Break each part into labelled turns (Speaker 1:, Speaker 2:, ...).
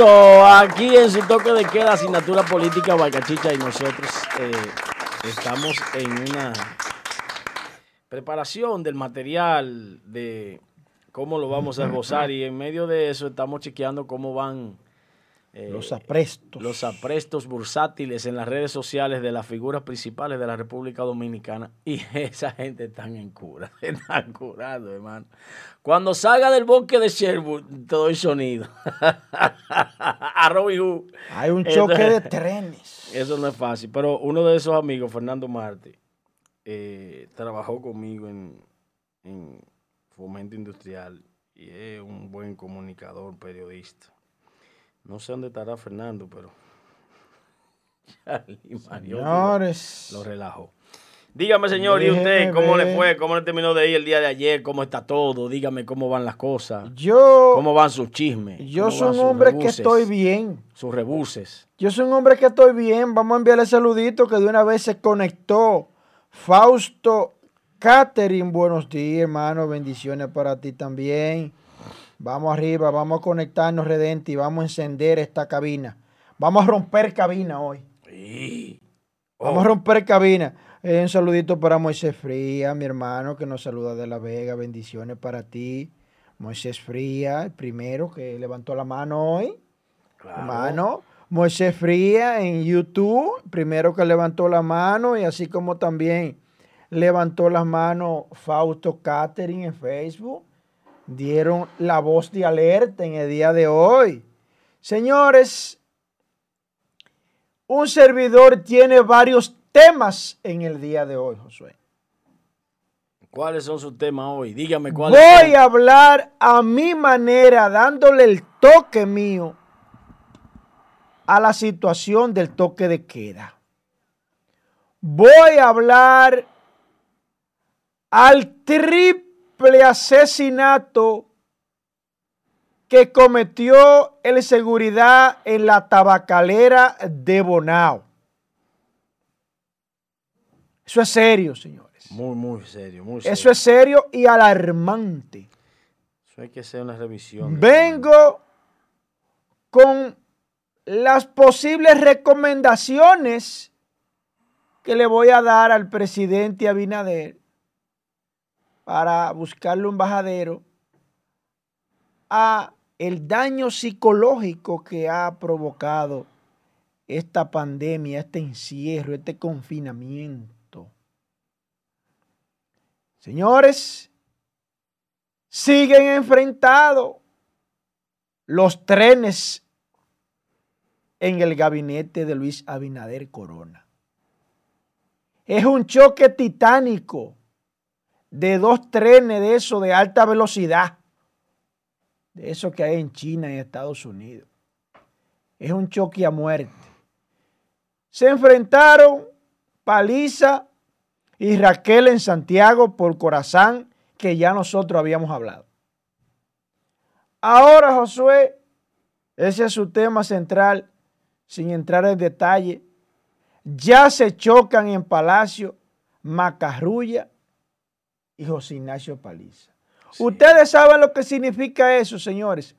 Speaker 1: Aquí en su toque de queda, asignatura política, Valcachicha y nosotros eh, estamos en una preparación del material, de cómo lo vamos a esbozar y en medio de eso estamos chequeando cómo van
Speaker 2: eh, los aprestos.
Speaker 1: Los aprestos bursátiles en las redes sociales de las figuras principales de la República Dominicana. Y esa gente está en cura, están curando, hermano. Cuando salga del bosque de Sherwood, te doy sonido. A Robin
Speaker 2: Hay un choque de trenes.
Speaker 1: Eso no es fácil. Pero uno de esos amigos, Fernando Marte, eh, trabajó conmigo en, en Fomento Industrial y es un buen comunicador, periodista no sé dónde estará Fernando, pero.
Speaker 2: Señores.
Speaker 1: Lo relajó. Dígame, señor, ¿y usted cómo le fue? ¿Cómo le terminó de ir el día de ayer? ¿Cómo está todo? Dígame cómo van las cosas.
Speaker 2: Yo.
Speaker 1: ¿Cómo van sus chismes?
Speaker 2: Yo soy un hombre que estoy bien.
Speaker 1: Sus rebuses.
Speaker 2: Yo soy un hombre que estoy bien. Vamos a enviarle saludito que de una vez se conectó. Fausto Catherine, buenos días, hermano. Bendiciones para ti también. Vamos arriba, vamos a conectarnos, Redente, y vamos a encender esta cabina. Vamos a romper cabina hoy. Vamos a oh. romper cabina. Eh, un saludito para Moisés Fría, mi hermano, que nos saluda de La Vega. Bendiciones para ti. Moisés Fría, el primero que levantó la mano hoy. Claro. Hermano. Moisés Fría en YouTube, primero que levantó la mano, y así como también levantó las manos Fausto Catering en Facebook dieron la voz de alerta en el día de hoy. Señores, un servidor tiene varios temas en el día de hoy, Josué.
Speaker 1: ¿Cuáles son sus temas hoy? Dígame cuáles.
Speaker 2: Voy a hablar a mi manera, dándole el toque mío a la situación del toque de queda. Voy a hablar al trip asesinato que cometió el seguridad en la tabacalera de Bonao. Eso es serio, señores.
Speaker 1: Muy, muy serio, muy
Speaker 2: serio. Eso es serio y alarmante.
Speaker 1: Eso hay que hacer una revisión.
Speaker 2: Vengo con las posibles recomendaciones que le voy a dar al presidente Abinader para buscarle un bajadero a el daño psicológico que ha provocado esta pandemia, este encierro, este confinamiento. Señores, siguen enfrentados los trenes en el gabinete de Luis Abinader Corona. Es un choque titánico de dos trenes de eso de alta velocidad, de eso que hay en China y Estados Unidos. Es un choque a muerte. Se enfrentaron Paliza y Raquel en Santiago por Corazán, que ya nosotros habíamos hablado. Ahora, Josué, ese es su tema central, sin entrar en detalle. Ya se chocan en Palacio Macarrulla y José Ignacio Paliza. Ustedes saben lo que significa eso, señores.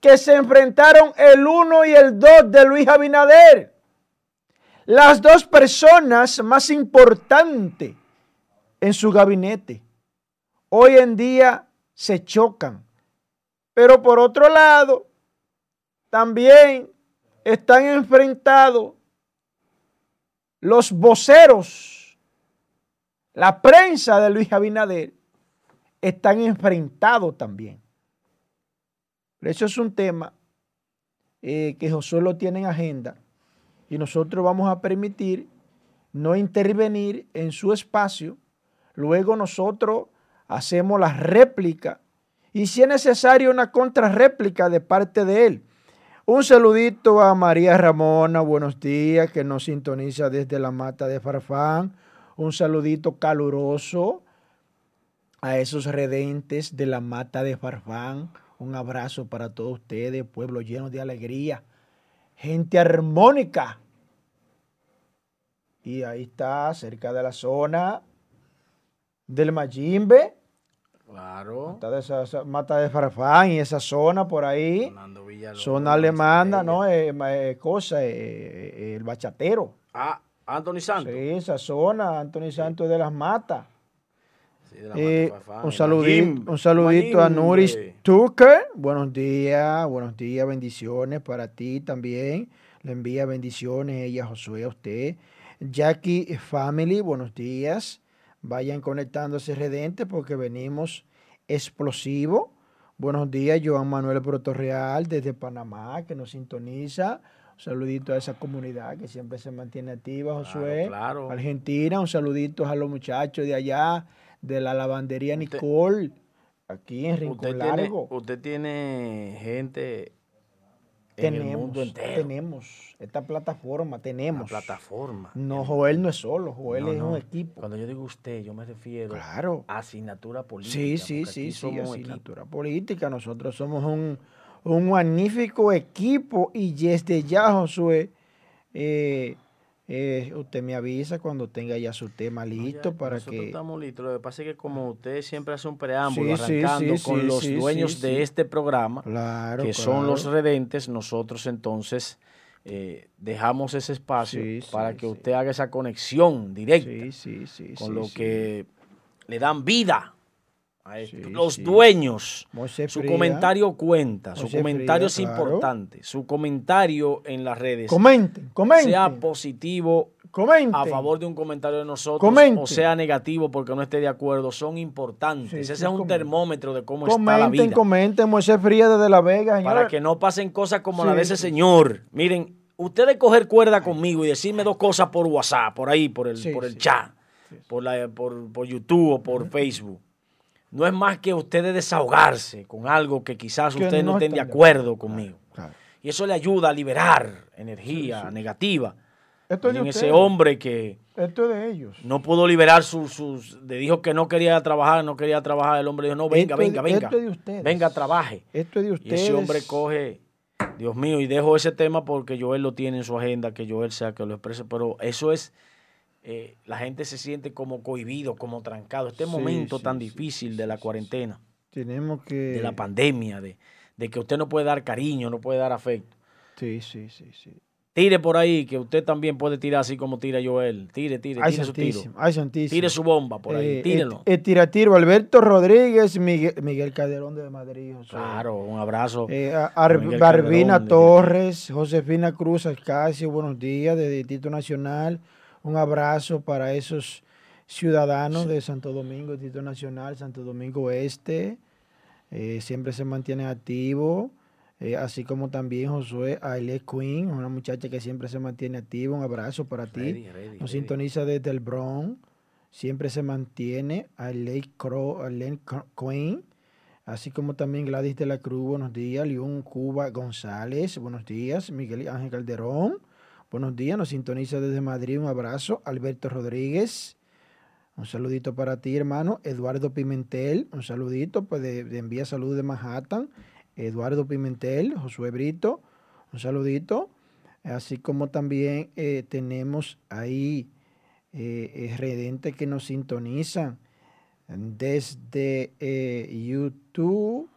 Speaker 2: Que se enfrentaron el uno y el dos de Luis Abinader. Las dos personas más importantes en su gabinete. Hoy en día se chocan. Pero por otro lado, también están enfrentados los voceros la prensa de Luis Abinader están enfrentados también. Pero eso es un tema eh, que Josué lo tiene en agenda y nosotros vamos a permitir no intervenir en su espacio. Luego nosotros hacemos la réplica y si es necesario una contrarréplica de parte de él. Un saludito a María Ramona, buenos días, que nos sintoniza desde la mata de Farfán un saludito caluroso a esos redentes de la mata de Farfán. Un abrazo para todos ustedes, pueblo lleno de alegría, gente armónica. Y ahí está, cerca de la zona del Mayimbe,
Speaker 1: Claro.
Speaker 2: Mata de, esa, esa- Mata de Farfán y esa zona por ahí. Zona alemana. ¿no? Eh, eh, cosa, eh, eh, el bachatero.
Speaker 1: Ah, Anthony Santos.
Speaker 2: Sí, esa zona, Anthony Santos de las Matas.
Speaker 1: Sí, de la
Speaker 2: Eh,
Speaker 1: Mata
Speaker 2: un, saludito, un saludito a. Nuris Tucker. Buenos días, buenos días, bendiciones para ti también. Le envía bendiciones ella, Josué, a usted. Jackie Family, buenos días. Vayan conectándose redentes porque venimos explosivo. Buenos días, Joan Manuel Protorreal desde Panamá, que nos sintoniza. Un saludito a esa comunidad que siempre se mantiene activa, Josué.
Speaker 1: claro.
Speaker 2: Argentina, un saludito a los muchachos de allá, de la lavandería
Speaker 1: Usted-
Speaker 2: Nicole, aquí en
Speaker 1: Usted
Speaker 2: Rincón
Speaker 1: tiene,
Speaker 2: Largo.
Speaker 1: usted tiene gente en el
Speaker 2: Tenemos,
Speaker 1: mundo entero.
Speaker 2: tenemos esta plataforma, tenemos.
Speaker 1: plataforma.
Speaker 2: No, Joel no es solo, Joel
Speaker 1: No,
Speaker 2: es un equipo.
Speaker 1: Cuando yo digo usted, yo me refiero
Speaker 2: Claro.
Speaker 1: a asignatura política.
Speaker 2: Sí, sí, sí, sí,
Speaker 1: equipo.
Speaker 2: asignatura política. Nosotros somos un, un magnífico equipo y desde ya, Josué, eh, eh, usted me avisa cuando tenga ya su tema
Speaker 1: No,
Speaker 2: listo
Speaker 1: ya,
Speaker 2: para
Speaker 1: nosotros
Speaker 2: que...
Speaker 1: estamos listos. Lo que pasa es que como usted siempre hace un preámbulo
Speaker 2: Sí,
Speaker 1: arrancando
Speaker 2: sí,
Speaker 1: con los dueños de este programa,
Speaker 2: Claro,
Speaker 1: que son los redentes, nosotros entonces eh, dejamos ese espacio para que usted haga esa conexión directa
Speaker 2: Sí, sí, sí.
Speaker 1: con lo que le dan vida
Speaker 2: Sí,
Speaker 1: los
Speaker 2: sí.
Speaker 1: dueños. Su comentario cuenta, su comentario es
Speaker 2: claro.
Speaker 1: importante, su comentario en las redes,
Speaker 2: Comenten, comenten.
Speaker 1: sea positivo
Speaker 2: comenten.
Speaker 1: a favor de un comentario de nosotros
Speaker 2: Comenten.
Speaker 1: o sea negativo porque no esté de acuerdo, son importantes.
Speaker 2: Sí,
Speaker 1: Ese es un
Speaker 2: comenten.
Speaker 1: termómetro de cómo está la
Speaker 2: Comenten,
Speaker 1: vida.
Speaker 2: comenten. Moisés Fría desde La Vega.
Speaker 1: Para que no pasen cosas como la de ese señor. Miren, ustedes coger cuerda conmigo y decirme dos cosas por WhatsApp, por ahí, por el, por el chat, Por, la, por, por YouTube o por Facebook. No es más que ustedes desahogarse con algo que quizás
Speaker 2: Que
Speaker 1: ustedes no,
Speaker 2: no
Speaker 1: estén de acuerdo conmigo.
Speaker 2: Claro.
Speaker 1: Y eso le ayuda a liberar energía negativa.
Speaker 2: Esto es de
Speaker 1: en ese hombre que
Speaker 2: Esto es de ellos.
Speaker 1: no pudo liberar sus, sus, le dijo que no quería trabajar, no quería trabajar, el hombre dijo, no, venga,
Speaker 2: Esto
Speaker 1: venga, venga,
Speaker 2: esto es de ustedes.
Speaker 1: venga, trabaje.
Speaker 2: Esto es de
Speaker 1: Y
Speaker 2: ustedes.
Speaker 1: ese hombre coge, Dios mío, y dejo ese tema porque Joel lo tiene en su agenda, que Joel sea que lo exprese, pero eso es, eh, la gente se siente como cohibido, como trancado. Este
Speaker 2: Sí,
Speaker 1: momento
Speaker 2: sí,
Speaker 1: tan
Speaker 2: sí,
Speaker 1: difícil de la cuarentena,
Speaker 2: Tenemos que...
Speaker 1: de la pandemia, de, de que usted no puede dar cariño, no puede dar afecto.
Speaker 2: Sí, sí, sí, sí.
Speaker 1: Tire por ahí, que usted también puede tirar así como tira Joel. Tire, tire,
Speaker 2: Ay,
Speaker 1: tire su tiro.
Speaker 2: Ay, santísimo.
Speaker 1: Tire su bomba por ahí,
Speaker 2: Eh,
Speaker 1: tírelo.
Speaker 2: eh, eh, tira tiro Alberto Rodríguez, Miguel, Miguel Calderón de Madrid. José.
Speaker 1: Claro, un abrazo.
Speaker 2: Eh, Ar- Barbina
Speaker 1: Calderón,
Speaker 2: Torres, Josefina Cruz Alcacio, buenos días, de Distrito Nacional. Un abrazo para esos ciudadanos de Santo Domingo, Distrito Nacional, Santo Domingo Este. Eh, siempre se mantienen activos. Eh, así como también Josué Aile Queen, una muchacha que siempre se mantiene activa. Un abrazo para ti.
Speaker 1: Ready, ready,
Speaker 2: Nos
Speaker 1: ready.
Speaker 2: sintoniza desde el Bronx. Siempre se mantiene. Aile Queen. Así como también Gladys de la Cruz, buenos días. León Cuba González, buenos días. Miguel Ángel Calderón, buenos días. Nos sintoniza desde Madrid, un abrazo. Alberto Rodríguez, un saludito para ti, hermano. Eduardo Pimentel, un saludito, pues de, envía salud de Manhattan. Eduardo Pimentel, Josué Brito, un saludito. Así como también eh, tenemos ahí eh, eh, que nos sintonizan desde eh, YouTube.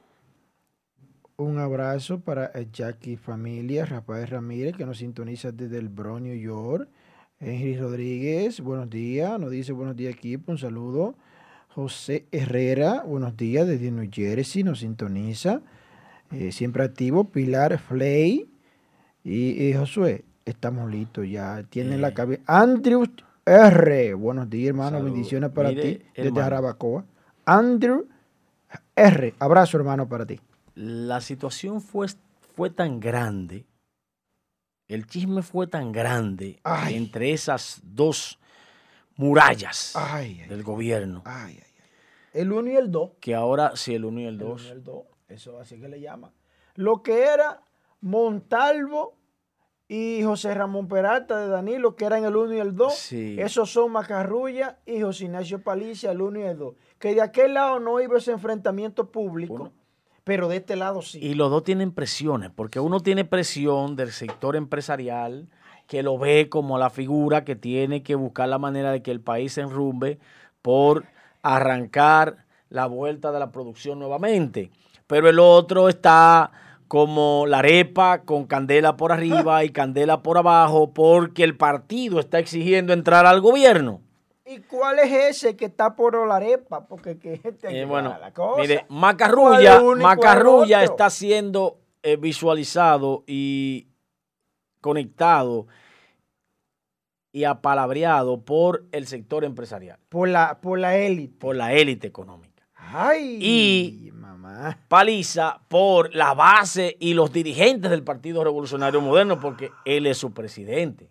Speaker 2: Un abrazo para eh, Jackie Familia, Rafael Ramírez, que nos sintoniza desde el Bronx, New York. Henry Rodríguez, buenos días, nos dice buenos días equipo, un saludo. José Herrera, buenos días, desde New Jersey, nos sintoniza. Eh, siempre activo. Pilar Flay y, y Josué, estamos listos ya. Tienen la
Speaker 1: Eh.
Speaker 2: cabeza. Andrew R, buenos días, hermano, bendiciones para
Speaker 1: Mire,
Speaker 2: ti desde. Jarabacoa. Andrew R, abrazo, hermano, para ti.
Speaker 1: La situación fue, fue tan grande, el chisme fue tan grande
Speaker 2: Ay.
Speaker 1: entre esas dos murallas
Speaker 2: Ay, ay,
Speaker 1: del gobierno,
Speaker 2: ay, ay, ay. El 1 y el 2.
Speaker 1: que ahora sí el uno y el
Speaker 2: El uno
Speaker 1: dos
Speaker 2: y el dos, Eso así que le llama. Lo que era Montalvo y José Ramón Peralta de Danilo, que eran el 1 y el 2.
Speaker 1: Sí.
Speaker 2: Esos son Macarrulla y José Ignacio Palicia, el 1 y el 2. Que de aquel lado no iba ese enfrentamiento público,
Speaker 1: Bueno.
Speaker 2: Pero de este lado sí.
Speaker 1: Y los dos tienen presiones, porque uno tiene presión del sector empresarial que lo ve como la figura que tiene que buscar la manera de que el país se enrumbe por arrancar la vuelta de la producción nuevamente. Pero el otro está como la arepa con candela por arriba y candela por abajo porque el partido está exigiendo entrar al gobierno.
Speaker 2: ¿Y cuál es ese que está por la arepa? Porque que este
Speaker 1: eh, bueno, la cosa. mire, Macarrulla, Macarrulla está siendo eh, visualizado y conectado y apalabreado por el sector empresarial.
Speaker 2: Por la, por la élite.
Speaker 1: Por la élite económica.
Speaker 2: Ay,
Speaker 1: y mamá. paliza por la base y los dirigentes del Partido Revolucionario Moderno, porque él es su presidente.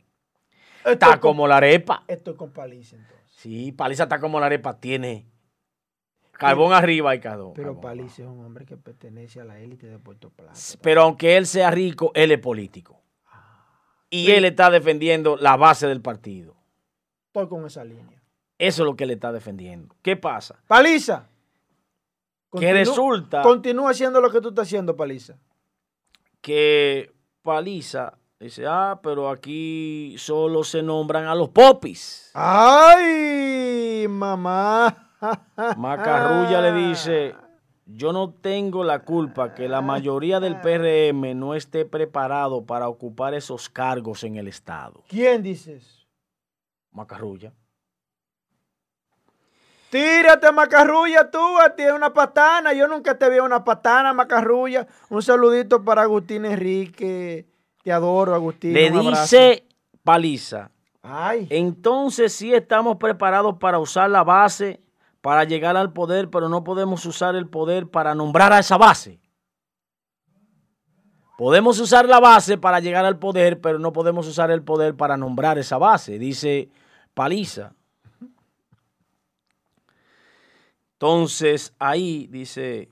Speaker 1: está como la arepa.
Speaker 2: Esto es con paliza entonces.
Speaker 1: Sí, paliza está como la arepa, tiene carbón arriba y carbón.
Speaker 2: Pero Paliza es un hombre que pertenece a la élite de Puerto Plata.
Speaker 1: Pero aunque él sea rico, él es político. Y él está defendiendo la base del partido.
Speaker 2: Estoy con esa línea.
Speaker 1: Eso es lo que él está defendiendo. ¿Qué pasa?
Speaker 2: Paliza.
Speaker 1: que resulta.
Speaker 2: Continúa haciendo lo que tú estás haciendo, Paliza.
Speaker 1: Que Paliza dice: Ah, pero aquí solo se nombran a los popis.
Speaker 2: ¡Ay, mamá!
Speaker 1: Macarrulla le dice: yo no tengo la culpa que la mayoría del PRM no esté preparado para ocupar esos cargos en el Estado.
Speaker 2: ¿Quién dices?
Speaker 1: Macarrulla.
Speaker 2: Tírate, Macarrulla, tú, a ti una patana. Yo nunca te vi una patana, Macarrulla. Un saludito para Agustín Enrique. Te adoro, Agustín.
Speaker 1: Le dice Paliza.
Speaker 2: Ay.
Speaker 1: Entonces sí estamos preparados para usar la base para llegar al poder, pero no podemos usar el poder para nombrar a esa base. Podemos usar la base para llegar al poder, pero no podemos usar el poder para nombrar esa base, dice Paliza. Entonces, ahí dice,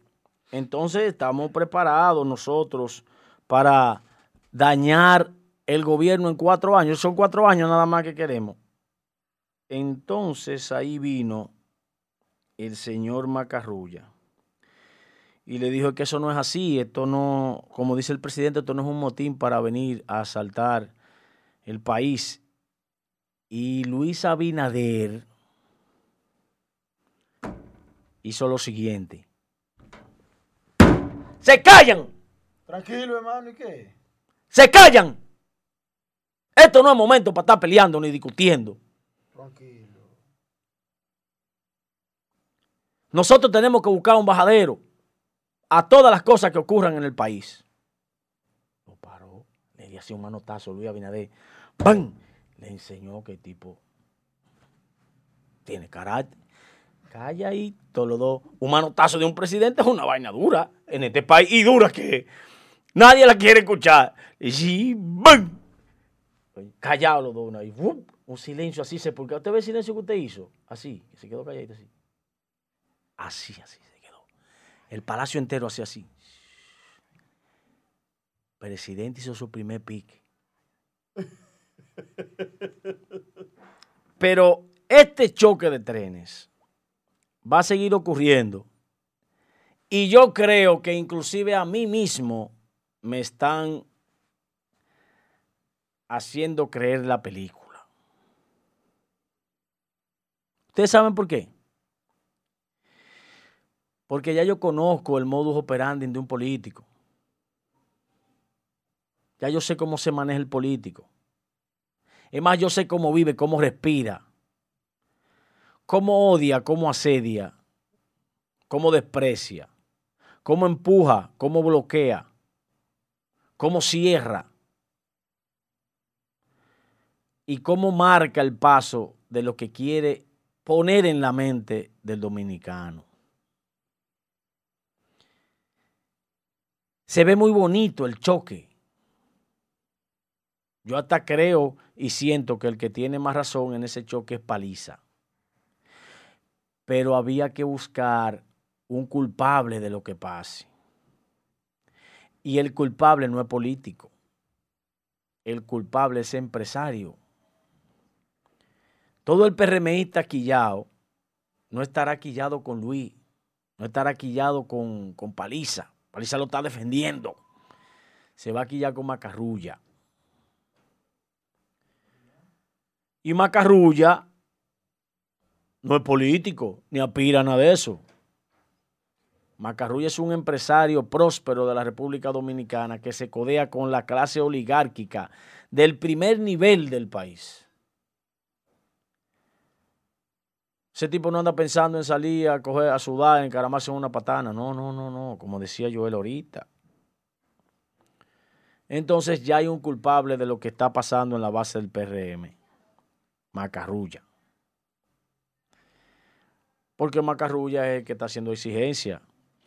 Speaker 1: entonces estamos preparados nosotros para dañar el gobierno en cuatro años. Son cuatro años nada más que queremos. Entonces ahí vino el señor Macarrulla y le dijo que eso no es así, esto no, como dice el presidente, esto no es un motín para venir a asaltar el país. Y Luis Abinader hizo lo siguiente. ¡Se callan!
Speaker 2: Tranquilo, hermano, ¿y qué?
Speaker 1: ¡Se callan! Esto no es momento para estar peleando ni discutiendo.
Speaker 2: Tranquilo.
Speaker 1: Nosotros tenemos que buscar un bajadero a todas las cosas que ocurran en el país. Lo paró, le dio así un manotazo a Luis Abinader. ¡Pam! Le enseñó que tipo tiene carácter. Calla ahí, todos los dos. Un manotazo de un presidente es una vaina dura en este país. Y dura que nadie la quiere escuchar. Y sí, ¡bam! Callado los dos. Un silencio así se porque ¿Usted ve el silencio que usted hizo? Así, se quedó calladito así. Así, así se quedó. El palacio entero así, así. presidente hizo su primer pique. Pero este choque de trenes va a seguir ocurriendo. Y yo creo que inclusive a mí mismo me están haciendo creer la película. ¿Ustedes saben por qué? Porque ya yo conozco el modus operandi de un político. Ya yo sé cómo se maneja el político. Es más, yo sé cómo vive, cómo respira, cómo odia, cómo asedia, cómo desprecia, cómo empuja, cómo bloquea, cómo cierra y cómo marca el paso de lo que quiere poner en la mente del dominicano. se ve muy bonito el choque. Yo hasta creo y siento que el que tiene más razón en ese choque es Paliza. Pero había que buscar un culpable de lo que pase. Y el culpable no es político. El culpable es empresario. Todo el PRMista quillado no estará quillado con Luis, no estará quillado con, con Paliza. Paliza lo está defendiendo. Se va aquí ya con Macarrulla. Y Macarrulla no es político, ni aspira a nada de eso. Macarrulla es un empresario próspero de la República Dominicana que se codea con la clase oligárquica del primer nivel del país. Ese tipo no anda pensando en salir a coger, a sudar, en encaramarse en una patana. No, no, no, no. Como decía Joel ahorita. Entonces ya hay un culpable de lo que está pasando en la base del PRM. Macarrulla. Porque Macarrulla es el que está haciendo exigencia.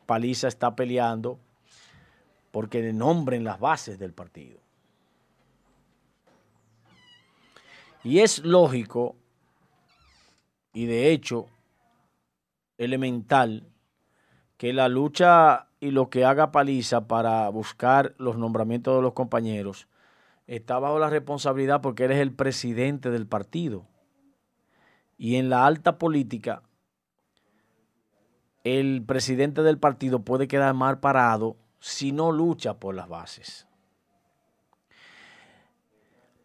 Speaker 1: Paliza está peleando porque le nombren las bases del partido. Y es lógico y de hecho elemental que la lucha y lo que haga Paliza para buscar los nombramientos de los compañeros está bajo la responsabilidad porque él es el presidente del partido. Y en la alta política, el presidente del partido puede quedar mal parado si no lucha por las bases.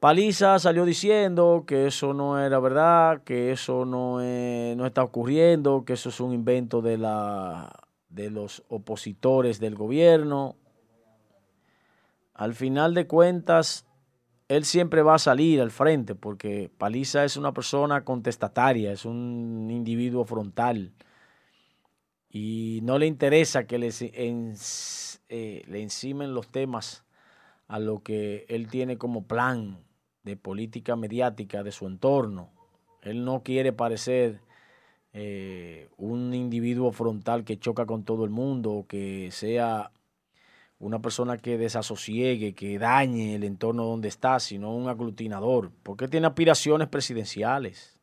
Speaker 1: Paliza salió diciendo que eso no era verdad, que eso no, no está ocurriendo, que eso es un invento de, la, de los opositores del gobierno. Al final de cuentas, él siempre va a salir al frente porque Paliza es una persona contestataria, es un individuo frontal y no le interesa que le, eh, le encimen los temas a lo que él tiene como plan de política mediática de su entorno. Él no quiere parecer eh, un individuo frontal que choca con todo el mundo que sea una persona que desasosiegue, que dañe el entorno donde está, sino un aglutinador, porque tiene aspiraciones presidenciales.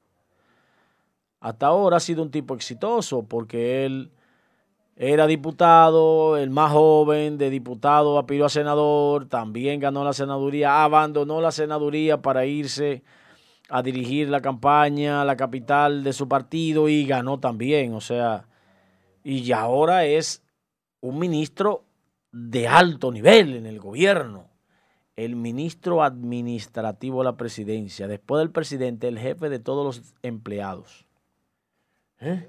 Speaker 1: Hasta ahora ha sido un tipo exitoso porque él era diputado, el más joven de diputado aspiró a senador, también ganó la senaduría, abandonó la senaduría para irse a dirigir la campaña, la capital de su partido y ganó también, o sea, y ahora es un ministro de alto nivel en el gobierno, el ministro administrativo de la presidencia, después del presidente, el jefe de todos los empleados. ¿Eh?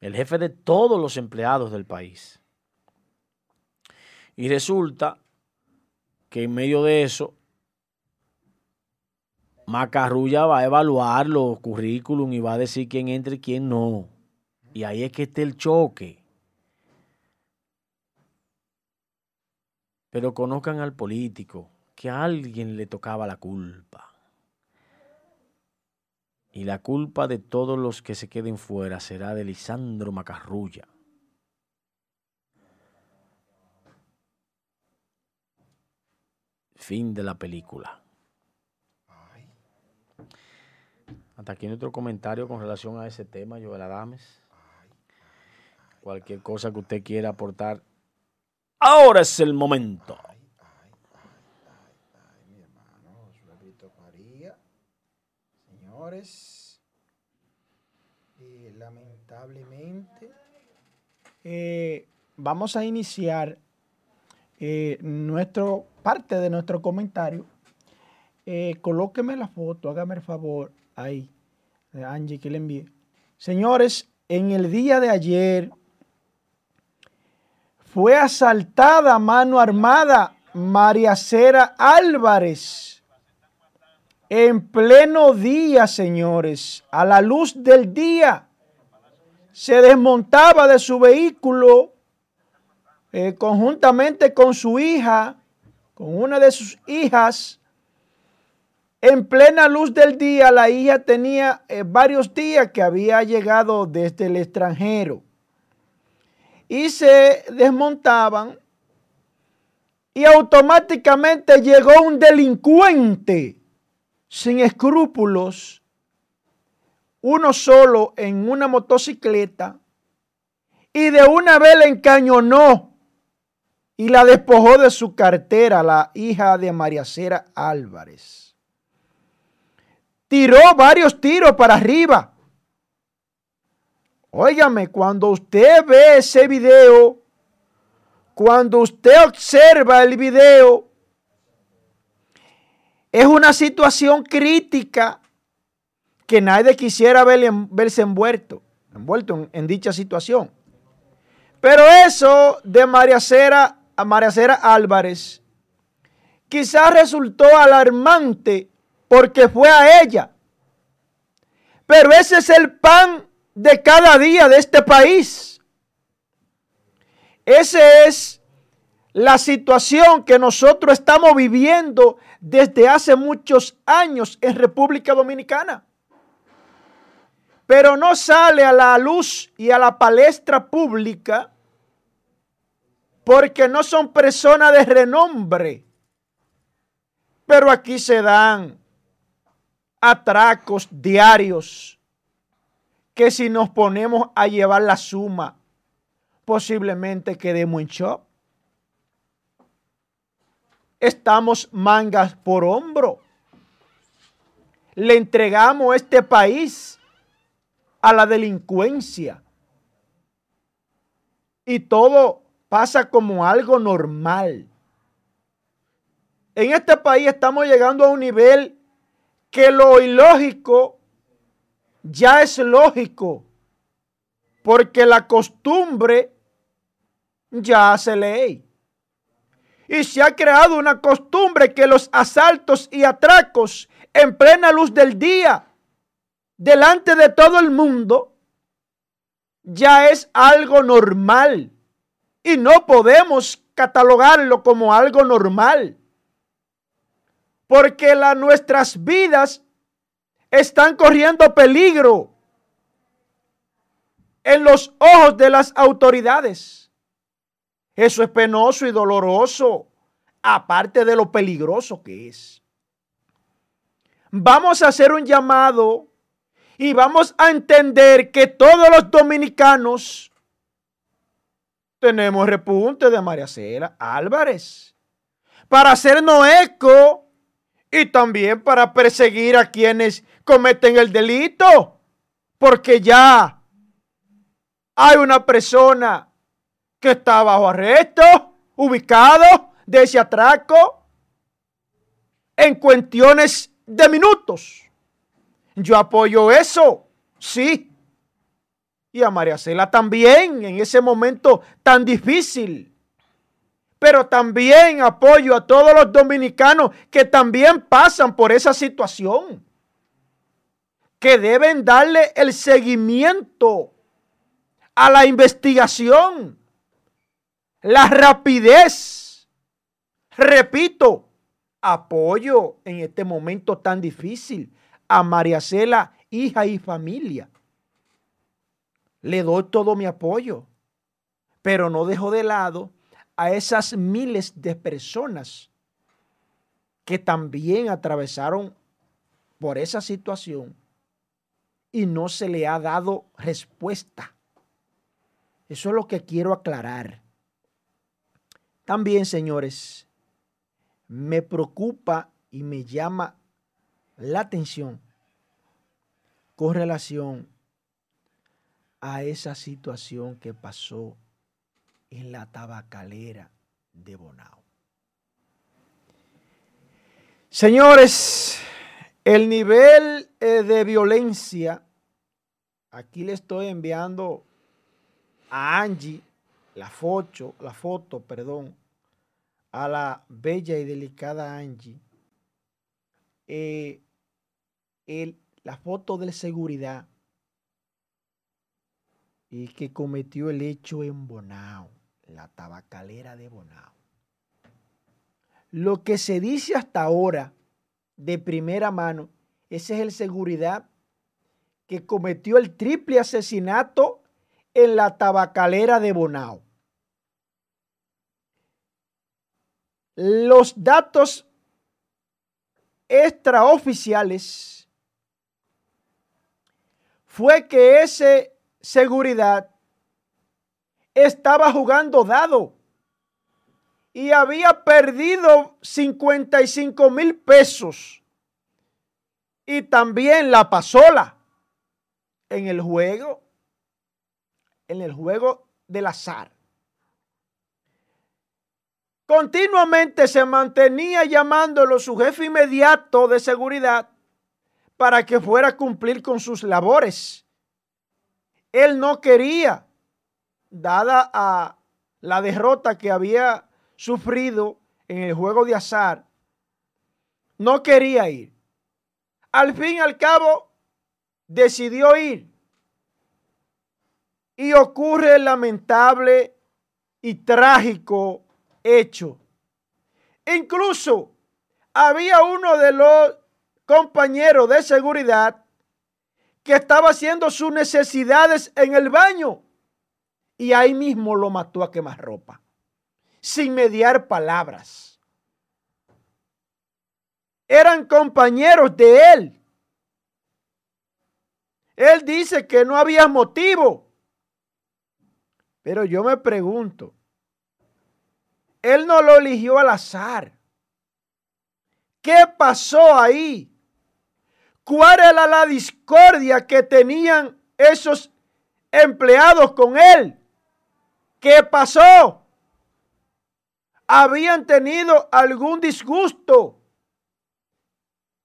Speaker 1: El jefe de todos los empleados del país. Y resulta que en medio de eso, Macarrulla va a evaluar los currículum y va a decir quién entra y quién no. Y ahí es que está el choque. Pero conozcan al político, que a alguien le tocaba la culpa y la culpa de todos los que se queden fuera será de Lisandro Macarrulla. Fin de la película. Hasta aquí nuestro comentario con relación a ese tema, Joel Adames. Cualquier cosa que usted quiera aportar, ahora es el momento.
Speaker 2: Eh, lamentablemente, eh, vamos a iniciar eh, nuestro, parte de nuestro comentario. colóqueme la foto, hágame el favor, ahí, Angie, que le envíe. Señores, en el día de ayer fue asaltada a mano armada María Cera Álvarez en pleno día, señores, a la luz del día, se desmontaba de su vehículo eh, conjuntamente con su hija, con una de sus hijas. En plena luz del día, la hija tenía eh, varios días que había llegado desde el extranjero. Y se desmontaban y automáticamente llegó un delincuente sin escrúpulos, uno solo en una motocicleta, y de una vez la encañonó y la despojó de su cartera, la hija de María Cera Álvarez. Tiró varios tiros para arriba. Óigame, cuando usted ve ese video, cuando usted observa el video, es una situación crítica que nadie quisiera verse envuelto, envuelto en, dicha situación. Pero eso de María Cera, a María Cera Álvarez quizás resultó alarmante porque fue a ella. Pero ese es el pan de cada día de este país. Esa es la situación que nosotros estamos viviendo desde hace muchos años en República Dominicana. Pero no sale a la luz y a la palestra pública porque no son personas de renombre. Pero aquí se dan atracos diarios que si nos ponemos a llevar la suma, posiblemente quedemos en shock. Estamos mangas por hombro. Le entregamos este país a la delincuencia. Y todo pasa como algo normal. En este país estamos llegando a un nivel que lo ilógico ya es lógico, porque la costumbre ya hace ley. Y se ha creado una costumbre que los asaltos y atracos en plena luz del día, delante de todo el mundo, ya es algo normal. Y no podemos catalogarlo como algo normal porque nuestras vidas están corriendo peligro en los ojos de las autoridades. Eso es penoso y doloroso, aparte de lo peligroso que es. Vamos a hacer un llamado y vamos a entender que todos los dominicanos tenemos repunte de María Cela Álvarez para hacernos eco y también para perseguir a quienes cometen el delito, porque ya hay una persona que está bajo arresto, ubicado de ese atraco en cuestiones de minutos. Yo apoyo eso, sí. Y a María Cela también en ese momento tan difícil pero también apoyo a todos los dominicanos que también pasan por esa situación, que deben darle el seguimiento a la investigación, la rapidez. Repito, apoyo en este momento tan difícil a María Cela, hija y familia. Le doy todo mi apoyo, pero no dejo de lado a esas miles de personas que también atravesaron por esa situación y no se le ha dado respuesta. Eso es lo que quiero aclarar. También, señores, me preocupa y me llama la atención con relación a esa situación que pasó en la tabacalera de Bonao. Señores, el nivel eh, de violencia, aquí le estoy enviando a Angie la foto, la foto, perdón, a la bella y delicada Angie, eh, la foto de seguridad y que cometió el hecho en Bonao la tabacalera de Bonao. Lo que se dice hasta ahora de primera mano, ese es el seguridad que cometió el triple asesinato en la tabacalera de Bonao. Los datos extraoficiales fue que ese seguridad estaba jugando dado y había perdido 55 mil pesos y también la pasola en el juego, en el juego del azar. Continuamente se mantenía llamándolo su jefe inmediato de seguridad para que fuera a cumplir con sus labores. Él no quería dada a la derrota que había sufrido en el juego de azar, no quería ir. Al fin y al cabo, decidió ir. Y ocurre el lamentable y trágico hecho. Incluso había uno de los compañeros de seguridad que estaba haciendo sus necesidades en el baño y ahí mismo lo mató a quemar ropa, sin mediar palabras. Eran compañeros de él. Él dice que no había motivo. Pero yo me pregunto, él no lo eligió al azar. ¿Qué pasó ahí? ¿Cuál era la discordia que tenían esos empleados con él? ¿Qué pasó? ¿Habían tenido algún disgusto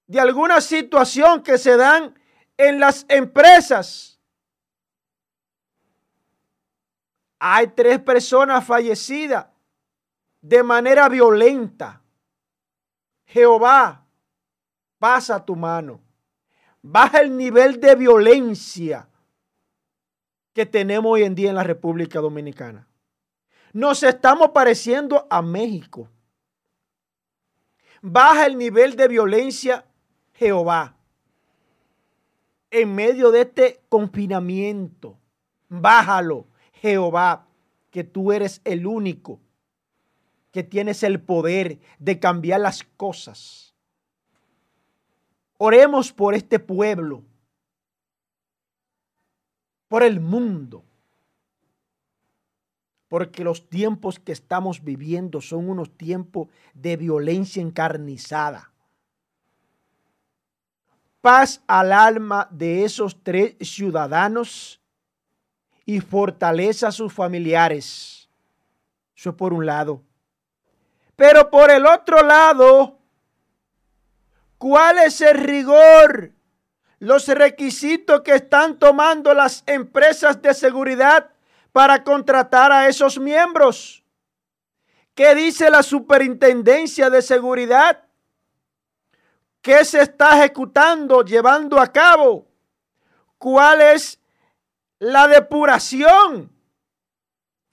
Speaker 2: de alguna situación que se dan en las empresas? Hay tres personas fallecidas de manera violenta. Jehová, pasa tu mano. Baja el nivel de violencia que tenemos hoy en día en la República Dominicana. Nos estamos pareciendo a México. Baja el nivel de violencia, Jehová. En medio de este confinamiento, bájalo, Jehová, que tú eres el único que tienes el poder de cambiar las cosas. Oremos por este pueblo por el mundo. Porque los tiempos que estamos viviendo son unos tiempos de violencia encarnizada. Paz al alma de esos tres ciudadanos y fortaleza a sus familiares. Eso es por un lado. Pero por el otro lado, ¿cuál es el rigor los requisitos que están tomando las empresas de seguridad para contratar a esos miembros. ¿Qué dice la superintendencia de seguridad? ¿Qué se está ejecutando, llevando a cabo? ¿Cuál es la depuración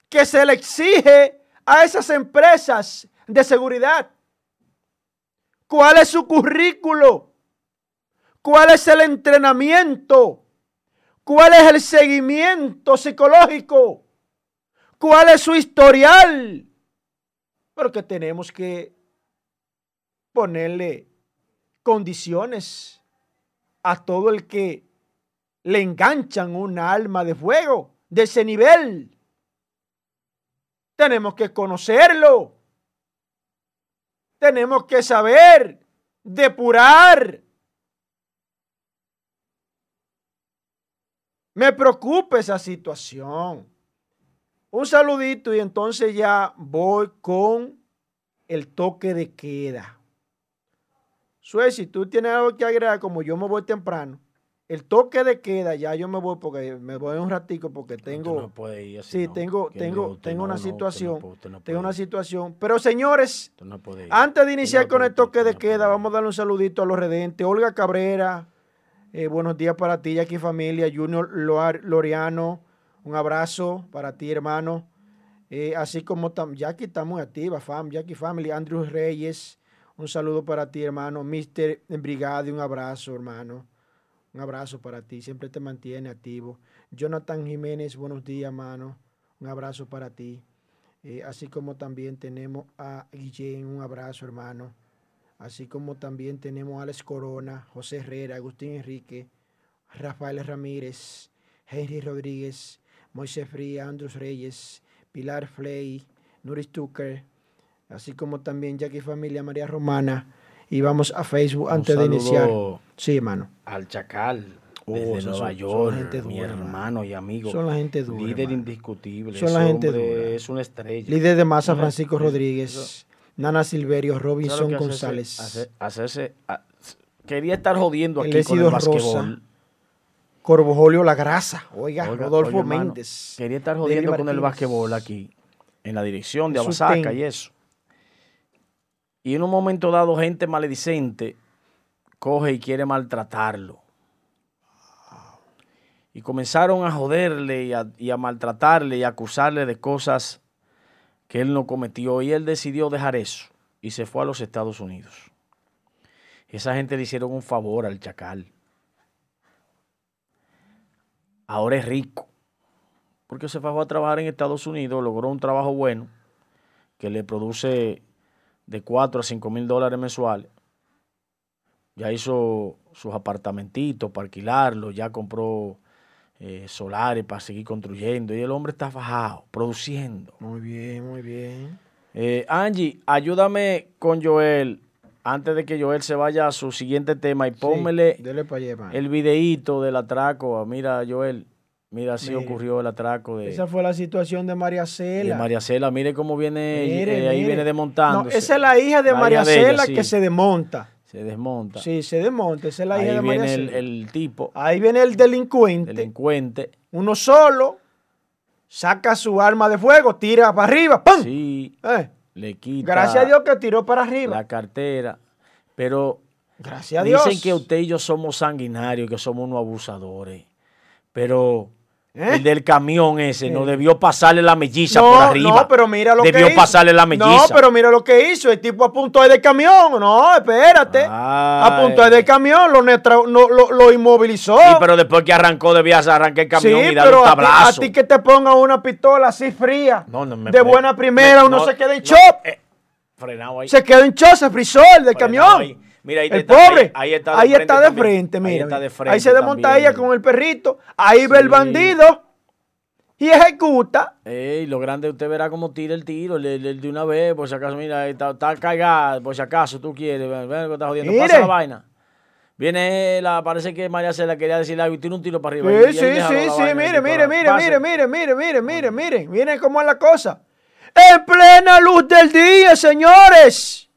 Speaker 2: que se le exige a esas empresas de seguridad? ¿Cuál es su currículo? ¿Cuál es el entrenamiento? ¿Cuál es el seguimiento psicológico? ¿Cuál es su historial? Porque tenemos que ponerle condiciones a todo el que le enganchan una alma de fuego de ese nivel. Tenemos que conocerlo. Tenemos que saber depurar Me preocupa esa situación. Un saludito y entonces ya voy con el toque de queda. Sue, si tú tienes algo que agregar, como yo me voy temprano, el toque de queda, ya yo me voy porque me voy un ratico porque tengo. No puede ir así, sí, tengo, tengo, tengo una situación. tengo una situación. Pero señores, antes de iniciar con el toque de queda, vamos a darle un saludito a los redentes. Olga Cabrera, eh, buenos días para ti, Jackie Familia, Junior Loriano, un abrazo para ti, hermano. Eh, así como Jackie está muy activa, fam, Jackie Family, Andrew Reyes, un saludo para ti, hermano. Mister Brigade, un abrazo, hermano. Un abrazo para ti, siempre te mantiene activo. Jonathan Jiménez, buenos días, hermano. Un abrazo para ti. Eh, así como también tenemos a Guillén, un abrazo, hermano así como también tenemos a Alex Corona, José Herrera, Agustín Enrique, Rafael Ramírez, Henry Rodríguez, Moisés Fría, Andrés Reyes, Pilar Fley, Nuris Tucker, así como también Jackie Familia María Romana. Y vamos a Facebook antes de iniciar. Sí, hermano.
Speaker 1: Al Chacal. Oh, desde Nueva York, mi hermano y amigo.
Speaker 2: Son la gente dura.
Speaker 1: Líder indiscutible.
Speaker 2: Son la gente dura.
Speaker 1: Es una estrella.
Speaker 2: Líder de masa, Francisco Rodríguez. Nana Silverio, Robinson González.
Speaker 1: hacerse, quería estar jodiendo aquí con el basquetbol.
Speaker 2: Corvojolio La Grasa. Oiga,
Speaker 1: Oiga,
Speaker 2: Rodolfo
Speaker 1: hermano,
Speaker 2: Méndez.
Speaker 1: Quería estar jodiendo con el basquetbol aquí, en la dirección de Abasaca y eso. Y en un momento dado, gente maledicente coge y quiere maltratarlo. Y comenzaron a joderle y a, maltratarle y a acusarle de cosas que él no cometió. Y él decidió dejar eso y se fue a los Estados Unidos. Esa gente le hicieron un favor al chacal. Ahora es rico. Porque se fue a trabajar en Estados Unidos, logró un trabajo bueno que le produce de 4 a 5 mil dólares mensuales. Ya hizo sus apartamentitos para alquilarlos, ya compró eh, solares para seguir construyendo. Y el hombre está fajado, produciendo.
Speaker 2: Muy bien, muy bien.
Speaker 1: Eh, Angie, ayúdame con Joel antes de que Joel se vaya a su siguiente tema y pónmele
Speaker 2: Sí, allá,
Speaker 1: el videíto del atraco. Mira, Joel, mira, así
Speaker 2: Mire.
Speaker 1: ocurrió el atraco de,
Speaker 2: Esa fue la situación de María
Speaker 1: de
Speaker 2: Cela.
Speaker 1: María Cela. Mire cómo viene,
Speaker 2: Mire,
Speaker 1: eh, ahí
Speaker 2: mire.
Speaker 1: viene desmontando.
Speaker 2: No, esa es la hija de
Speaker 1: La
Speaker 2: María
Speaker 1: hija de ella,
Speaker 2: Cela
Speaker 1: sí.
Speaker 2: que se desmonta.
Speaker 1: Se desmonta.
Speaker 2: Sí, se desmonta. Esa es la hija
Speaker 1: ahí
Speaker 2: de María
Speaker 1: viene el,
Speaker 2: Cela.
Speaker 1: el tipo,
Speaker 2: Ahí viene el delincuente.
Speaker 1: delincuente.
Speaker 2: Uno solo saca su arma de fuego, tira para arriba, ¡pum!
Speaker 1: Sí,
Speaker 2: Eh,
Speaker 1: le quita
Speaker 2: Gracias a Dios que tiró para arriba.
Speaker 1: la cartera. Pero
Speaker 2: Gracias a Dios.
Speaker 1: Dicen que usted y yo somos sanguinarios, que somos unos abusadores. Pero
Speaker 2: ¿Eh?
Speaker 1: el del camión ese no debió pasarle la melliza
Speaker 2: no,
Speaker 1: por arriba.
Speaker 2: no, pero mira lo que
Speaker 1: Debió
Speaker 2: hizo.
Speaker 1: pasarle la melliza.
Speaker 2: No, pero mira lo que hizo. El tipo apuntó ahí del camión. No, espérate.
Speaker 1: Ay.
Speaker 2: Apuntó ahí del camión, lo, lo, lo inmovilizó.
Speaker 1: Sí, pero después que arrancó debía arrancar el camión
Speaker 2: Sí,
Speaker 1: y darle un
Speaker 2: a ti, a
Speaker 1: tablazo.
Speaker 2: ti que te ponga una pistola así fría,
Speaker 1: No, no me
Speaker 2: de buena primera,
Speaker 1: me-
Speaker 2: uno
Speaker 1: no,
Speaker 2: se queda en
Speaker 1: eh, frenado ahí.
Speaker 2: Se queda en se frizó el del
Speaker 1: Frenado
Speaker 2: camión.
Speaker 1: ahí. Mira, ahí
Speaker 2: el
Speaker 1: está-
Speaker 2: pobre,
Speaker 1: ahí- ahí está de
Speaker 2: ahí
Speaker 1: frente
Speaker 2: está de frente,
Speaker 1: Ahí
Speaker 2: mira.
Speaker 1: está de
Speaker 2: Ahí
Speaker 1: frente
Speaker 2: se desmonta ella con el perrito. Ahí ve el bandido y ejecuta.
Speaker 1: Ey, lo grande usted verá cómo tira el tiro, le, le- de una vez, por si acaso, mira, ahí está, está por si acaso tú quieres, ven, ven lo que está jodiendo,
Speaker 2: Mire.
Speaker 1: pasa la vaina. Viene la, parece que María Cela quería decirle algo y tira un tiro para arriba.
Speaker 2: Sí,
Speaker 1: ahí
Speaker 2: sí, sí,
Speaker 1: la
Speaker 2: sí, mire, mire, mire, mire, mire, mire, mire, mire, mire, miren cómo es la cosa. En plena luz del día, señores.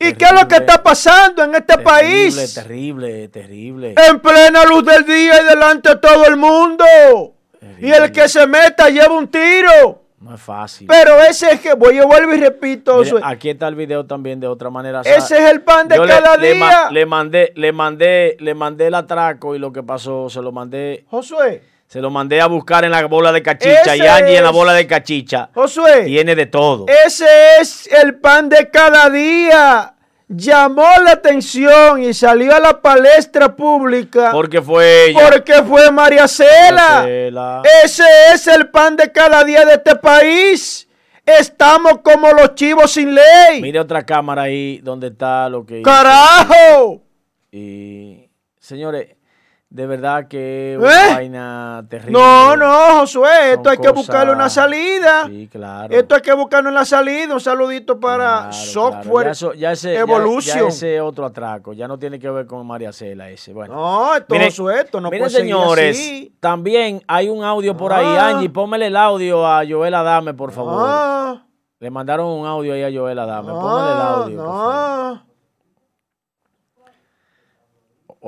Speaker 2: ¿Y qué es lo que
Speaker 1: Terrible.
Speaker 2: está pasando en este
Speaker 1: Terrible,
Speaker 2: país?
Speaker 1: Terrible, terrible.
Speaker 2: En plena luz del día y delante de todo el mundo. Y el que se meta lleva un tiro.
Speaker 1: No es fácil.
Speaker 2: Pero ese es que, voy, yo vuelvo y repito,
Speaker 1: Mire, aquí está el video también de otra manera. o sea,
Speaker 2: ese es el pan de
Speaker 1: le-
Speaker 2: cada
Speaker 1: le, ma-
Speaker 2: día.
Speaker 1: le mandé, le mandé, le mandé el atraco y lo que pasó, se lo mandé,
Speaker 2: Josué,
Speaker 1: se lo mandé a buscar en la bola de cachicha. y Angie en la bola de cachicha
Speaker 2: Josué.
Speaker 1: tiene de todo.
Speaker 2: Ese es el pan de cada día. Llamó la atención y salió a la palestra pública
Speaker 1: Porque fue ella.
Speaker 2: porque fue María Cela.
Speaker 1: Cela.
Speaker 2: Ese es el pan de cada día de este país. Estamos como los chivos sin ley.
Speaker 1: Mire otra cámara ahí donde está lo que hizo.
Speaker 2: ¡Carajo!
Speaker 1: Y señores, de verdad que es
Speaker 2: ¿Eh?
Speaker 1: una vaina terrible.
Speaker 2: No, no, Josué, esto hay que buscarle una salida.
Speaker 1: Sí, claro.
Speaker 2: Esto hay que buscarle una salida. Un saludito para
Speaker 1: Claro,
Speaker 2: Software
Speaker 1: claro. Ya, ese, ya-
Speaker 2: Evolution.
Speaker 1: Ya, ese otro atraco, ya no tiene que ver con María Cela ese. Bueno.
Speaker 2: No, esto
Speaker 1: Miren-
Speaker 2: Josué, esto no
Speaker 1: miren,
Speaker 2: puede
Speaker 1: señores,
Speaker 2: así.
Speaker 1: también hay un audio por ahí.
Speaker 2: Ah.
Speaker 1: Angie, pónmele el audio a Joel Adame, por favor.
Speaker 2: Ah,
Speaker 1: Le mandaron un audio ahí a Joel Adame. Póngale el
Speaker 2: ah,
Speaker 1: audio. por favor.
Speaker 2: no.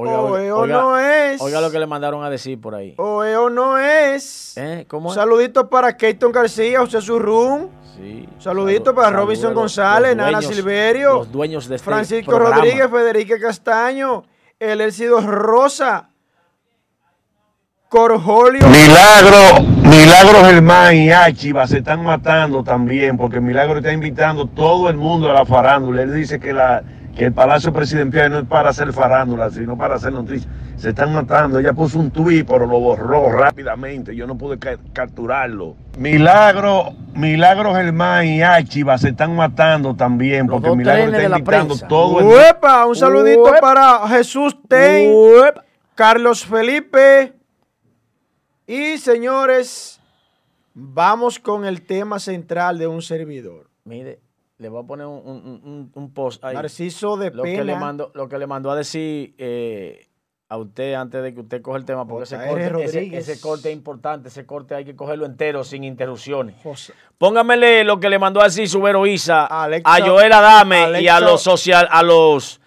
Speaker 1: Oiga,
Speaker 2: O
Speaker 1: oiga, oiga-
Speaker 2: no es.
Speaker 1: oiga lo que le mandaron a decir por ahí.
Speaker 2: O eo no es.
Speaker 1: ¿Eh? ¿Cómo
Speaker 2: Un
Speaker 1: es?
Speaker 2: saludito para Keaton García, José Zurrún.
Speaker 1: Sí.
Speaker 2: Saludito
Speaker 1: Saludos-
Speaker 2: para Robinson González,
Speaker 1: los
Speaker 2: Nana Silverio,
Speaker 1: Los dueños de este
Speaker 2: Francisco
Speaker 1: programa.
Speaker 2: Rodríguez, Federica Castaño, el Elcido Rosa, Corjolio.
Speaker 3: Milagro, Milagro Germán y Achiva se están matando también, porque Milagro está invitando todo el mundo a la farándula. Él dice que, la, que el Palacio Presidencial no es para hacer farándula, sino para hacer noticias. Se están matando. Ella puso un tuit, pero lo borró rápidamente. Yo no pude ca- capturarlo. Milagro, Milagro Germán y Achiva se están matando también,
Speaker 1: Los
Speaker 3: porque Milagro está invitando todo el
Speaker 2: Uepa, un saludito para Jesús Ten. Carlos Felipe. Y señores, vamos con el tema central de un servidor.
Speaker 1: Mire, le voy a poner un, un- un- un post ahí.
Speaker 2: Narciso de
Speaker 1: lo que, le mandó, lo que le mandó a decir eh, a usted antes de que usted coja el tema, porque ese corte, ese, corte es importante, ese corte hay que cogerlo entero sin interrupciones.
Speaker 2: José-
Speaker 1: Póngamele lo que le mandó a decir Subero Isa
Speaker 2: Alexa-
Speaker 1: a Joel Adame y a
Speaker 2: Alexa-
Speaker 1: los social, a los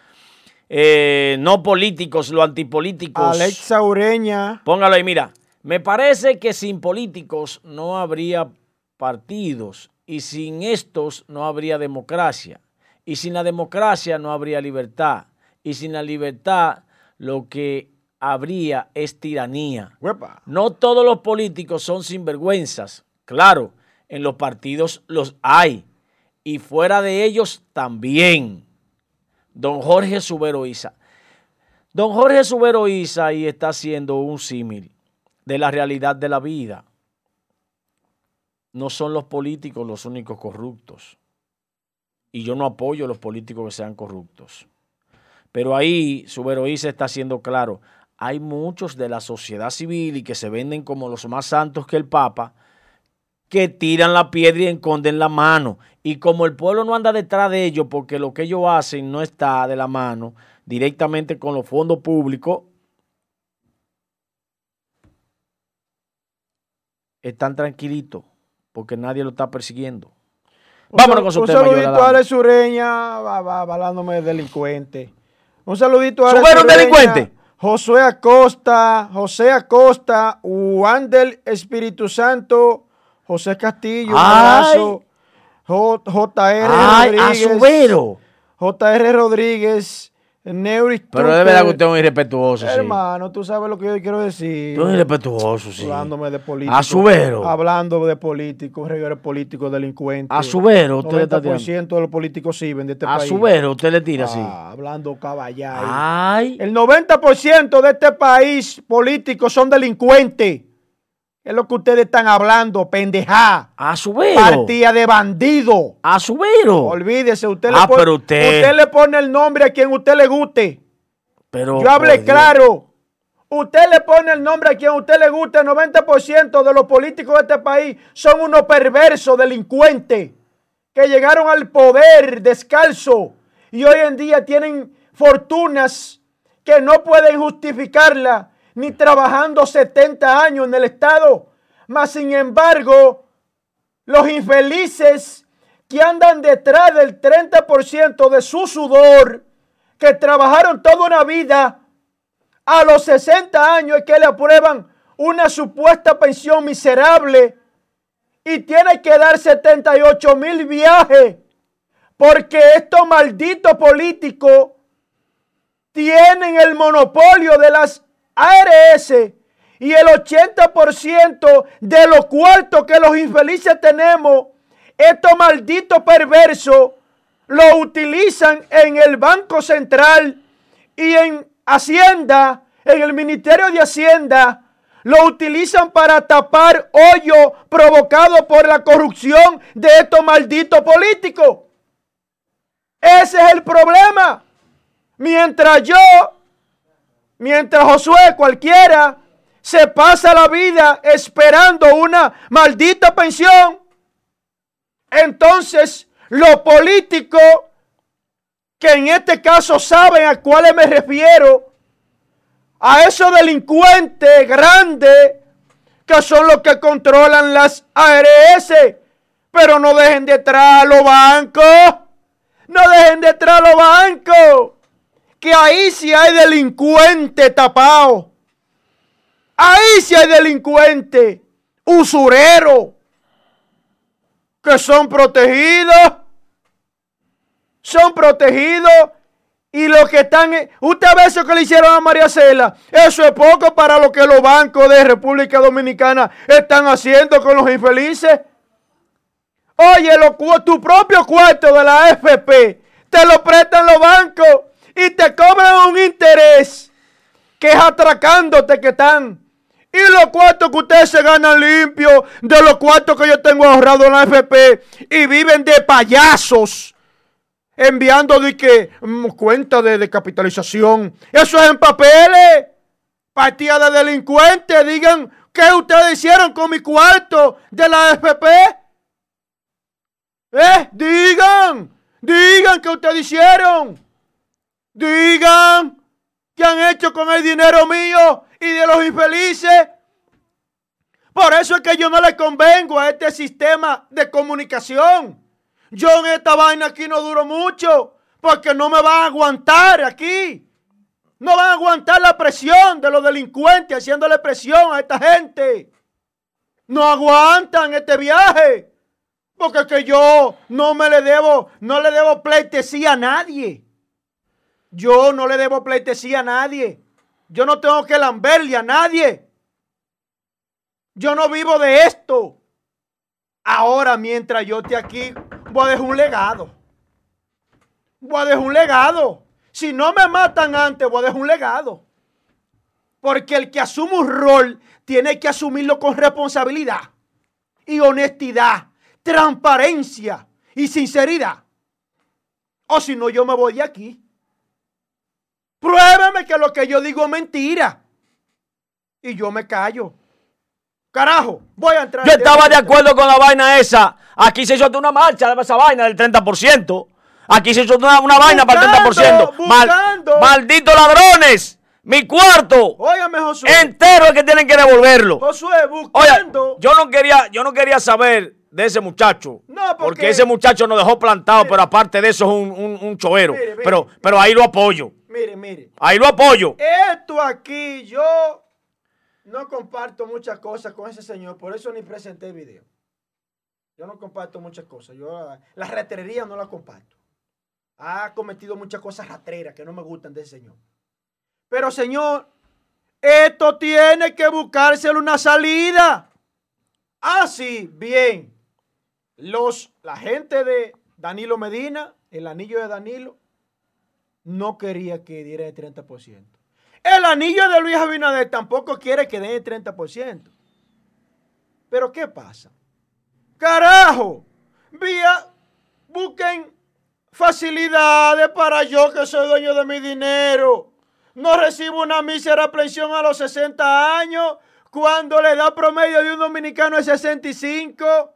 Speaker 1: eh, no políticos, los antipolíticos.
Speaker 2: Alexa Ureña.
Speaker 1: Póngalo ahí, mira. Me parece que sin políticos no habría partidos y sin estos no habría democracia. Y sin la democracia no habría libertad. Y sin la libertad lo que habría es tiranía.
Speaker 2: Uepa.
Speaker 1: No todos los políticos son sinvergüenzas. Claro, en los partidos los hay. Y fuera de ellos también. Don Jorge Subero Isa. Don Jorge Subero Isa ahí está haciendo un símil de la realidad de la vida. No son los políticos los únicos corruptos. Y yo no apoyo a los políticos que sean corruptos. Pero ahí Subero Isa está haciendo claro, hay muchos de la sociedad civil y que se venden como los más santos que el Papa, que tiran la piedra y esconden la mano. Y como el pueblo no anda detrás de ellos porque lo que ellos hacen no está de la mano directamente con los fondos públicos, están tranquilitos porque nadie lo está persiguiendo. Vámonos con su
Speaker 2: un
Speaker 1: tema. Joel
Speaker 2: saludito a
Speaker 1: Adame.
Speaker 2: Alex Ureña, va, va, hablándome de delincuente. Un saludito a
Speaker 1: ¿Subero
Speaker 2: Alex
Speaker 1: un delincuente?
Speaker 2: Josué Acosta, José Acosta, Wandel Espíritu Santo, José Castillo, un JR
Speaker 1: ¡Ay, a
Speaker 2: Rodríguez.
Speaker 1: Subero!
Speaker 2: JR Rodríguez,
Speaker 1: Pero de verdad que usted es un irrespetuoso, sí.
Speaker 2: Hermano, tú sabes lo que yo quiero decir.
Speaker 1: Tú eres irrespetuoso, sí.
Speaker 2: Hablándome de políticos.
Speaker 1: A Subero.
Speaker 2: Hablando de políticos, regueros políticos, delincuentes.
Speaker 1: A Subero usted le está
Speaker 2: 90% de los políticos sirven de este
Speaker 1: A
Speaker 2: país.
Speaker 1: Subero usted le tira así.
Speaker 2: Ah, hablando caballay.
Speaker 1: Ay.
Speaker 2: El 90% de este país políticos son delincuentes. Es lo que ustedes están hablando, pendejá.
Speaker 1: A Subero.
Speaker 2: Partida de bandido.
Speaker 1: A Subero.
Speaker 2: Olvídese, usted,
Speaker 1: Ah,
Speaker 2: le pone,
Speaker 1: pero usted-
Speaker 2: le pone el nombre a quien usted le guste.
Speaker 1: Pero,
Speaker 2: Yo hablé
Speaker 1: Dios.
Speaker 2: claro. Usted le pone el nombre a quien a usted le guste. El 90% de los políticos de este país son unos perversos, delincuentes, que llegaron al poder descalzo y hoy en día tienen fortunas que no pueden justificarla ni trabajando 70 años en el Estado. Mas, sin embargo, los infelices que andan detrás del 30% de su sudor, que trabajaron toda una vida, a los 60 años es que le aprueban una supuesta pensión miserable y tiene que dar 78 mil viajes porque estos malditos políticos tienen el monopolio de las ARS y el 80% de los cuartos que los infelices tenemos, estos malditos perversos lo utilizan en el Banco Central y en Hacienda, en el Ministerio de Hacienda, lo utilizan para tapar hoyo provocado por la corrupción de estos malditos políticos. Ese es el problema. Mientras yo, mientras Josué cualquiera, se pasa la vida esperando una maldita pensión, entonces los políticos, que en este caso saben a cuáles me refiero, a esos delincuentes grandes que son los que controlan las ARS, pero no dejen detrás a los bancos, no dejen detrás a los bancos, que ahí sí hay delincuentes tapados, ahí sí hay delincuentes, usureros, que son protegidos, son protegidos y los que están, en- usted ve eso que le hicieron a María Cela, eso es poco para lo que los bancos de República Dominicana están haciendo con los infelices. Oye, lo tu propio cuarto de la FP te lo prestan los bancos y te cobran un interés que es atracándote que están. Y los cuartos que ustedes se ganan limpios de los cuartos que yo tengo ahorrado en la FP y viven de payasos enviando de que mm, cuenta de, de capitalización. Eso es en papeles. Partida de delincuentes. Digan qué ustedes hicieron con mi cuarto de la FP. ¿Eh? Digan. Digan qué ustedes hicieron. Digan qué han hecho con el dinero mío y de los infelices. Por eso es que yo no le convengo a este sistema de comunicación. Yo en esta vaina aquí no duro mucho, Porque no me van a aguantar aquí. No van a aguantar la presión de los delincuentes haciéndole presión a esta gente. No aguantan este viaje. Porque que yo no me le debo, no le debo pleitesía a nadie. Yo no le debo pleitesía a nadie. Yo no tengo que lamberle a nadie. Yo no vivo de esto. Ahora, mientras yo esté aquí, voy a dejar un legado. Voy a dejar un legado. Si no me matan antes, voy a dejar un legado. Porque el que asume un rol tiene que asumirlo con responsabilidad y honestidad, transparencia y sinceridad. O si no, yo me voy de aquí. Pruébame que lo que yo digo es mentira. Y yo me callo. Carajo, voy a entrar.
Speaker 1: Yo estaba de acuerdo con la vaina esa. Aquí se hizo una marcha de esa vaina del 30%. Aquí se hizo una, vaina para el 30%. Mal, malditos ladrones. Mi cuarto.
Speaker 2: Óyame, Josué.
Speaker 1: Entero es que tienen que devolverlo.
Speaker 2: Josué, buscando.
Speaker 1: yo no quería, yo no quería saber de ese muchacho. No, porque, ese muchacho nos dejó plantado, pero aparte de eso es un, un, un choero. Pero, pero ahí lo apoyo.
Speaker 2: Mire, mire.
Speaker 1: Ahí lo apoyo.
Speaker 2: Esto aquí, yo no comparto muchas cosas con ese señor, por eso ni presenté el video. Yo no comparto muchas cosas. Yo la ratrería no la comparto. Ha cometido muchas cosas ratreras que no me gustan de ese señor. Pero señor, esto tiene que buscárselo una salida. Así, bien. Los, la gente de Danilo Medina, el anillo de Danilo, no quería que diera el 30%. El anillo de Luis Abinader tampoco quiere que den el 30%. Pero ¿qué pasa? Carajo, vía, busquen facilidades para yo que soy dueño de mi dinero. No recibo una mísera pensión a los 60 años cuando le da promedio de un dominicano de 65.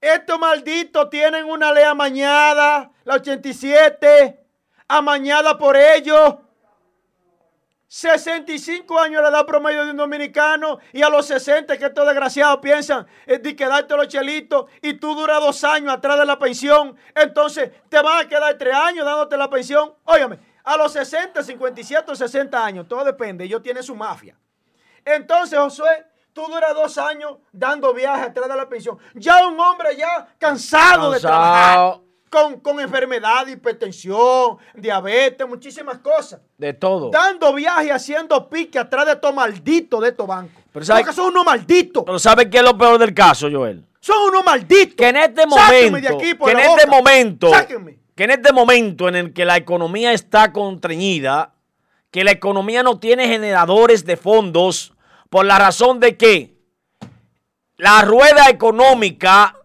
Speaker 2: Estos malditos tienen una ley amañada, la 87 amañada por ellos. 65 años le da promedio de un dominicano y a los 60 que estos desgraciados piensan de quedarte los chelitos y tú duras dos años atrás de la pensión, entonces te van a quedar tres años dándote la pensión. Óyame, a los 60, 57 60 años, todo depende, ellos tienen su mafia. Entonces, Josué, tú duras dos años dando viajes atrás de la pensión. Ya un hombre ya cansado. de trabajar con, con enfermedad, hipertensión, diabetes, muchísimas cosas.
Speaker 1: De todo.
Speaker 2: Dando viaje, haciendo pique atrás de estos malditos de estos bancos. Pero Porque son unos malditos.
Speaker 1: Pero ¿sabes qué es lo peor del caso, Joel?
Speaker 2: Son unos malditos.
Speaker 1: Que en este momento, que en este momento, que en este momento en el que la economía está contrañida, que la economía no tiene generadores de fondos, por la razón de que la rueda económica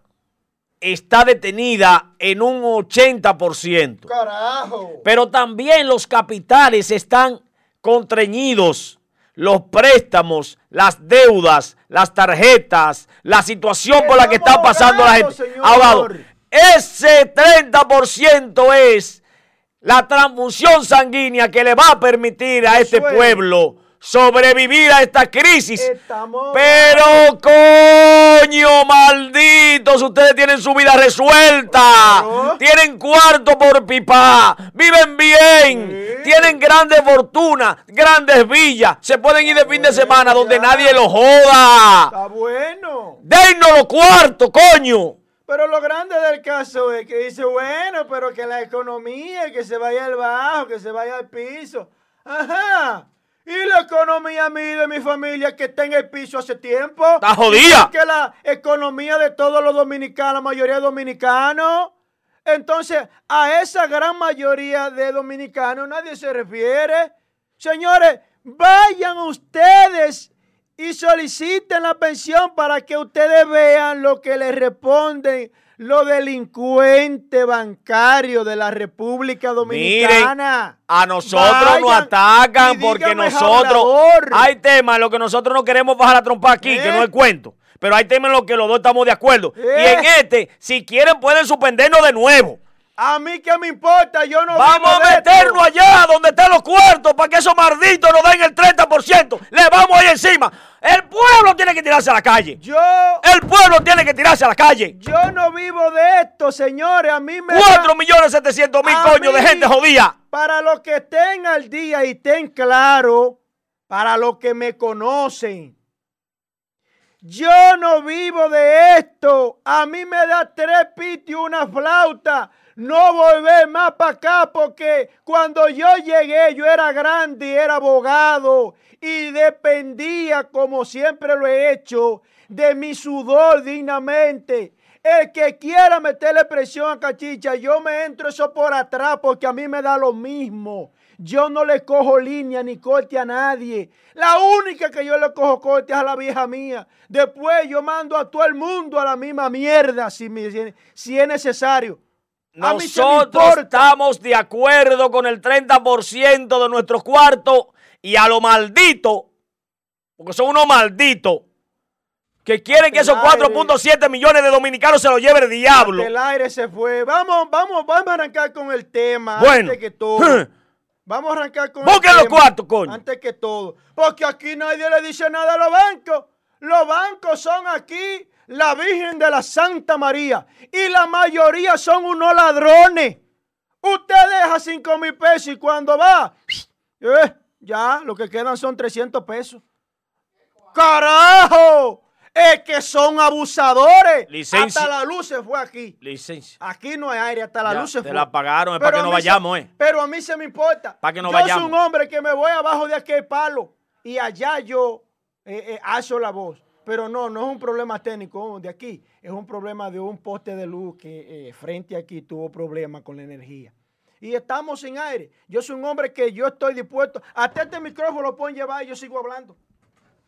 Speaker 1: está detenida en un 80%.
Speaker 2: Carajo.
Speaker 1: Pero también los capitales están contrañidos. Los préstamos, las deudas, las tarjetas, la situación por la que está pasando la gente. Abogado, ese 30% es la transfusión sanguínea que le va a permitir a este pueblo sobrevivir a esta crisis. Pero coño, malditos, ustedes tienen su vida resuelta. Tienen cuarto por pipa. Viven bien. Tienen grandes fortunas, grandes villas. Se pueden ir de fin de semana donde nadie los joda.
Speaker 2: Está bueno.
Speaker 1: Denos los cuartos, coño.
Speaker 2: Pero lo grande del caso es que dice, bueno, pero que la economía, que se vaya al bajo, que se vaya al piso. Ajá. Y la economía mía de mi familia que está en el piso hace tiempo.
Speaker 1: Está jodida.
Speaker 2: Que la economía de todos los dominicanos, la mayoría de dominicanos. Entonces, a esa gran mayoría de dominicanos nadie se refiere. Señores, vayan ustedes y soliciten la pensión para que ustedes vean lo que les responden los delincuentes bancarios de la República Dominicana.
Speaker 1: a nosotros nos atacan porque nosotros. Hay temas en los que nosotros no queremos bajar la trompa aquí, que no es ¿Eh? cuento. Pero hay temas en los que los dos estamos de acuerdo. Y en ¿Eh? este, si quieren, pueden suspendernos de nuevo.
Speaker 2: A mí qué me importa, yo no
Speaker 1: Vamos a meternos
Speaker 2: esto.
Speaker 1: allá donde están los cuartos para que esos malditos nos den el 30%. Le vamos ahí encima. El pueblo tiene que tirarse a la calle.
Speaker 2: Yo,
Speaker 1: El pueblo tiene que tirarse a la calle.
Speaker 2: yo no vivo de esto, señores. A mí me
Speaker 1: 4
Speaker 2: da-
Speaker 1: millones 700 mil coños de gente jodida.
Speaker 2: Para los que estén al día y estén claros, para los que me conocen. Yo no vivo de esto. A mí me da tres pitos y una flauta. No volver más para acá porque cuando yo llegué yo era grande y era abogado y dependía, como siempre lo he hecho, de mi sudor dignamente. El que quiera meterle presión a Cachicha, yo me entro eso por atrás porque a mí me da lo mismo. Yo no le cojo línea ni corte a nadie. La única que yo le cojo corte es a la vieja mía. Después yo mando a todo el mundo a la misma mierda si, es necesario.
Speaker 1: Nosotros estamos de acuerdo con el 30% de nuestros cuartos y a lo maldito, porque son unos malditos, que quieren que esos
Speaker 2: Hasta el aire.
Speaker 1: 4.7 millones de dominicanos se los lleve el diablo.
Speaker 2: El aire se fue. Vamos, vamos, vamos a arrancar con el tema.
Speaker 1: Bueno.
Speaker 2: Antes que todo. Vamos a arrancar con
Speaker 1: Busquen
Speaker 2: el
Speaker 1: los
Speaker 2: tema,
Speaker 1: cuartos, coño.
Speaker 2: Antes que todo. Porque aquí nadie le dice nada a los bancos. Los bancos son aquí la Virgen de la Santa María. Y la mayoría son unos ladrones. Usted deja 5 mil pesos y cuando va, eh, ya lo que quedan son 300 pesos. ¡Carajo! Es que son abusadores.
Speaker 1: Licencia.
Speaker 2: Hasta la luz se fue aquí.
Speaker 1: Licencia.
Speaker 2: Aquí no hay aire, hasta la
Speaker 1: Ya,
Speaker 2: luz se
Speaker 1: te
Speaker 2: fue.
Speaker 1: la pagaron, es para que no
Speaker 2: se-
Speaker 1: vayamos, eh.
Speaker 2: Pero a mí se me importa.
Speaker 1: Pa' que no
Speaker 2: yo
Speaker 1: vayamos.
Speaker 2: soy un hombre que me voy abajo de aquel palo y allá yo eh, eh, alzo la voz. Pero no, no es un problema técnico de aquí. Es un problema de un poste de luz que eh, frente aquí tuvo problemas con la energía. Y estamos sin aire. Yo soy un hombre que yo estoy dispuesto. Hasta este micrófono lo pueden llevar y yo sigo hablando.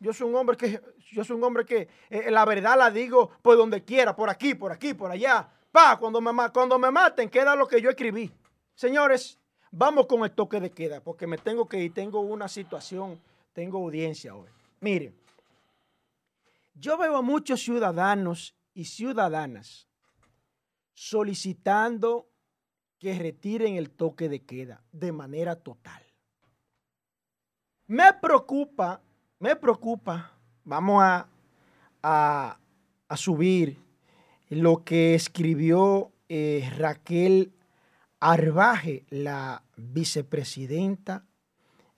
Speaker 2: Yo soy un hombre que, yo soy un hombre que eh, la verdad la digo por donde quiera, por aquí, por aquí, por allá. Pa, cuando me, cuando me maten, queda lo que yo escribí. Señores, vamos con el toque de queda, porque me tengo que ir, tengo una situación, tengo audiencia hoy. Miren, yo veo a muchos ciudadanos y ciudadanas solicitando que retiren el toque de queda de manera total. Me preocupa, me preocupa, vamos a, a, subir lo que escribió eh, Raquel Arbaje, la vicepresidenta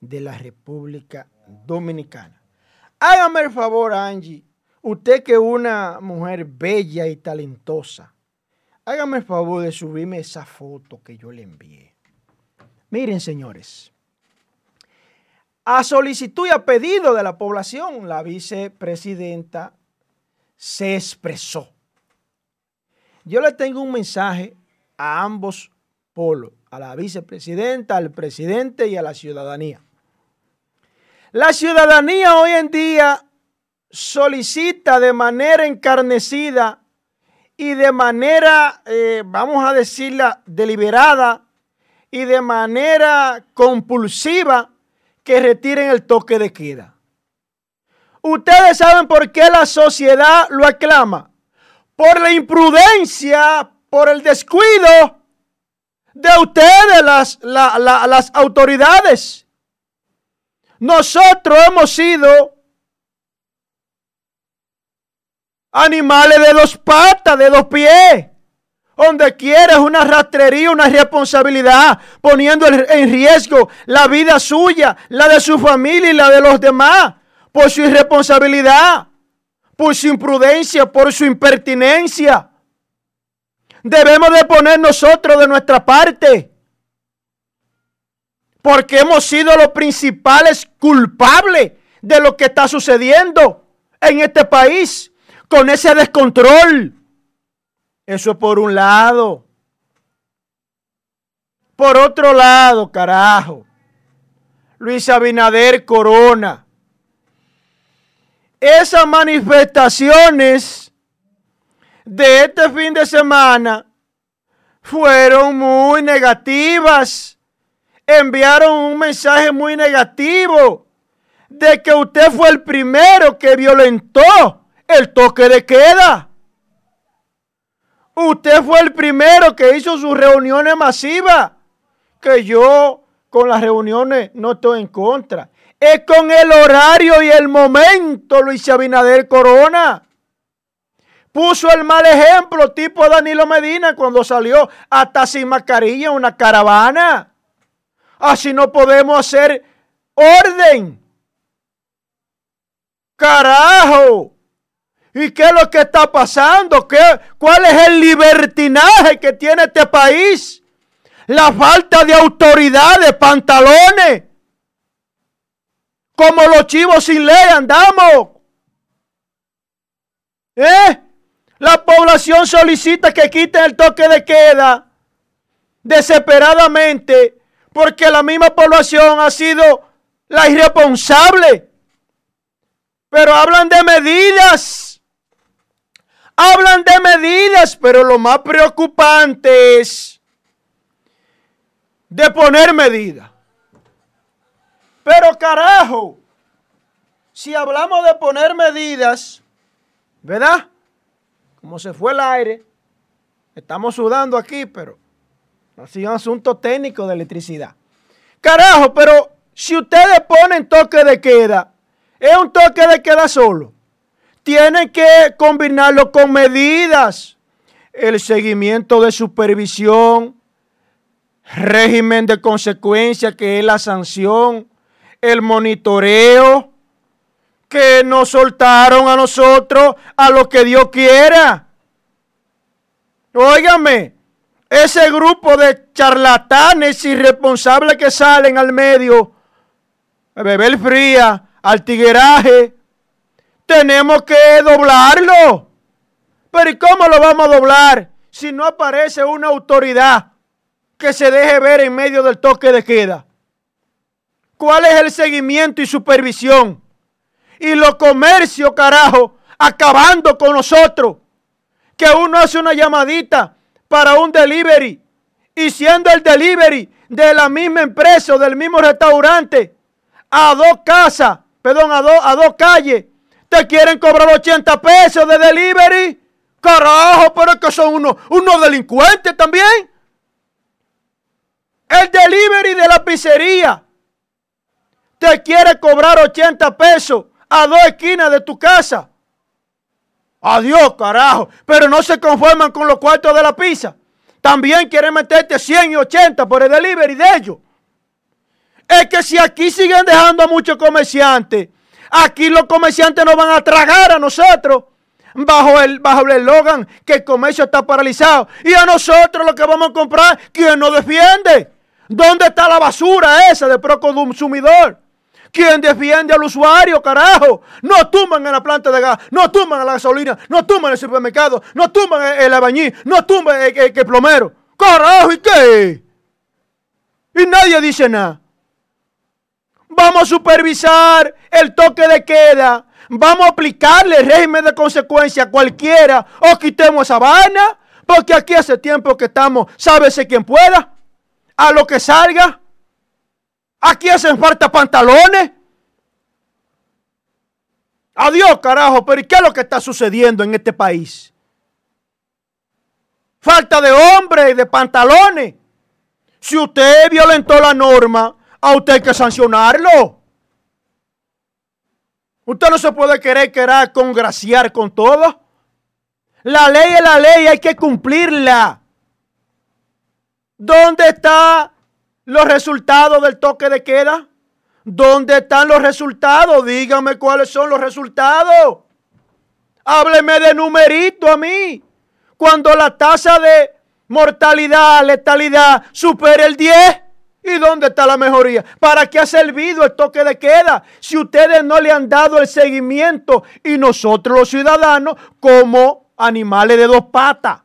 Speaker 2: de la República Dominicana. Hágame el favor, Angie, usted que es una mujer bella y talentosa, hágame el favor de subirme esa foto que yo le envié. Miren, señores, a solicitud y a pedido de la población, la vicepresidenta se expresó. Yo le tengo un mensaje a ambos polos, a la vicepresidenta, al presidente y a la ciudadanía. La ciudadanía hoy en día solicita de manera encarnecida y de manera, eh, vamos a decirla, deliberada y de manera compulsiva que retiren el toque de queda. Ustedes saben por qué la sociedad lo aclama. Por la imprudencia, por el descuido de ustedes, las, la- la- las autoridades. Nosotros hemos sido animales de dos patas, de dos pies. Donde quiera es una rastrería, una responsabilidad, poniendo en en riesgo la vida suya, la de su familia y la de los demás, por su irresponsabilidad, por su imprudencia, por su impertinencia. Debemos de poner nosotros de nuestra parte, porque hemos sido los principales culpables de lo que está sucediendo en este país, con ese descontrol. Eso por un lado. Por otro lado, carajo. Luis Abinader Corona. Esas manifestaciones de este fin de semana fueron muy negativas. Enviaron un mensaje muy negativo de que usted fue el primero que violentó el toque de queda. Usted fue el primero que hizo sus reuniones masivas. Que yo con las reuniones no estoy en contra. Es con el horario y el momento, Luis Abinader Corona. Puso el mal ejemplo tipo Danilo Medina cuando salió hasta sin mascarilla en una caravana. Así no podemos hacer orden. Carajo. ¿Y qué es lo que está pasando? ¿Qué, ¿Cuál es el libertinaje que tiene este país? La falta de autoridad, de pantalones. Como los chivos sin ley andamos. ¿Eh? La población solicita que quiten el toque de queda desesperadamente porque la misma población ha sido la irresponsable. Pero hablan de medidas. Hablan de medidas, pero lo más preocupante es de poner medidas. Pero carajo, si hablamos de poner medidas, ¿verdad? Como se fue el aire, estamos sudando aquí, pero así es un asunto técnico de electricidad. Carajo, pero si ustedes ponen toque de queda, es un toque de queda solo. Tienen que combinarlo con medidas. El seguimiento de supervisión, régimen de consecuencia, que es la sanción, el monitoreo, que nos soltaron a nosotros a lo que Dios quiera. Óigame, ese grupo de charlatanes irresponsables que salen al medio a beber fría, al tigueraje, tenemos que doblarlo. Pero ¿y cómo lo vamos a doblar si no aparece una autoridad que se deje ver en medio del toque de queda? ¿Cuál es el seguimiento y supervisión? Y los comercios, carajo, acabando con nosotros. Que uno hace una llamadita para un delivery y siendo el delivery de la misma empresa o del mismo restaurante a dos casas, perdón, a, dos a dos calles, te quieren cobrar 80 pesos de delivery. Carajo, pero es que son unos, unos delincuentes también. El delivery de la pizzería te quiere cobrar 80 pesos a dos esquinas de tu casa. Adiós, carajo. Pero no se conforman con los cuartos de la pizza. También quieren meterte 100 y 80 por el delivery de ellos. Es que si aquí siguen dejando a muchos comerciantes, aquí los comerciantes nos van a tragar a nosotros bajo el bajo el eslogan que el comercio está paralizado. Y a nosotros lo que vamos a comprar, ¿quién nos defiende? ¿Dónde está la basura esa de proconsumidor? ¿Quién defiende al usuario, carajo? No tumban en la planta de gas, no tumban en la gasolina, no tumban en el supermercado, no tumban en el albañil, no tumban el, el plomero. Carajo, ¿y qué? Y nadie dice nada. Vamos a supervisar el toque de queda. Vamos a aplicarle el régimen de consecuencia a cualquiera o quitemos esa vaina. Porque aquí hace tiempo que estamos, sábese quien pueda, a lo que salga. Aquí hacen falta pantalones. Adiós, carajo, pero ¿y qué es lo que está sucediendo en este país? Falta de hombres, de pantalones. Si usted violentó la norma, a usted hay que sancionarlo. Usted no se puede querer querer congraciar con todo. La ley es la ley, hay que cumplirla. ¿Dónde están los resultados del toque de queda? ¿Dónde están los resultados? Dígame cuáles son los resultados. Hábleme de numerito a mí. Cuando la tasa de mortalidad, letalidad supere el 10. ¿Y dónde está la mejoría? ¿Para qué ha servido el toque de queda? Si ustedes no le han dado el seguimiento y nosotros los ciudadanos como animales de dos patas.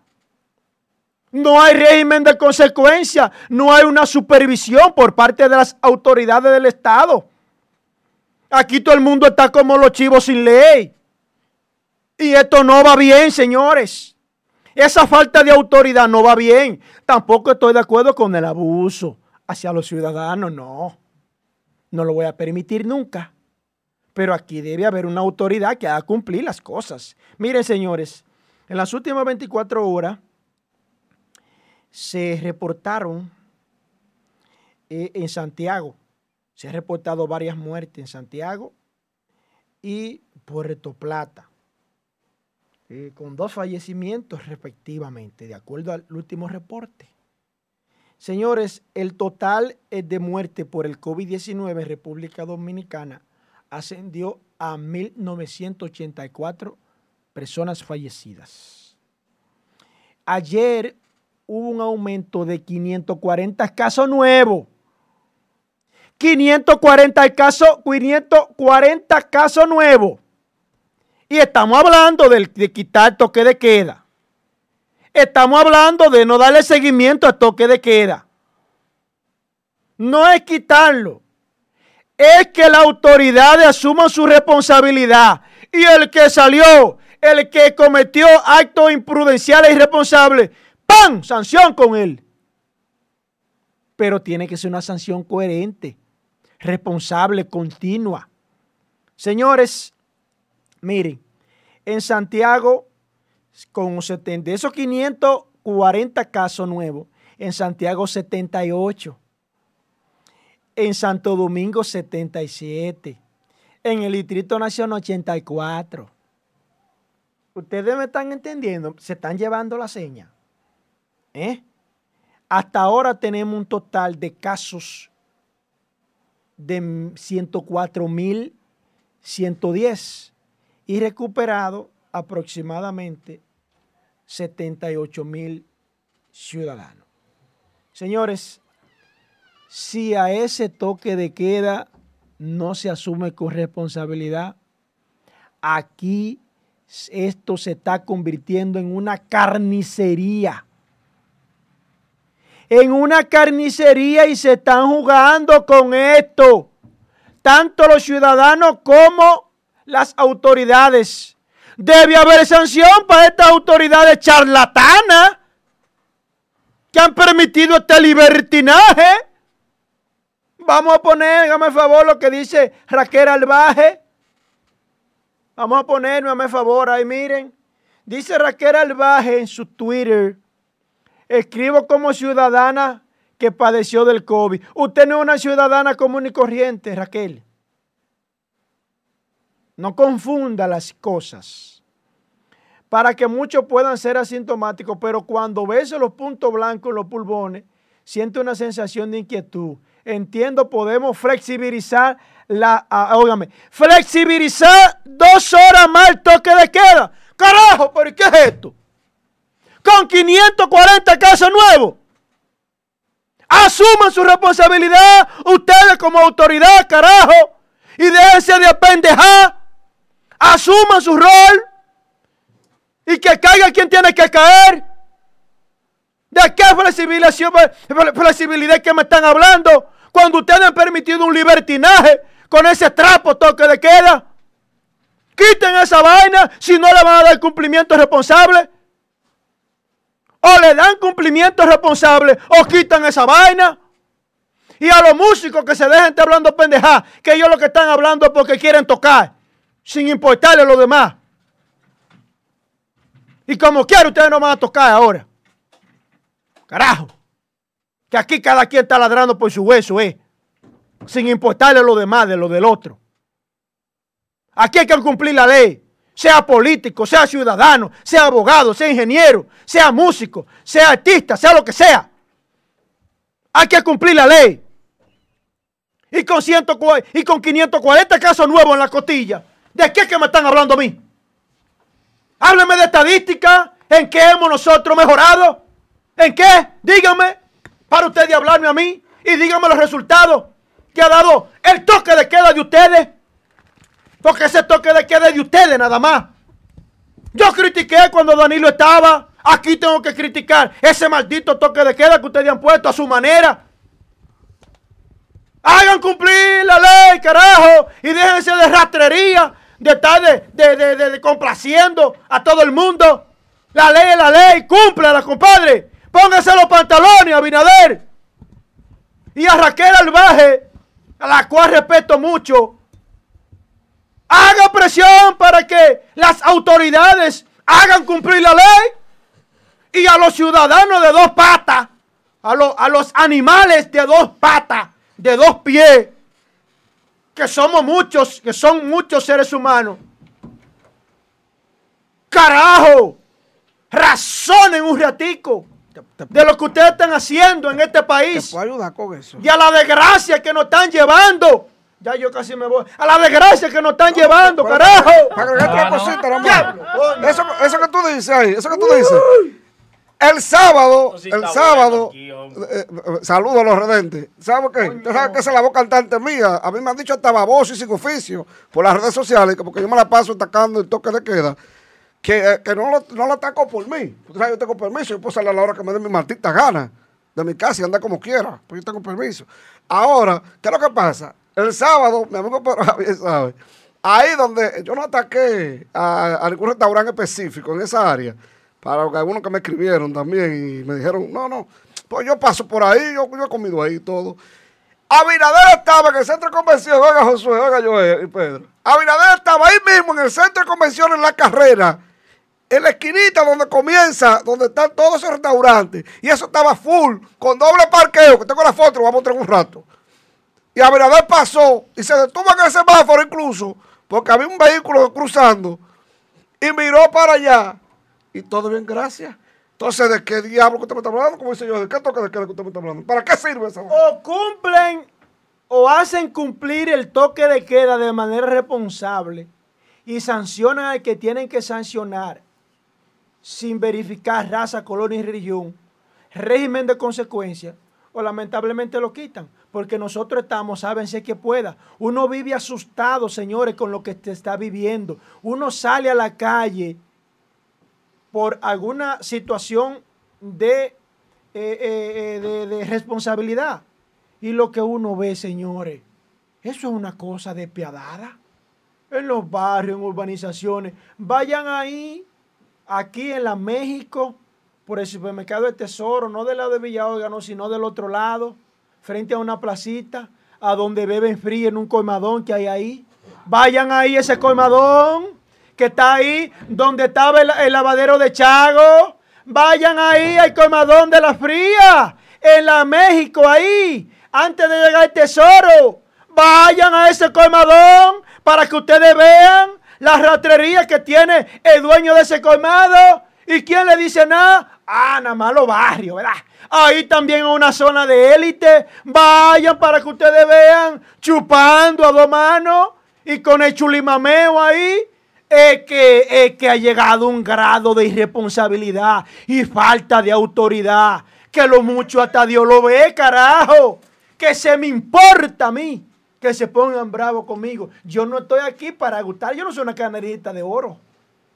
Speaker 2: No hay régimen de consecuencia, no hay una supervisión por parte de las autoridades del Estado. Aquí todo el mundo está como los chivos sin ley. Y esto no va bien, señores. Esa falta de autoridad no va bien. Tampoco estoy de acuerdo con el abuso hacia los ciudadanos, no. No lo voy a permitir nunca. Pero aquí debe haber una autoridad que haga cumplir las cosas. Miren, señores, en las últimas 24 horas se reportaron eh, en Santiago. Se han reportado varias muertes en Santiago y Puerto Plata, eh, con dos fallecimientos respectivamente, de acuerdo al último reporte. Señores, el total de muerte por el COVID-19 en República Dominicana ascendió a 1.984 personas fallecidas. Ayer hubo un aumento de 540 casos nuevos. 540 casos, 540 casos nuevos. Y estamos hablando de, de quitar toque de queda. Estamos hablando de no darle seguimiento a toque de queda. No es quitarlo. Es que las autoridades asuman su responsabilidad. Y el que salió, el que cometió actos imprudenciales irresponsables, ¡pam! Sanción con él. Pero tiene que ser una sanción coherente, responsable, continua. Señores, miren, en Santiago, con 70, de esos 540 casos nuevos, en Santiago 78, en Santo Domingo 77, en el Distrito Nacional 84. Ustedes me están entendiendo, se están llevando la seña. ¿Eh? Hasta ahora tenemos un total de casos de 104.110 y recuperado aproximadamente 78 mil ciudadanos. Señores, si a ese toque de queda no se asume con responsabilidad, aquí esto se está convirtiendo en una carnicería. En una carnicería y se están jugando con esto. Tanto los ciudadanos como las autoridades. Debe haber sanción para estas autoridades charlatanas que han permitido este libertinaje. Vamos a poner, hágame favor, lo que dice Raquel Albaje. Vamos a ponerme, hágame favor, ahí miren. Dice Raquel Albaje en su Twitter. Escribo como ciudadana que padeció del COVID. Usted no es una ciudadana común y corriente, Raquel. No confunda las cosas. Para que muchos puedan ser asintomáticos, pero cuando ves los puntos blancos en los pulmones, siente una sensación de inquietud. Entiendo, podemos flexibilizar la, uh, flexibilizar dos horas más el toque de queda. Carajo, pero ¿qué es esto? Con 540 casos nuevos. Asuman su responsabilidad ustedes como autoridad, carajo. Y déjense de pendejar asuma su rol y que caiga quien tiene que caer. ¿De qué flexibilidad, que me están hablando? Cuando ustedes han permitido un libertinaje con ese trapo toque de queda. Quiten esa vaina si no le van a dar cumplimiento responsable. O le dan cumplimiento responsable o quitan esa vaina. Y a los músicos que se dejen estar hablando pendeja, que ellos lo que están hablando es porque quieren tocar sin importarle lo demás. Y como quiera, ustedes no van a tocar ahora. Carajo. Que aquí cada quien está ladrando por su hueso, ¿eh? Sin importarle lo demás de lo del otro. Aquí hay que cumplir la ley. Sea político, sea ciudadano, sea abogado, sea ingeniero, sea músico, sea artista, sea lo que sea. Hay que cumplir la ley. Y con, y con 540 casos nuevos en la costilla. ¿De qué es que me están hablando a mí? Hábleme de estadística. ¿En qué hemos nosotros mejorado? ¿En qué? Dígame. Para usted de hablarme a mí. Y dígame los resultados que ha dado el toque de queda de ustedes. Porque ese toque de queda es de ustedes nada más. Yo critiqué cuando Danilo estaba. Aquí tengo que criticar ese maldito toque de queda que ustedes han puesto a su manera. Hagan cumplir la ley, carajo. Y déjense de rastrería de estar de, complaciendo a todo el mundo. La ley es la ley, cúmplala, compadre. Póngase los pantalones, Abinader. Y a Raquel Albaje, a la cual respeto mucho. Haga presión para que las autoridades hagan cumplir la ley. y a los ciudadanos de dos patas, a, los- a los animales de dos patas, de dos pies, que somos muchos, que son muchos seres humanos. Carajo, razonen un ratico de lo que ustedes están haciendo en este
Speaker 4: ¿Te
Speaker 2: país
Speaker 4: puedo ayudar con eso?
Speaker 2: y a la desgracia que nos están llevando. Ya yo casi me voy. A la desgracia que nos están llevando,
Speaker 4: Pero-
Speaker 2: carajo.
Speaker 4: Para
Speaker 5: Ah,
Speaker 4: cosita, eso que tú dices ahí, eso que tú dices. El sábado,
Speaker 1: sí
Speaker 4: el sábado,
Speaker 1: bueno aquí, hombre.
Speaker 4: eh, eh, saludo a los redentes. ¿Sabes qué? Usted sabe que esa es la voz cantante mía. A mí me han dicho hasta baboso y sin oficio por las redes sociales, que porque yo me la paso atacando el toque de queda. Que, eh, que no, lo, no lo ataco por mí. Usted sabe, yo tengo permiso, yo puedo salir a la hora que me dé mi maldita gana de mi casa y andar como quiera, porque yo tengo permiso. Ahora, ¿qué es lo que pasa? El sábado, mi amigo Pedro Javier sabe, ahí donde yo no ataqué a, a ningún restaurante específico en esa área, para algunos que me escribieron también y me dijeron, no, no, pues yo paso por ahí, yo, yo he comido ahí todo. Abinader estaba en el centro de convención, oiga Josué, oiga Joel y Pedro. Abinader estaba ahí mismo en el centro de convención en la carrera, en la esquinita donde comienza, donde están todos esos restaurantes. Y eso estaba full, con doble parqueo, que tengo la foto, lo vamos a mostrar un rato. Y Abinader pasó y se detuvo en el semáforo incluso, porque había un vehículo cruzando, y miró para allá. Y todo bien, gracias. Entonces, ¿de qué diablo que usted me está hablando? Como dice yo, ¿de qué toque de queda que usted me está hablando? ¿Para qué sirve esa?
Speaker 2: O cumplen o hacen cumplir el toque de queda de manera responsable y sancionan al que tienen que sancionar sin verificar raza, color y religión, régimen de consecuencia, o lamentablemente lo quitan. Porque nosotros estamos, sábense que pueda. Uno vive asustado, señores, con lo que te está viviendo. Uno sale a la calle por alguna situación de, eh, eh, eh, de, de responsabilidad. Y lo que uno ve, señores, eso es una cosa despiadada. En los barrios, en urbanizaciones. Vayan ahí, aquí en la México, por el supermercado de Tesoro, no del lado de Villa Órgano, sino del otro lado, frente a una placita, a donde beben frío en un colmadón que hay ahí. Vayan ahí ese colmadón que está ahí, donde estaba el, lavadero de Chago. Vayan ahí al colmadón de la fría, en la México, ahí, antes de llegar al tesoro. Vayan a ese colmadón para que ustedes vean la ratrería que tiene el dueño de ese colmado. ¿Y quién le dice nada? Ah, nada más los barrios, ¿verdad? Ahí también una zona de élite. Vayan para que ustedes vean chupando a dos manos y con el chulimameo ahí. Es que, es que ha llegado un grado de irresponsabilidad y falta de autoridad. Que lo mucho hasta Dios lo ve, carajo. Que se me importa a mí que se pongan bravos conmigo. Yo no estoy aquí para gustar. Yo no soy una canarita de oro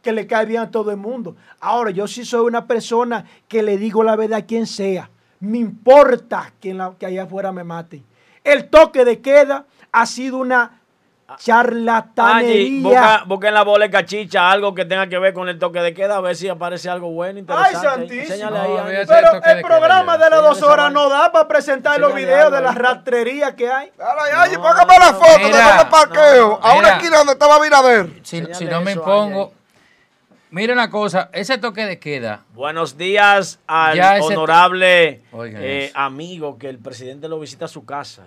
Speaker 2: que le cae bien a todo el mundo. Ahora, yo sí soy una persona que le digo la verdad a quien sea. Me importa que, la- que allá afuera me maten. El toque de queda ha sido una Charlatanería.
Speaker 1: busca, busca en la bola de cachicha algo que tenga que ver con el toque de queda, a ver si aparece algo bueno,
Speaker 2: Ay,
Speaker 1: interesante.
Speaker 2: santísimo.
Speaker 1: Ahí,
Speaker 5: No,
Speaker 1: Angie.
Speaker 5: olvídate.
Speaker 2: Pero el
Speaker 5: de
Speaker 2: programa de las dos horas no da para presentar los videos de
Speaker 1: algo
Speaker 2: las rastrerías que hay.
Speaker 4: Ay, póngame la foto de
Speaker 5: Mira,
Speaker 4: donde parqueo,
Speaker 1: no,
Speaker 4: a una esquina donde estaba Binader.
Speaker 5: Si, si no me impongo. Mira una cosa, ese toque de queda.
Speaker 1: Buenos días al honorable eh, amigo que el presidente lo visita a su casa.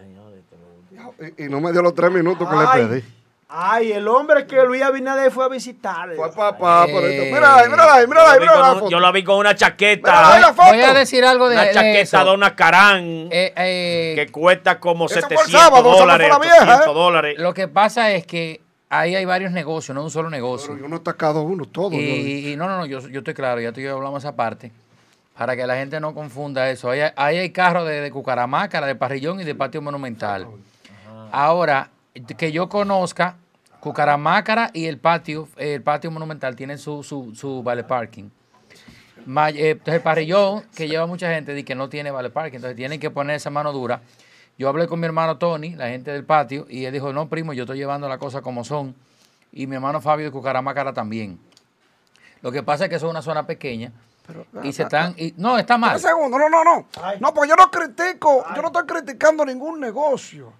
Speaker 4: Y, y no me dio los tres minutos que le pedí.
Speaker 2: ay, el hombre que Luis Abinader fue a visitar.
Speaker 4: Fue papá, por
Speaker 5: Eh,
Speaker 4: esto. Mira ahí, mira ahí, mira
Speaker 1: Yo
Speaker 4: ahí, mira la foto.
Speaker 1: yo lo vi con una
Speaker 4: Mira,
Speaker 1: chaqueta,
Speaker 4: la foto.
Speaker 5: Voy a decir algo de,
Speaker 1: una
Speaker 5: de
Speaker 1: chaqueta de una Carán
Speaker 5: Eh, eh,
Speaker 1: que cuesta como
Speaker 4: Eso fue el
Speaker 1: 700
Speaker 4: sábado, eso no
Speaker 1: dólares,
Speaker 4: fue la vieja,
Speaker 1: 800
Speaker 4: ¿eh?
Speaker 1: dólares.
Speaker 5: Lo que pasa es que ahí hay varios negocios, no un solo negocio.
Speaker 4: Pero yo no he atacado uno, todo.
Speaker 5: Y, y no, no, no, yo, yo estoy claro, ya tú y yo hablamos esa parte, para que la gente no confunda eso. Ahí, hay- ahí hay carros de, de Cucaramácara, de Parrillón y de Patio Monumental. Ahora, que yo conozca, Cucaramácara y el patio, el patio monumental tienen su, su, su vale parking. Eh, Entonces el parrillón, que lleva mucha gente, de que no tiene vale parking, entonces tienen que poner esa mano dura. Yo hablé con mi hermano Tony, la gente del patio, y él dijo, no, primo, yo estoy llevando la cosa como son. Y mi hermano Fabio de Cucaramácara también. Lo que pasa es que eso es una zona pequeña. y se están... y- no, está mal.
Speaker 4: Un segundo, no, no, no.
Speaker 2: Ay.
Speaker 4: No, porque yo no critico, yo no estoy criticando ningún negocio.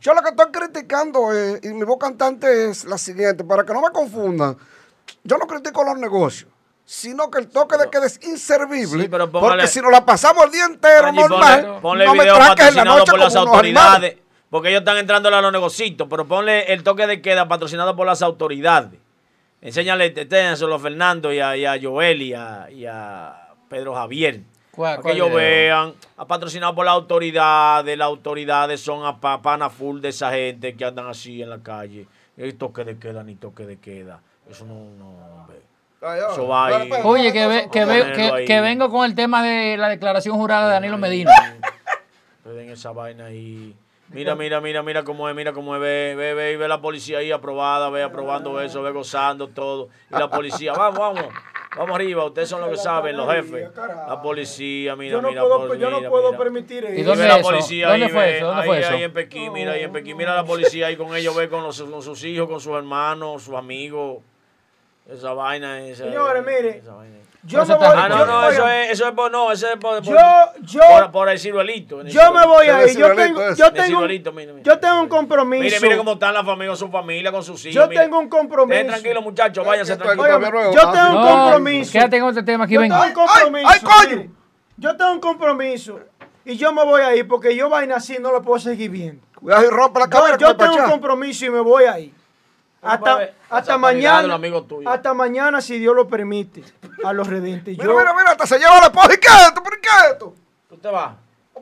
Speaker 4: Yo lo que estoy criticando es, y mi voz cantante es la siguiente, para que no me confundan. Yo no critico los negocios. sino que el toque de queda es inservible.
Speaker 1: Sí, pero póngale-
Speaker 4: porque si nos la pasamos el día entero normal,
Speaker 1: ponle, ponle
Speaker 4: no me
Speaker 1: video
Speaker 4: tranques en la
Speaker 1: patrocinado
Speaker 4: noche
Speaker 1: por las autoridades. Porque ellos están entrando a los negocios, pero ponle el toque de queda patrocinado por las autoridades. Enséñale, enséñaselo a Fernando y a, y a Joel y a, y a Pedro Javier.
Speaker 5: ¿Cuál-
Speaker 1: Para
Speaker 5: cuál
Speaker 1: que ellos
Speaker 5: video?
Speaker 1: vean, ha patrocinado por las autoridades, las autoridades son a pa- pana full de esa gente que andan así en la calle. Y toque de queda ni toque de queda. Eso no, no, hombre. Eso va ahí.
Speaker 5: Oye, que, ve- que, ve- que,
Speaker 1: ahí.
Speaker 5: que vengo con el tema de la declaración jurada de Danilo Medina.
Speaker 1: Ven esa vaina ahí. Mira, mira, mira, mira cómo es, mira cómo es, ve, ve, ve, y ve la policía ahí aprobada, ve aprobando eso, ve gozando todo. Y la policía, vamos, vamos, vamos arriba, ustedes son los que saben, los jefes. La policía, mira,
Speaker 2: Yo no
Speaker 1: mira,
Speaker 2: puedo,
Speaker 1: por-
Speaker 2: yo no
Speaker 1: mira,
Speaker 2: puedo
Speaker 1: mira.
Speaker 2: permitir
Speaker 5: ¿Y
Speaker 1: Y
Speaker 2: eso.
Speaker 5: dónde
Speaker 1: la
Speaker 5: eso?
Speaker 1: policía
Speaker 5: ¿Dónde
Speaker 1: ahí,
Speaker 5: fue
Speaker 1: ve,
Speaker 5: eso? ¿Dónde
Speaker 1: ahí,
Speaker 5: fue eso?
Speaker 1: ahí en Pekín, mira, ahí en Pekín, mira la policía ahí con ellos, ve con, los, con sus hijos, con sus hermanos, sus amigos. Esa vaina, esa
Speaker 2: Señores, mire,
Speaker 1: esa vaina.
Speaker 2: Yo me voy,
Speaker 1: Ah, no,
Speaker 2: yo-
Speaker 1: no, eso es, eso es por, no, eso es por, por,
Speaker 2: Yo, yo,
Speaker 1: por, por el ciruelito. el
Speaker 2: yo me voy
Speaker 4: Ese
Speaker 2: ahí. Yo tengo, yo tengo,
Speaker 1: ciruelito, mire, mire.
Speaker 2: yo tengo un compromiso.
Speaker 1: Mire, mire cómo están las familias, su familia, con sus hijos.
Speaker 2: Yo
Speaker 1: mire.
Speaker 2: tengo un compromiso.
Speaker 1: Estén tranquilos, muchachos, váyanse tranquilos.
Speaker 2: Yo tengo un
Speaker 5: No,
Speaker 2: compromiso.
Speaker 5: quédate en otro tema aquí,
Speaker 2: Yo
Speaker 5: venga.
Speaker 2: tengo un compromiso.
Speaker 4: ay, coño!
Speaker 2: Yo tengo un compromiso. Y yo me voy ahí porque yo vaina así no lo puedo seguir viendo.
Speaker 4: Cuidado y rompe la
Speaker 2: Yo,
Speaker 4: cámara.
Speaker 2: yo tengo un compromiso y me voy
Speaker 1: a
Speaker 2: Hasta,
Speaker 1: ver
Speaker 2: hasta mañana. Hasta mañana, si Dios lo permite. A los redentes. Yo,
Speaker 4: mira, mira, hasta se lleva la esposa. ¿Y qué es esto? ¿Por qué es esto?
Speaker 1: ¿Tú te vas?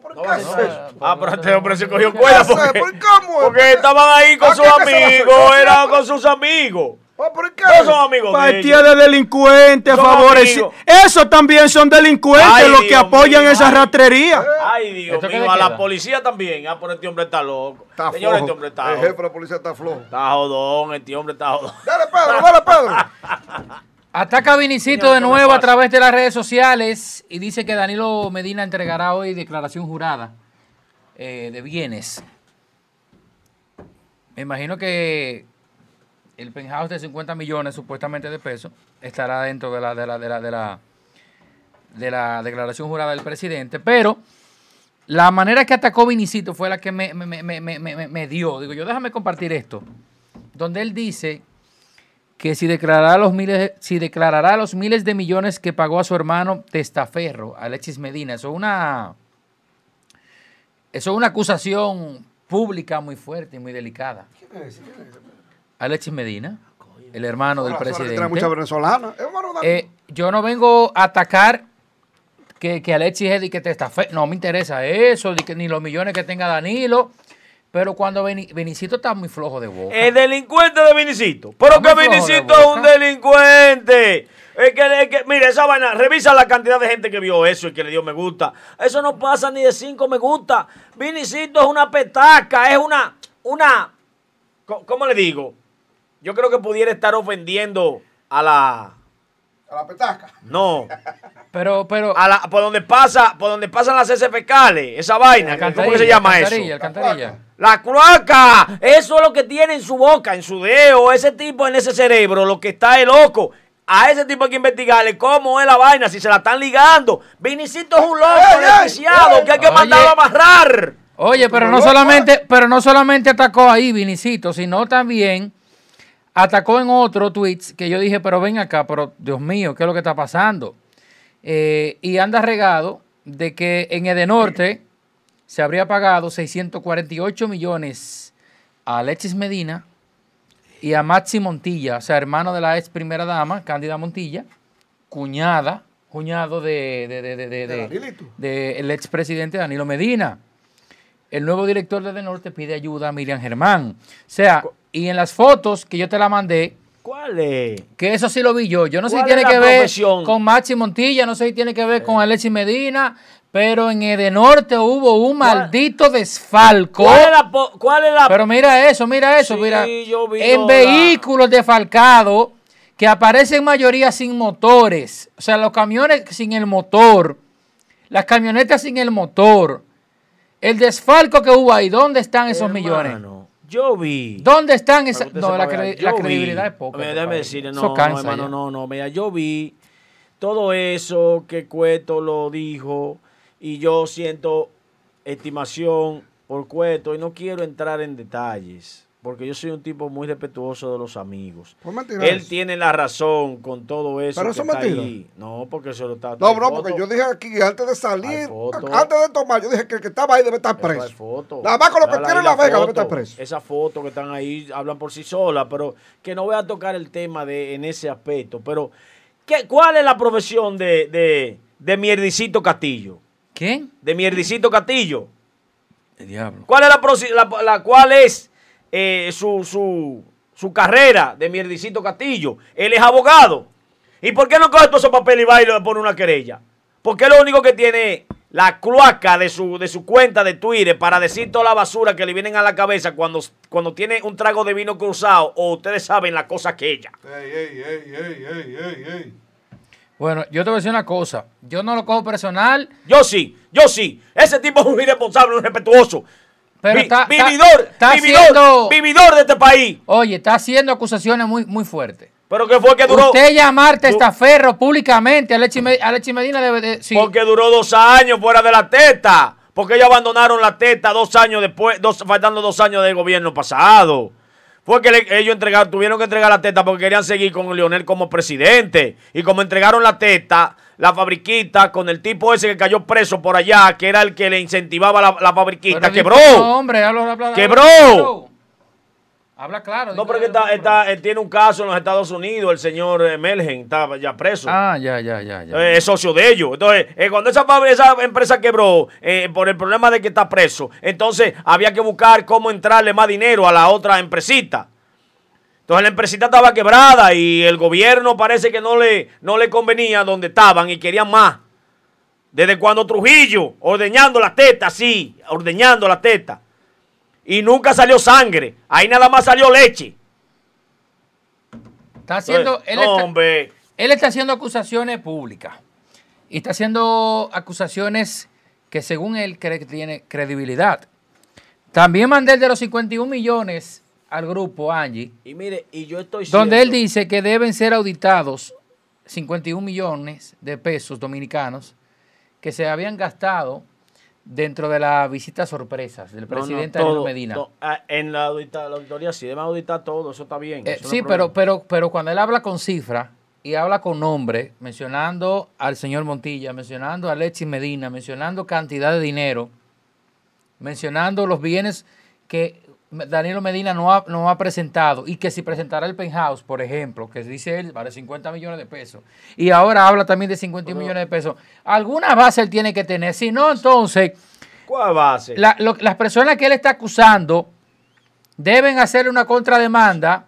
Speaker 4: ¿Por qué es eso?
Speaker 1: Ah, pero este hombre se cogió
Speaker 4: ¿Qué
Speaker 1: cuerda porque,
Speaker 4: ¿Por es?
Speaker 1: porque estaban ahí con
Speaker 4: ¿A
Speaker 1: sus
Speaker 4: qué
Speaker 1: amigos, era con sus amigos.
Speaker 4: Ah, ¿Por qué?
Speaker 1: Todos son amigos de
Speaker 2: partida de delincuentes, favorecidos. Esos también son delincuentes
Speaker 1: Ay,
Speaker 2: los que
Speaker 1: Dios
Speaker 2: apoyan
Speaker 1: mío,
Speaker 2: esa
Speaker 1: ay.
Speaker 2: rastrería.
Speaker 1: Ay, Dios
Speaker 5: ¿Esto qué
Speaker 1: mío, a la policía también. Ah, pero este hombre está loco.
Speaker 4: Está
Speaker 1: Señor, este
Speaker 4: flojo.
Speaker 1: hombre está
Speaker 4: El jefe de la policía está flojo.
Speaker 1: Está jodón, este hombre está jodón.
Speaker 4: Dale, Pedro, dale, Pedro.
Speaker 5: Ataca a Vinicito de
Speaker 1: ¿qué me
Speaker 5: nuevo a través de las redes sociales y dice que Danilo Medina entregará hoy declaración jurada eh, de bienes. Me imagino que el penthouse de 50 millones supuestamente de pesos estará dentro de la, de la, de la, de la, de la declaración jurada del presidente, pero la manera que atacó Vinicito fue la que me, me, me, me, dio. Digo, yo déjame compartir esto. Donde él dice que si declarará los miles, si declarará los miles de millones que pagó a su hermano Testaferro, Alexis Medina. Eso es una, eso es una acusación pública muy fuerte y muy delicada. Alexis Medina, el hermano del
Speaker 4: Ahora,
Speaker 5: presidente.
Speaker 4: mucha venezolana.
Speaker 5: Eh, yo no vengo a atacar que, que Alexis es de que Testaferro. No me interesa eso, de que- ni los millones que tenga Danilo. Pero cuando Beni- Benicito está muy flojo de boca.
Speaker 1: El delincuente de Vinicito. Pero
Speaker 5: Está
Speaker 1: que Vinicito es un delincuente. Es que, es que- mire, esa vaina, revisa la cantidad de gente que vio eso y que le dio me gusta. Eso no pasa ni de cinco me gusta. Vinicito es una petaca, es una, una, ¿cómo le digo? Yo creo que pudiera estar ofendiendo a la,
Speaker 4: A la petaca.
Speaker 1: no,
Speaker 5: Pero, pero.
Speaker 1: a la, por donde pasa, por donde pasan las heces fecales, esa vaina, ¿cómo que se llama eso?
Speaker 5: alcantarilla.
Speaker 1: La cloaca, eso es lo que tiene en su boca, en su dedo, ese tipo en ese cerebro, lo que está es loco. A ese tipo hay que investigarle cómo es la vaina, si se la están ligando. Vinicito es un loco
Speaker 4: ey,
Speaker 1: desquiciado
Speaker 4: ey.
Speaker 1: que hay que mandarlo a amarrar.
Speaker 5: Oye, pero no solamente, pero no solamente atacó ahí Vinicito, sino también atacó en otro tweets que yo dije, pero ven acá, pero Dios mío, ¿qué es lo que está pasando? Eh, y anda regado de que en Edenorte se habría pagado 648 millones a Alexis Medina y a Maxi Montilla, o sea, hermano de la ex primera dama, Cándida Montilla, cuñada, cuñado de, de, de, de, de-
Speaker 4: De
Speaker 5: de-
Speaker 4: Danilito.
Speaker 5: del expresidente Danilo Medina. El nuevo director de Edenorte pide ayuda a Miriam Germán. O sea, y en las fotos que yo te la mandé,
Speaker 1: ¿Cuál es?
Speaker 5: que eso sí lo vi yo. Yo no sé si
Speaker 1: ¿Cuál
Speaker 5: tiene que ver con Maxi Montilla, no sé si tiene que ver con Alexis Medina, pero en Edenorte hubo un
Speaker 1: ¿Cuál?
Speaker 5: maldito desfalco.
Speaker 1: ¿Cuál es la, cuál es la
Speaker 5: Pero mira eso, mira eso,
Speaker 1: Sí,
Speaker 5: mira.
Speaker 1: yo vi
Speaker 5: En
Speaker 1: lo-
Speaker 5: vehículos defalcados que aparecen mayoría sin motores. O sea, los camiones sin el motor. Las camionetas sin el motor. El desfalco que hubo ahí, ¿dónde están esos millones?
Speaker 1: Yo vi.
Speaker 5: ¿Dónde están esas? No, la, cre-
Speaker 1: vi-
Speaker 5: credibilidad es poca.
Speaker 1: Mira, déjame decirle, no,
Speaker 5: cansa
Speaker 1: hermano,
Speaker 5: ya.
Speaker 1: no, no. Mira, yo vi todo eso que Cueto lo dijo y yo siento estimación por Cueto y no quiero entrar en detalles. Porque yo soy un tipo muy respetuoso de los amigos.
Speaker 4: Pues mentira
Speaker 1: Él tiene la razón con todo eso.
Speaker 4: Pero
Speaker 1: que
Speaker 4: eso es
Speaker 1: está
Speaker 4: mentira.
Speaker 1: ahí. No, porque eso lo está.
Speaker 4: No, bro,
Speaker 1: foto.
Speaker 4: porque yo dije aquí, antes de salir, antes de tomar, yo dije que el que estaba ahí debe estar
Speaker 1: hay
Speaker 4: preso.
Speaker 1: foto.
Speaker 4: Nada más con lo que tiene
Speaker 1: ahí
Speaker 4: la Vega debe estar preso.
Speaker 1: Esas fotos que están ahí hablan por sí solas, pero que no voy a tocar el tema de en ese aspecto. Pero, ¿qué, ¿cuál es la profesión de, de, de Mierdicito Castillo?
Speaker 5: ¿Quién?
Speaker 1: De Mierdicito Castillo.
Speaker 5: El diablo.
Speaker 1: ¿Cuál es la, la, la- cuál es eh, su, su, su carrera de Mierdicito Castillo? Él es abogado. ¿Y por qué no coge todos esos papeles y va y le pone una querella? Porque lo único que tiene la cloaca de su, de su cuenta de Twitter para decir toda la basura que le vienen a la cabeza cuando, cuando tiene un trago de vino cruzado o ustedes saben la cosa que ella.
Speaker 4: Ey, ey, ey, ey, ey, ey, ey.
Speaker 5: Bueno, yo te voy a decir una cosa. Yo no lo cojo personal,
Speaker 1: Yo sí, yo sí. Ese tipo es un irresponsable, un irrespetuoso.
Speaker 5: Pero está,
Speaker 1: vividor,
Speaker 5: está
Speaker 1: vividor,
Speaker 5: haciendo,
Speaker 1: vividor de este país.
Speaker 5: oye, está haciendo acusaciones muy, muy fuertes.
Speaker 1: Pero que fue que duró.
Speaker 5: Usted llamar testaferro públicamente a Lechi, Me- a Lechi Medina debe de... sí.
Speaker 1: Porque duró dos años fuera de la teta. Porque ellos abandonaron la teta dos años después, dos, faltando dos años del gobierno pasado. Fue que le- ellos entregaron, tuvieron que entregar la teta porque querían seguir con Leonel como presidente. Y como entregaron la teta, la fabriquita, con el tipo ese que cayó preso por allá, que era el que le incentivaba la, la fabriquita, quebró.
Speaker 5: No, hombre, habla, habla, habla
Speaker 1: ¡Quebró!
Speaker 5: Habla claro.
Speaker 1: No, pero que está, está- él tiene un caso en los Estados Unidos, el señor eh, Melgen, está ya preso.
Speaker 5: Ah, ya, ya, ya, ya.
Speaker 1: Eh, es socio de ellos. Entonces, eh, cuando esa, esa empresa quebró eh, por el problema de que está preso, entonces había que buscar cómo entrarle más dinero a la otra empresita. Entonces la empresita estaba quebrada y el gobierno parece que no le, no le convenía donde estaban y querían más. Desde cuando Trujillo, ordeñando la teta, sí, ordeñando la teta. Y nunca salió sangre. Ahí nada más salió leche.
Speaker 5: Está haciendo...
Speaker 1: Entonces,
Speaker 5: él,
Speaker 1: no,
Speaker 5: está,
Speaker 1: hombre.
Speaker 5: él está haciendo acusaciones públicas. Y está haciendo acusaciones que según él cree que tiene credibilidad. También mandé el de los 51 millones al grupo Angie,
Speaker 1: Y mire, y yo estoy
Speaker 5: donde él dice que deben ser auditados 51 millones de pesos dominicanos que se habían gastado dentro de la visita sorpresas del
Speaker 1: No, no,
Speaker 5: presidente
Speaker 1: todo,
Speaker 5: Danilo Medina.
Speaker 1: to- ah, en la, audita- la auditoría sí deben auditar todo, eso está bien.
Speaker 5: Eh,
Speaker 1: eso no
Speaker 5: sí, pero, pero, pero cuando él habla con cifra y habla con nombre, mencionando al señor Montilla, mencionando a Alexis Medina, mencionando cantidad de dinero, mencionando los bienes que Danilo Medina no ha, no ha presentado y que si presentara el penthouse, por ejemplo, que dice él, vale 50 millones de pesos, y ahora habla también de 51 millones de pesos, alguna base él tiene que tener, si no, entonces
Speaker 1: ¿Cuál base?
Speaker 5: la- lo- las personas que él está acusando deben hacer una contrademanda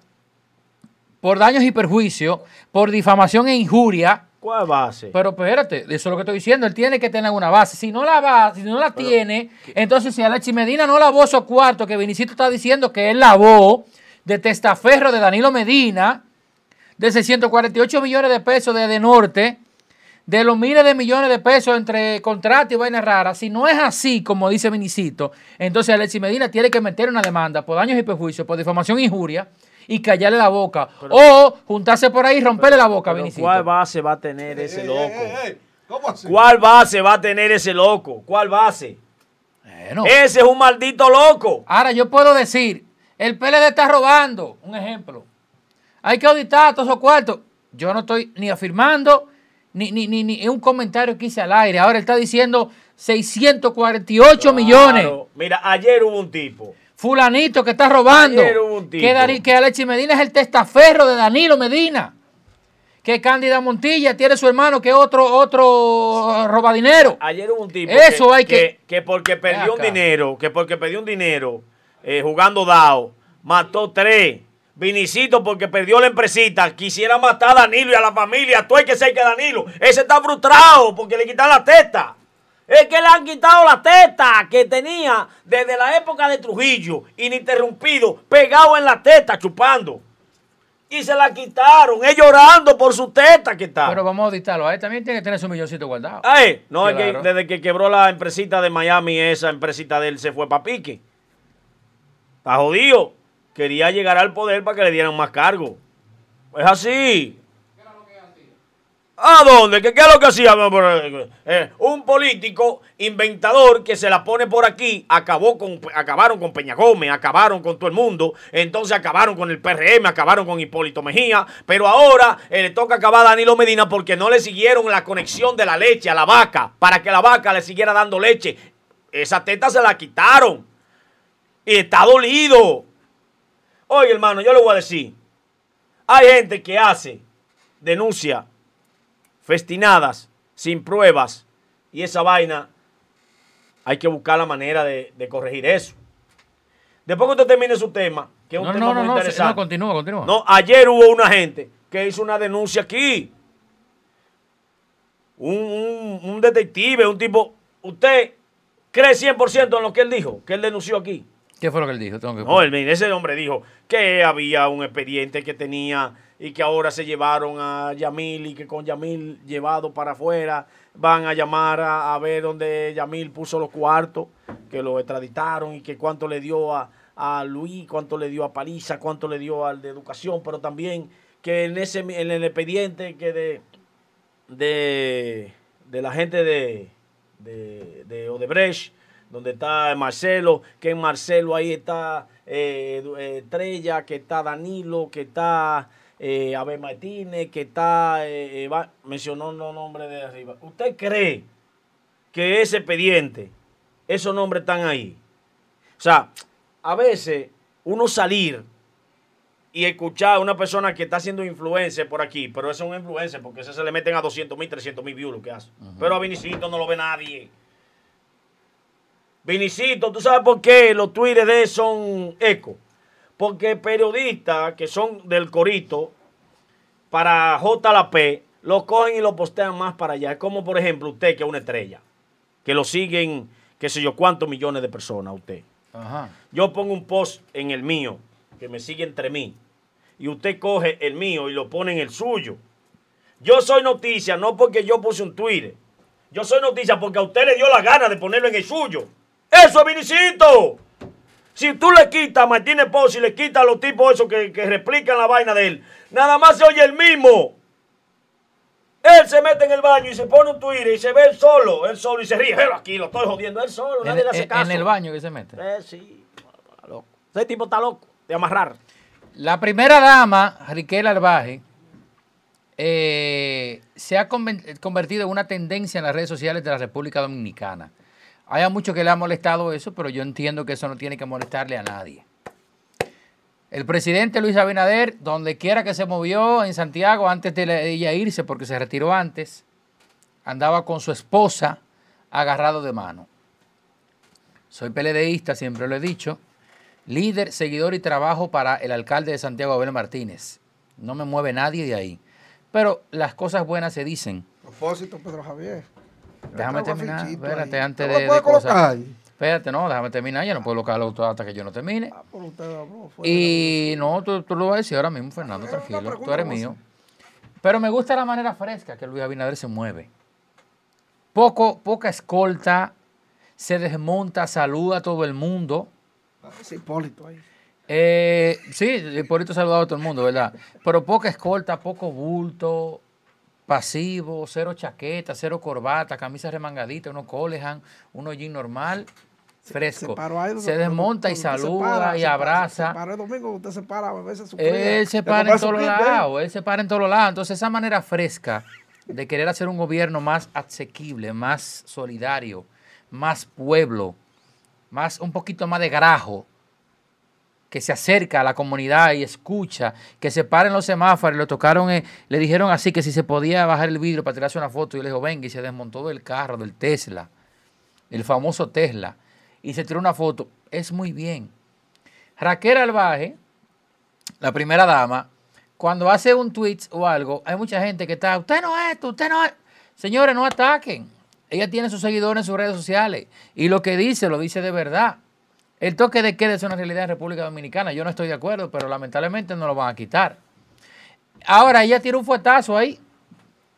Speaker 5: por daños y perjuicios, por difamación e injuria.
Speaker 1: ¿Cuál base?
Speaker 5: Pero espérate, eso es lo que estoy diciendo. Él tiene que tener una base. Si no la va, si no la tiene, entonces si Alexis Medina no lavó esos cuartos que Vinicito está diciendo que él lavó de testaferro de Danilo Medina, de 648 millones de pesos de, de Norte, de los miles de millones de pesos entre contratos y vainas raras, si no es así, como dice Vinicito, entonces Alexis Medina tiene que meter una demanda por daños y perjuicios, por difamación e injuria, y callarle la boca. o juntarse por ahí y romperle la boca a
Speaker 1: Pero
Speaker 5: Vinicito.
Speaker 1: ¿Cuál base va a tener ese loco?
Speaker 4: ey, ey, ¿Cómo así?
Speaker 1: ¿Cuál base va a tener ese loco? ¿Cuál base?
Speaker 5: Bueno.
Speaker 1: Ese es un maldito loco.
Speaker 5: Ahora yo puedo decir, el PLD está robando, un ejemplo. Hay que auditar todos esos cuartos. Yo no estoy ni afirmando, ni, ni, ni, ni es un comentario que hice al aire. Ahora él está diciendo 648 millones.
Speaker 1: Mira, ayer hubo un tipo.
Speaker 5: Fulanito que está robando. Que, Dari- que Alexis Medina es el testaferro de Danilo Medina. Que Cándida Montilla tiene su hermano que otro, otro robadinero.
Speaker 1: Ayer hubo un tipo
Speaker 5: Eso
Speaker 1: que,
Speaker 5: hay que-
Speaker 1: que porque perdió un dinero, que porque perdió un dinero eh, jugando dao, mató tres. Vinicito porque perdió la empresita, quisiera matar a Danilo y a la familia, tú hay que ser que Danilo. Ese está frustrado porque le quitan la testa. Es que le han quitado la teta que tenía desde la época de Trujillo, ininterrumpido, pegado en la teta, chupando. Y se la quitaron, es llorando por su teta que está.
Speaker 5: Pero vamos a auditarlo. Ahí también tiene que tener su milloncito guardado.
Speaker 1: Ay, no, es que desde que quebró la empresita de Miami, esa empresita de él se fue para pique. Está jodido. Quería llegar al poder para que le dieran más cargo. Es así. ¿A dónde? ¿Qué, es lo que hacía? Eh, un político inventador que se la pone por aquí, acabó con, acabaron con Peña Gómez, acabaron con todo el mundo, entonces acabaron con el PRM, acabaron con Hipólito Mejía, pero ahora eh, le toca acabar a Danilo Medina porque no le siguieron la conexión de la leche a la vaca, para que la vaca le siguiera dando leche. Esa teta se la quitaron. Y está dolido. Oye, hermano, yo le voy a decir, hay gente que hace denuncia festinadas, sin pruebas, y esa vaina hay que buscar la manera de, de corregir eso. Después que usted termine su tema, que es un
Speaker 5: No,
Speaker 1: tema
Speaker 5: no, no,
Speaker 1: muy
Speaker 5: no,
Speaker 1: interesante.
Speaker 5: no, continúa, continúa.
Speaker 1: No, ayer hubo una gente que hizo una denuncia aquí. Un, un- un detective, un tipo. ¿Usted cree 100% en lo que él dijo? Que él denunció aquí.
Speaker 5: ¿Qué fue lo que él dijo? Tengo que-
Speaker 1: No, él- ese hombre dijo que había un expediente que tenía y que ahora se llevaron a Yamil y que con Yamil llevado para afuera van a llamar a, ver dónde Yamil puso los cuartos, que lo extraditaron y que cuánto le dio a, a Luis, cuánto le dio a Paliza, cuánto le dio al de educación, pero también que en ese en el expediente que de de, de la gente de, de, de Odebrecht, donde está Marcelo, que en Marcelo ahí está eh, eh, Estrella, que está Danilo, que está eh, Abel Martínez, que está, eh, Eva- mencionó los nombres de arriba. ¿Usted cree que ese expediente, esos nombres están ahí? O sea, a veces uno salir y escuchar a una persona que está haciendo influencer por aquí, pero ese es un influencer porque ese se le meten a 200 mil, 300 mil views lo que hace. Pero a Vinicito no lo ve nadie. Vinicito, ¿tú sabes por qué los tweets de él son eco? Porque periodistas que son del corito para JLP lo cogen y lo postean más para allá. Es como, por ejemplo, usted que es una estrella, que lo siguen, qué sé yo, cuántos millones de personas usted.
Speaker 5: Ajá.
Speaker 1: Yo pongo un post en el mío, que me sigue entre mí, y usted coge el mío y lo pone en el suyo. Yo soy noticia, no porque yo puse un Twitter. Yo soy noticia porque a usted le dio la gana de ponerlo en el suyo. ¡Eso es Vinicito! Si tú le quitas a Martínez Pozo y le quitas a los tipos esos que, que replican la vaina de él, nada más se oye el mismo. Él se mete en el baño y se pone un Twitter y se ve él solo, él solo y se ríe. Pero aquí lo estoy jodiendo, él solo,
Speaker 5: En,
Speaker 1: nadie le hace
Speaker 5: en-
Speaker 1: caso.
Speaker 5: en el baño que se mete.
Speaker 1: Eh, sí, está loco. Ese tipo está loco de amarrar.
Speaker 5: La primera dama, Riquel Albaje, eh, se ha convertido en una tendencia en las redes sociales de la República Dominicana. Hay a muchos que le ha molestado eso, pero yo entiendo que eso no tiene que molestarle a nadie. El presidente Luis Abinader, donde quiera que se movió en Santiago, antes de la- ella irse, porque se retiró antes, andaba con su esposa agarrado de mano. Soy PLDista, siempre lo he dicho. Líder, seguidor y trabajo para el alcalde de Santiago, Abel Martínez. No me mueve nadie de ahí. Pero las cosas buenas se dicen.
Speaker 4: propósito, Pedro Javier.
Speaker 5: Déjame terminar. Espérate, antes
Speaker 4: ¿No
Speaker 5: de, de cosas. Espérate, no, déjame terminar. Yo no puedo colocarlo hasta que yo no termine.
Speaker 4: Ah, pero usted habló
Speaker 5: Y no, tú, tú lo vas a decir ahora mismo, Fernando, tranquilo. Tú eres mío. Pero me gusta la manera fresca que Luis Abinader se mueve. Poco, poca escolta, se desmonta, saluda a todo el mundo.
Speaker 4: la- Ese Hipólito ahí.
Speaker 5: Eh, sí, por esto saludado a todo el mundo, ¿verdad? Pero poca escolta, poco bulto, pasivo, cero chaqueta, cero corbata, camisa remangadita, uno colejan, uno jean normal, fresco.
Speaker 4: paró ahí donde-
Speaker 5: Se desmonta y
Speaker 4: usted se
Speaker 5: saluda
Speaker 4: para,
Speaker 5: y
Speaker 4: se para-
Speaker 5: abraza.
Speaker 4: Se paró el domingo, usted se para a beberse su
Speaker 5: Él se para en todos lados, él se para en todos lados. Entonces, esa manera fresca de querer hacer un gobierno más asequible, más solidario, más pueblo, más un poquito más de grajo, que se acerca a la comunidad y escucha, que se paren los semáforos, le tocaron, eh, le dijeron así que si se podía bajar el vidrio para tirarse una foto, y le dijo, venga, y se desmontó del carro, del Tesla, el famoso Tesla, y se tiró una foto. Es muy bien. Raquel Albaje, la primera dama, cuando hace un tweet o algo, hay mucha gente que está, usted no es esto, usted no es. Señores, no ataquen. Ella tiene sus seguidores en sus redes sociales y lo que dice, lo dice de verdad. El toque de queda es una realidad en República Dominicana. Yo no estoy de acuerdo, pero lamentablemente no lo van a quitar. Ahora ella tiene un fuetazo ahí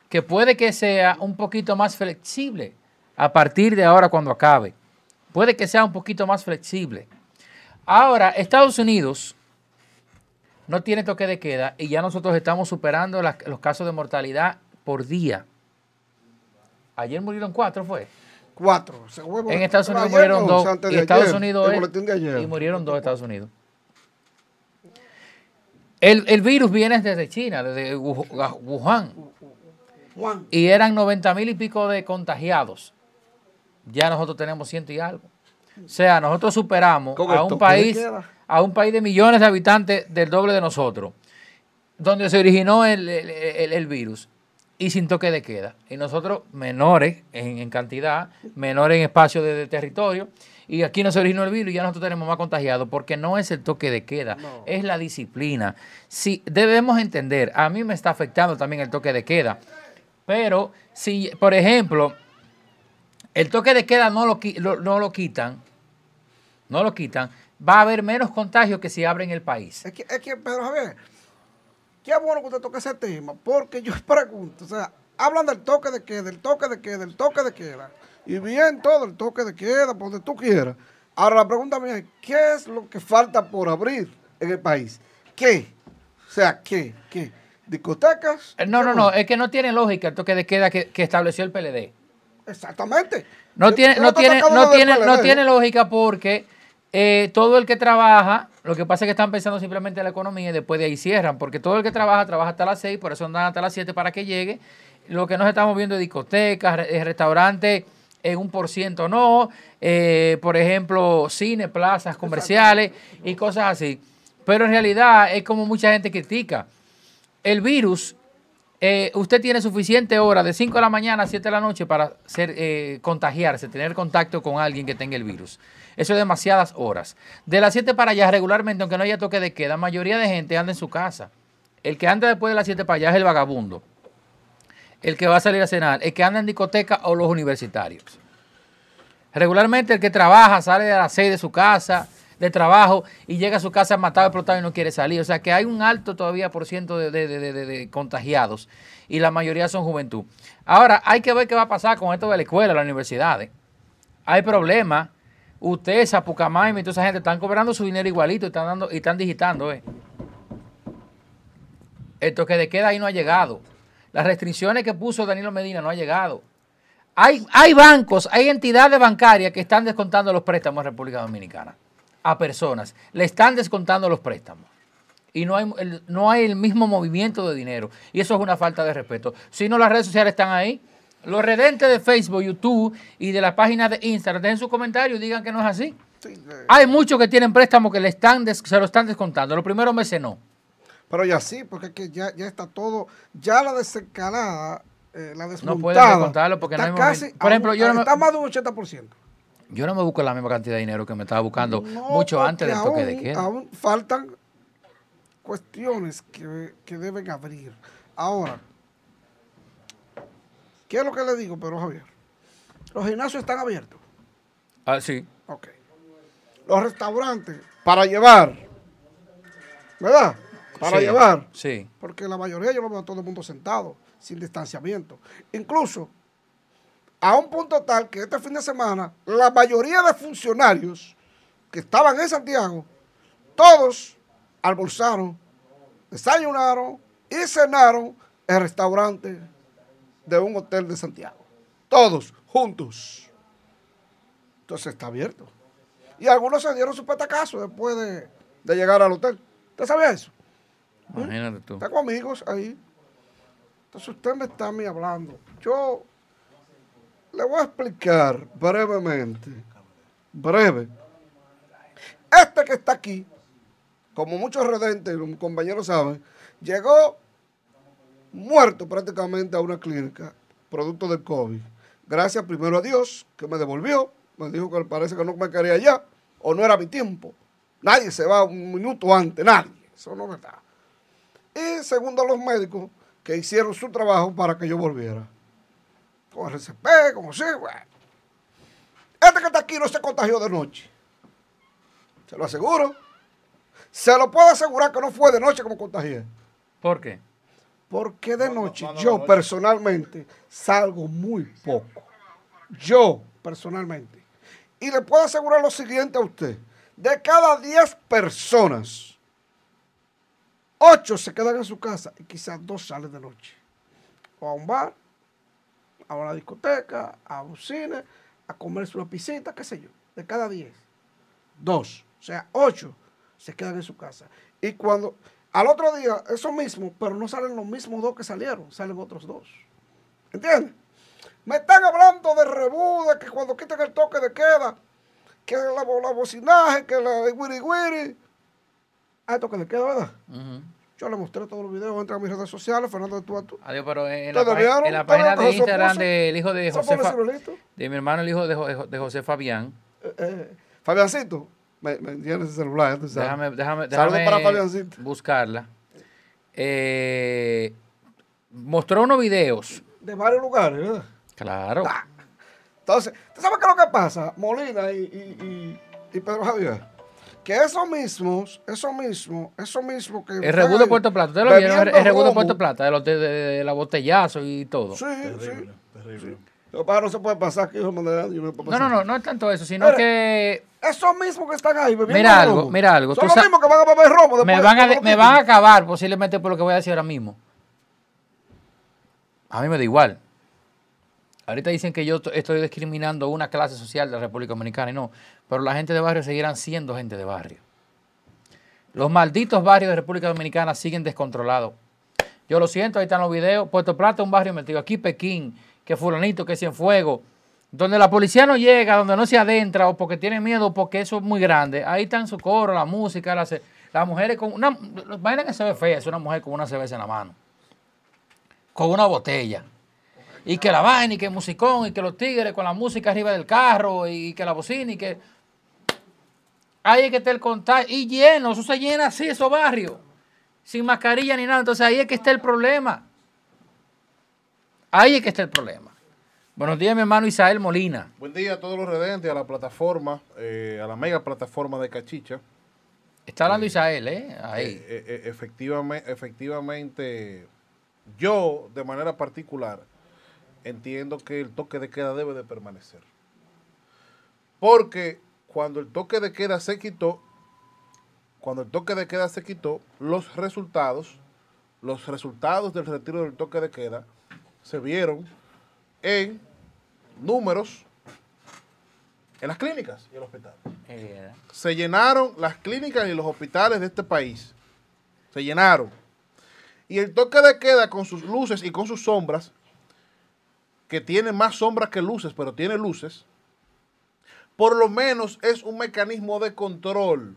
Speaker 5: que puede que sea un poquito más flexible a partir de ahora cuando acabe. Puede que sea un poquito más flexible. Ahora, Estados Unidos no tiene toque de queda y ya nosotros estamos superando los casos de mortalidad por día. Ayer murieron cuatro, fue.
Speaker 4: Cuatro. Huevo-
Speaker 5: En Estados Unidos murieron dos. Y Estados
Speaker 4: ayer,
Speaker 5: Unidos es- y murieron dos Estados Unidos. El, el virus viene desde China, desde Wu- Wuhan.
Speaker 4: Juan,
Speaker 5: Y eran 90 mil y pico de contagiados. Ya nosotros tenemos ciento y algo. O sea, nosotros superamos a un país, a un país de millones de habitantes del doble de nosotros, donde se originó el- el- el virus y sin toque de queda. Y nosotros menores en, en cantidad, menores en espacio de, de territorio, y aquí no se originó el virus y ya nosotros tenemos más contagiados, porque no es el toque de queda, es la disciplina. Si debemos entender, a mí me está afectando también el toque de queda, pero si, por ejemplo, el toque de queda no lo- no lo quitan, no lo quitan, va a haber menos contagios que si abren el país.
Speaker 4: Es que, es que, Pedro Javier, qué bueno que usted toque ese tema, porque yo pregunto, o sea, hablan del toque de queda, del toque de queda, del toque de queda, y bien todo, el toque de queda, por donde tú quieras. Ahora la pregunta mía es, ¿qué es lo que falta por abrir en el país? ¿Qué? O sea, ¿qué? ¿Qué? ¿Discotecas?
Speaker 5: Eh, No,
Speaker 4: ¿Qué
Speaker 5: no, no, es que no tiene lógica el toque de queda que, que estableció el PLD.
Speaker 4: Exactamente.
Speaker 5: No tiene, no tiene, no tiene, no tiene lógica porque eh, todo el que trabaja, lo que pasa es que están pensando simplemente en la economía y después de ahí cierran, porque todo el que trabaja, trabaja hasta las 6, por eso andan hasta las 7 para que llegue. Lo que nos estamos viendo es discotecas, eh, restaurantes en un por ciento no, eh, por ejemplo, cine, plazas comerciales y cosas así. Pero en realidad es como mucha gente critica. El virus eh, usted tiene suficiente hora de 5 de la mañana a 7 de la noche para ser, eh, contagiarse, tener contacto con alguien que tenga el virus. Eso es demasiadas horas. De las 7 para allá, regularmente, aunque no haya toque de queda, la mayoría de gente anda en su casa. El que anda después de las 7 para allá es el vagabundo. El que va a salir a cenar. El que anda en discoteca o los universitarios. Regularmente el que trabaja sale a las 6 de su casa, de trabajo, y llega a su casa matado, explotado y no quiere salir. O sea que hay un alto todavía por ciento de, de- de- de- contagiados y la mayoría son juventud. Ahora, hay que ver qué va a pasar con esto de la escuela, las universidades. Hay problemas. Usted, Zapucamaima y toda esa gente están cobrando su dinero igualito y están, dando, y están digitando. Eh. El toque de queda ahí no ha llegado. Las restricciones que puso Danilo Medina no ha llegado. Hay, hay bancos, hay entidades bancarias que están descontando los préstamos en República Dominicana a personas. Le están descontando los préstamos. Y no hay, el, no hay el mismo movimiento de dinero. Y eso es una falta de respeto. Si no, las redes sociales están ahí. Los redentes de Facebook, YouTube y de las páginas de Instagram, dejen sus comentarios y digan que no es así.
Speaker 4: Sí, eh,
Speaker 5: Hay muchos que tienen préstamos que le están des- se lo están descontando. Los primeros meses no.
Speaker 4: Pero ya sí, porque es que ya, ya está todo, ya la desescalada, eh, la desmontada.
Speaker 5: pueden descontarlo porque no hay
Speaker 4: casi.
Speaker 5: Por ejemplo, yo no
Speaker 4: está más de un 80%.
Speaker 5: Yo no me busco la misma cantidad de dinero que me estaba buscando
Speaker 4: No,
Speaker 5: mucho antes del toque de queda.
Speaker 4: Aún faltan cuestiones que, que deben abrir. Ahora, ¿qué es lo que le digo, Pedro Javier? Los gimnasios están abiertos.
Speaker 5: Ah, sí.
Speaker 4: Ok. Los restaurantes, para llevar, ¿verdad? Para
Speaker 5: Sí,
Speaker 4: llevar.
Speaker 5: Sí.
Speaker 4: Porque la mayoría yo lo veo a todo el mundo sentado, sin distanciamiento. Incluso, a un punto tal que este fin de semana, la mayoría de funcionarios que estaban en Santiago, todos almorzaron, desayunaron y cenaron en el restaurante de un hotel de Santiago. Todos juntos. Entonces está abierto. Y algunos se dieron su petacazo después de, de llegar al hotel. ¿Usted sabía eso?
Speaker 5: Imagínate tú.
Speaker 4: Tengo amigos ahí. Entonces usted me está a mí hablando. Yo le voy a explicar brevemente. Breve. Este que está aquí, como muchos redentes, los compañeros saben, llegó muerto prácticamente a una clínica, producto del COVID. Gracias primero a Dios, que me devolvió. Me dijo que parece que no me quería ya, o no era mi tiempo. Nadie se va un minuto antes, nadie. Eso no es. Y segundo, a los médicos que hicieron su trabajo para que yo volviera. Con RCP, como si, bueno. Este que está aquí no se contagió de noche. Se lo aseguro. Se lo puedo asegurar que no fue de noche como contagié.
Speaker 5: ¿Por qué?
Speaker 4: Porque de noche yo personalmente salgo muy poco. Yo personalmente. Y le puedo asegurar lo siguiente a usted. De cada 10 personas, 8 se quedan en su casa y quizás dos salen de noche. o a un bar, a una discoteca, a un cine, a comerse una pisita, qué sé yo. De cada 10, dos, o sea, ocho se quedan en su casa. Y cuando, al otro día, eso mismo, pero no salen los mismos dos que salieron, salen otros dos. ¿Entiendes? Me están hablando de rebuda, que cuando quiten el toque de queda, que la, la bocinaje, que la wiri wiri. Ah, toque de queda, ¿verdad?
Speaker 5: Ujú.
Speaker 4: Yo le mostré todos los videos, entra a mis redes sociales, Fernando de tú a tú.
Speaker 5: Adiós, pero en la,
Speaker 4: ¿Todavía
Speaker 5: página- de Instagram del hijo de
Speaker 4: ¿Eso
Speaker 5: José de mi hermano, el hijo de, Jo- de José Fabián.
Speaker 4: Eh, eh, Fabiancito, me, me tienes ese celular, tú sabes.
Speaker 5: Déjame, déjame,
Speaker 4: Saludos
Speaker 5: déjame
Speaker 4: para Fabiancito.
Speaker 5: buscarla. Eh, mostró unos videos.
Speaker 4: De varios lugares, ¿verdad?
Speaker 5: Claro.
Speaker 4: Ah, Entonces, ¿tú sabes qué es lo que pasa, Molina y, y, y, y Pedro Javier? Que eso mismo, eso mismo, eso mismo que...
Speaker 5: El rebú de Puerto Plata. ¿Ustedes lo vieron? El, rebú de Puerto Plata, de, los de, de- de la botellazo y todo.
Speaker 4: Sí, sí.
Speaker 1: Terrible.
Speaker 4: Lo que no se puede pasar aquí, hijo de manera, yo no puedo
Speaker 5: No,
Speaker 4: pasar.
Speaker 5: no, no, no es tanto eso, sino
Speaker 4: Mira,
Speaker 5: que
Speaker 4: Esos mismos que están ahí bebiendo
Speaker 5: Mira algo,
Speaker 4: romo,
Speaker 5: mira algo,
Speaker 4: Son los mismos que van a beber romo después
Speaker 5: me
Speaker 4: de
Speaker 5: van, a, de- me van a acabar posiblemente por lo que voy a decir ahora mismo. A mí me da igual. Ahorita dicen que yo to- estoy discriminando una clase social de la República Dominicana y no, pero la gente de barrio seguirán siendo gente de barrio. Los malditos barrios de República Dominicana siguen descontrolados. Yo lo siento, ahí están los videos. Puerto Plata, un barrio metido. Aquí Pekín, que fulanito, que Cienfuego. Donde la policía no llega, donde no se adentra, o porque tiene miedo, o porque eso es muy grande. Ahí están su coro, la música, las, mujeres con una... Vaina que se ve fea, es una mujer con una cerveza en la mano. Con una botella. Y que la vaina, y que el musicón, y que los tigres con la música arriba del carro, y que la bocina, y que... Ahí es que está el contagio. Y lleno, eso se llena así, esos barrios. Sin mascarilla ni nada. Entonces ahí es que está el problema. Ahí es que está el problema. Buenos días, mi hermano Isael Molina.
Speaker 6: Buen día a todos los redentes, a la plataforma, eh, a la mega plataforma de Cachicha.
Speaker 5: Está hablando Isael, ¿eh? Ahí.
Speaker 6: Eh, eh, eh, efectivamente, efectivamente, yo de manera particular entiendo que el toque de queda debe de permanecer. Porque cuando el toque de queda se quitó, cuando el toque de queda se quitó, los resultados, los resultados del retiro del toque de queda se vieron en números en las clínicas y el hospital
Speaker 5: Eh,
Speaker 6: se llenaron las clínicas y los hospitales de este país. Se llenaron. Y el toque de queda con sus luces y con sus sombras, que tiene más sombras que luces, pero tiene luces, por lo menos es un mecanismo de control.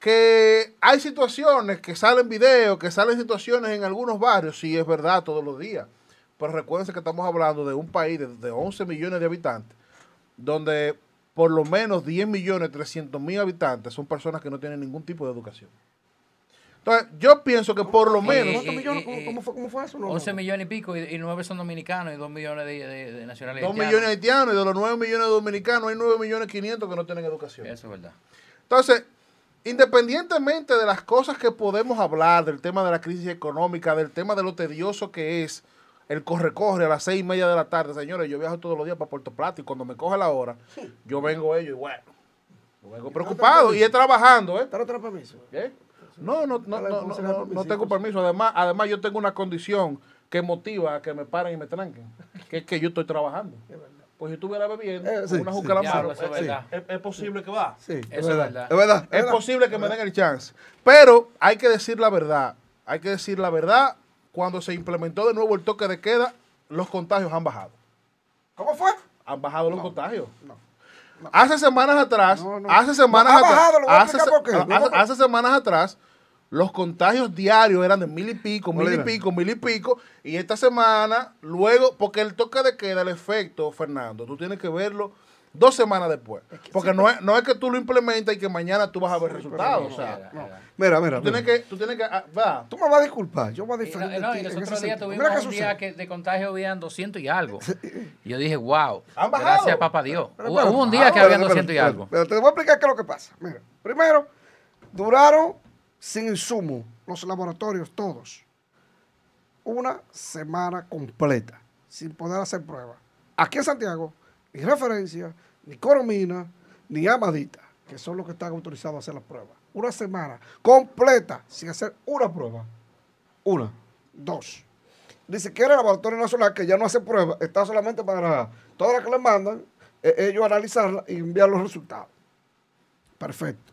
Speaker 6: Que hay situaciones que salen videos, que salen situaciones en algunos barrios, sí es verdad todos los días. Pero recuerden que estamos hablando de un país de, de 11 millones de habitantes, donde por lo menos 10 millones 300 mil habitantes son personas que no tienen ningún tipo de educación. Entonces, yo pienso que por lo
Speaker 5: Eh,
Speaker 6: menos...
Speaker 4: ¿Cuántos
Speaker 5: eh,
Speaker 4: millones?
Speaker 5: eh,
Speaker 4: ¿Cómo,
Speaker 5: eh,
Speaker 4: cómo fue, ¿Cómo fue eso? No,
Speaker 5: 11
Speaker 4: no.
Speaker 5: millones y pico, y, y 9 son dominicanos y 2 millones de, de, de nacionales
Speaker 6: 2
Speaker 5: haitianos.
Speaker 6: millones haitianos y de los 9 millones de dominicanos hay 9 millones 500 que no tienen educación.
Speaker 5: Eso es verdad.
Speaker 6: Entonces, independientemente de las cosas que podemos hablar, del tema de la crisis económica, del tema de lo tedioso que es el corre-corre a las seis y media de la tarde, señores, yo viajo todos los días para Puerto Plata y cuando me coge la hora, yo vengo ellos y bueno, yo vengo preocupado y es trabajando, ¿eh?
Speaker 4: ¿Te no tenés permiso?
Speaker 6: ¿Qué? No, no, no, no,
Speaker 4: ¿cómo
Speaker 6: no, tengo permiso. Además, además, yo tengo una condición que motiva a que me paren y me tranquen, que es que yo estoy trabajando. Pues si estuviera bebiendo,
Speaker 4: Eh, sí,
Speaker 6: una
Speaker 4: sí.
Speaker 6: juca mano,
Speaker 5: eso es verdad.
Speaker 6: es, es posible que va.
Speaker 4: Sí,
Speaker 5: Eso es verdad.
Speaker 4: Es verdad.
Speaker 6: Es
Speaker 4: verdad.
Speaker 6: posible que me den el chance. Pero hay que decir la verdad. Hay que decir la verdad. Cuando se implementó de nuevo el toque de queda, los contagios han bajado.
Speaker 4: ¿Cómo fue?
Speaker 6: Han bajado los contagios.
Speaker 4: no,
Speaker 6: Hace semanas atrás,
Speaker 4: No, no.
Speaker 6: hace semanas
Speaker 4: No,
Speaker 6: atrás,
Speaker 4: bajado,
Speaker 6: hace, semanas atrás, los contagios diarios eran de mil y pico, mil y pico, mil y pico. Y esta semana, luego, porque el toque de queda, el efecto, Fernando, tú tienes que verlo dos semanas después. Porque no, es, no es que tú lo implementas y que mañana tú vas a ver resultados. O sea,
Speaker 5: Era, era.
Speaker 4: Mira, mira.
Speaker 6: tú tienes
Speaker 4: mira.
Speaker 6: que, tú tienes que, ah, va,
Speaker 4: Tú me vas a disculpar. Yo voy a diferir
Speaker 5: no, no, y los
Speaker 4: en ese
Speaker 5: otros días
Speaker 4: sentido.
Speaker 5: tuvimos
Speaker 4: Mira
Speaker 5: un día que de contagio habían 200 y algo. Y yo dije, wow.
Speaker 6: Han bajado.
Speaker 5: Gracias, papá Dios.
Speaker 4: Pero,
Speaker 5: Hubo,
Speaker 4: pero,
Speaker 5: hubo un día
Speaker 4: ah,
Speaker 5: que habían
Speaker 4: espérate,
Speaker 5: 200 y algo.
Speaker 4: Pero te voy a explicar qué es lo que pasa. Mira, primero, duraron sin insumo los laboratorios todos una semana completa sin poder hacer pruebas. Aquí en Santiago, ni referencia, ni Coromina, ni Amadita, que son los que están autorizados a hacer las pruebas. Una semana completa sin hacer una prueba. Una, dos. ni siquiera el laboratorio nacional, que ya no hace pruebas, está solamente para todas las que le mandan, eh, ellos analizarla y enviar los resultados. Perfecto.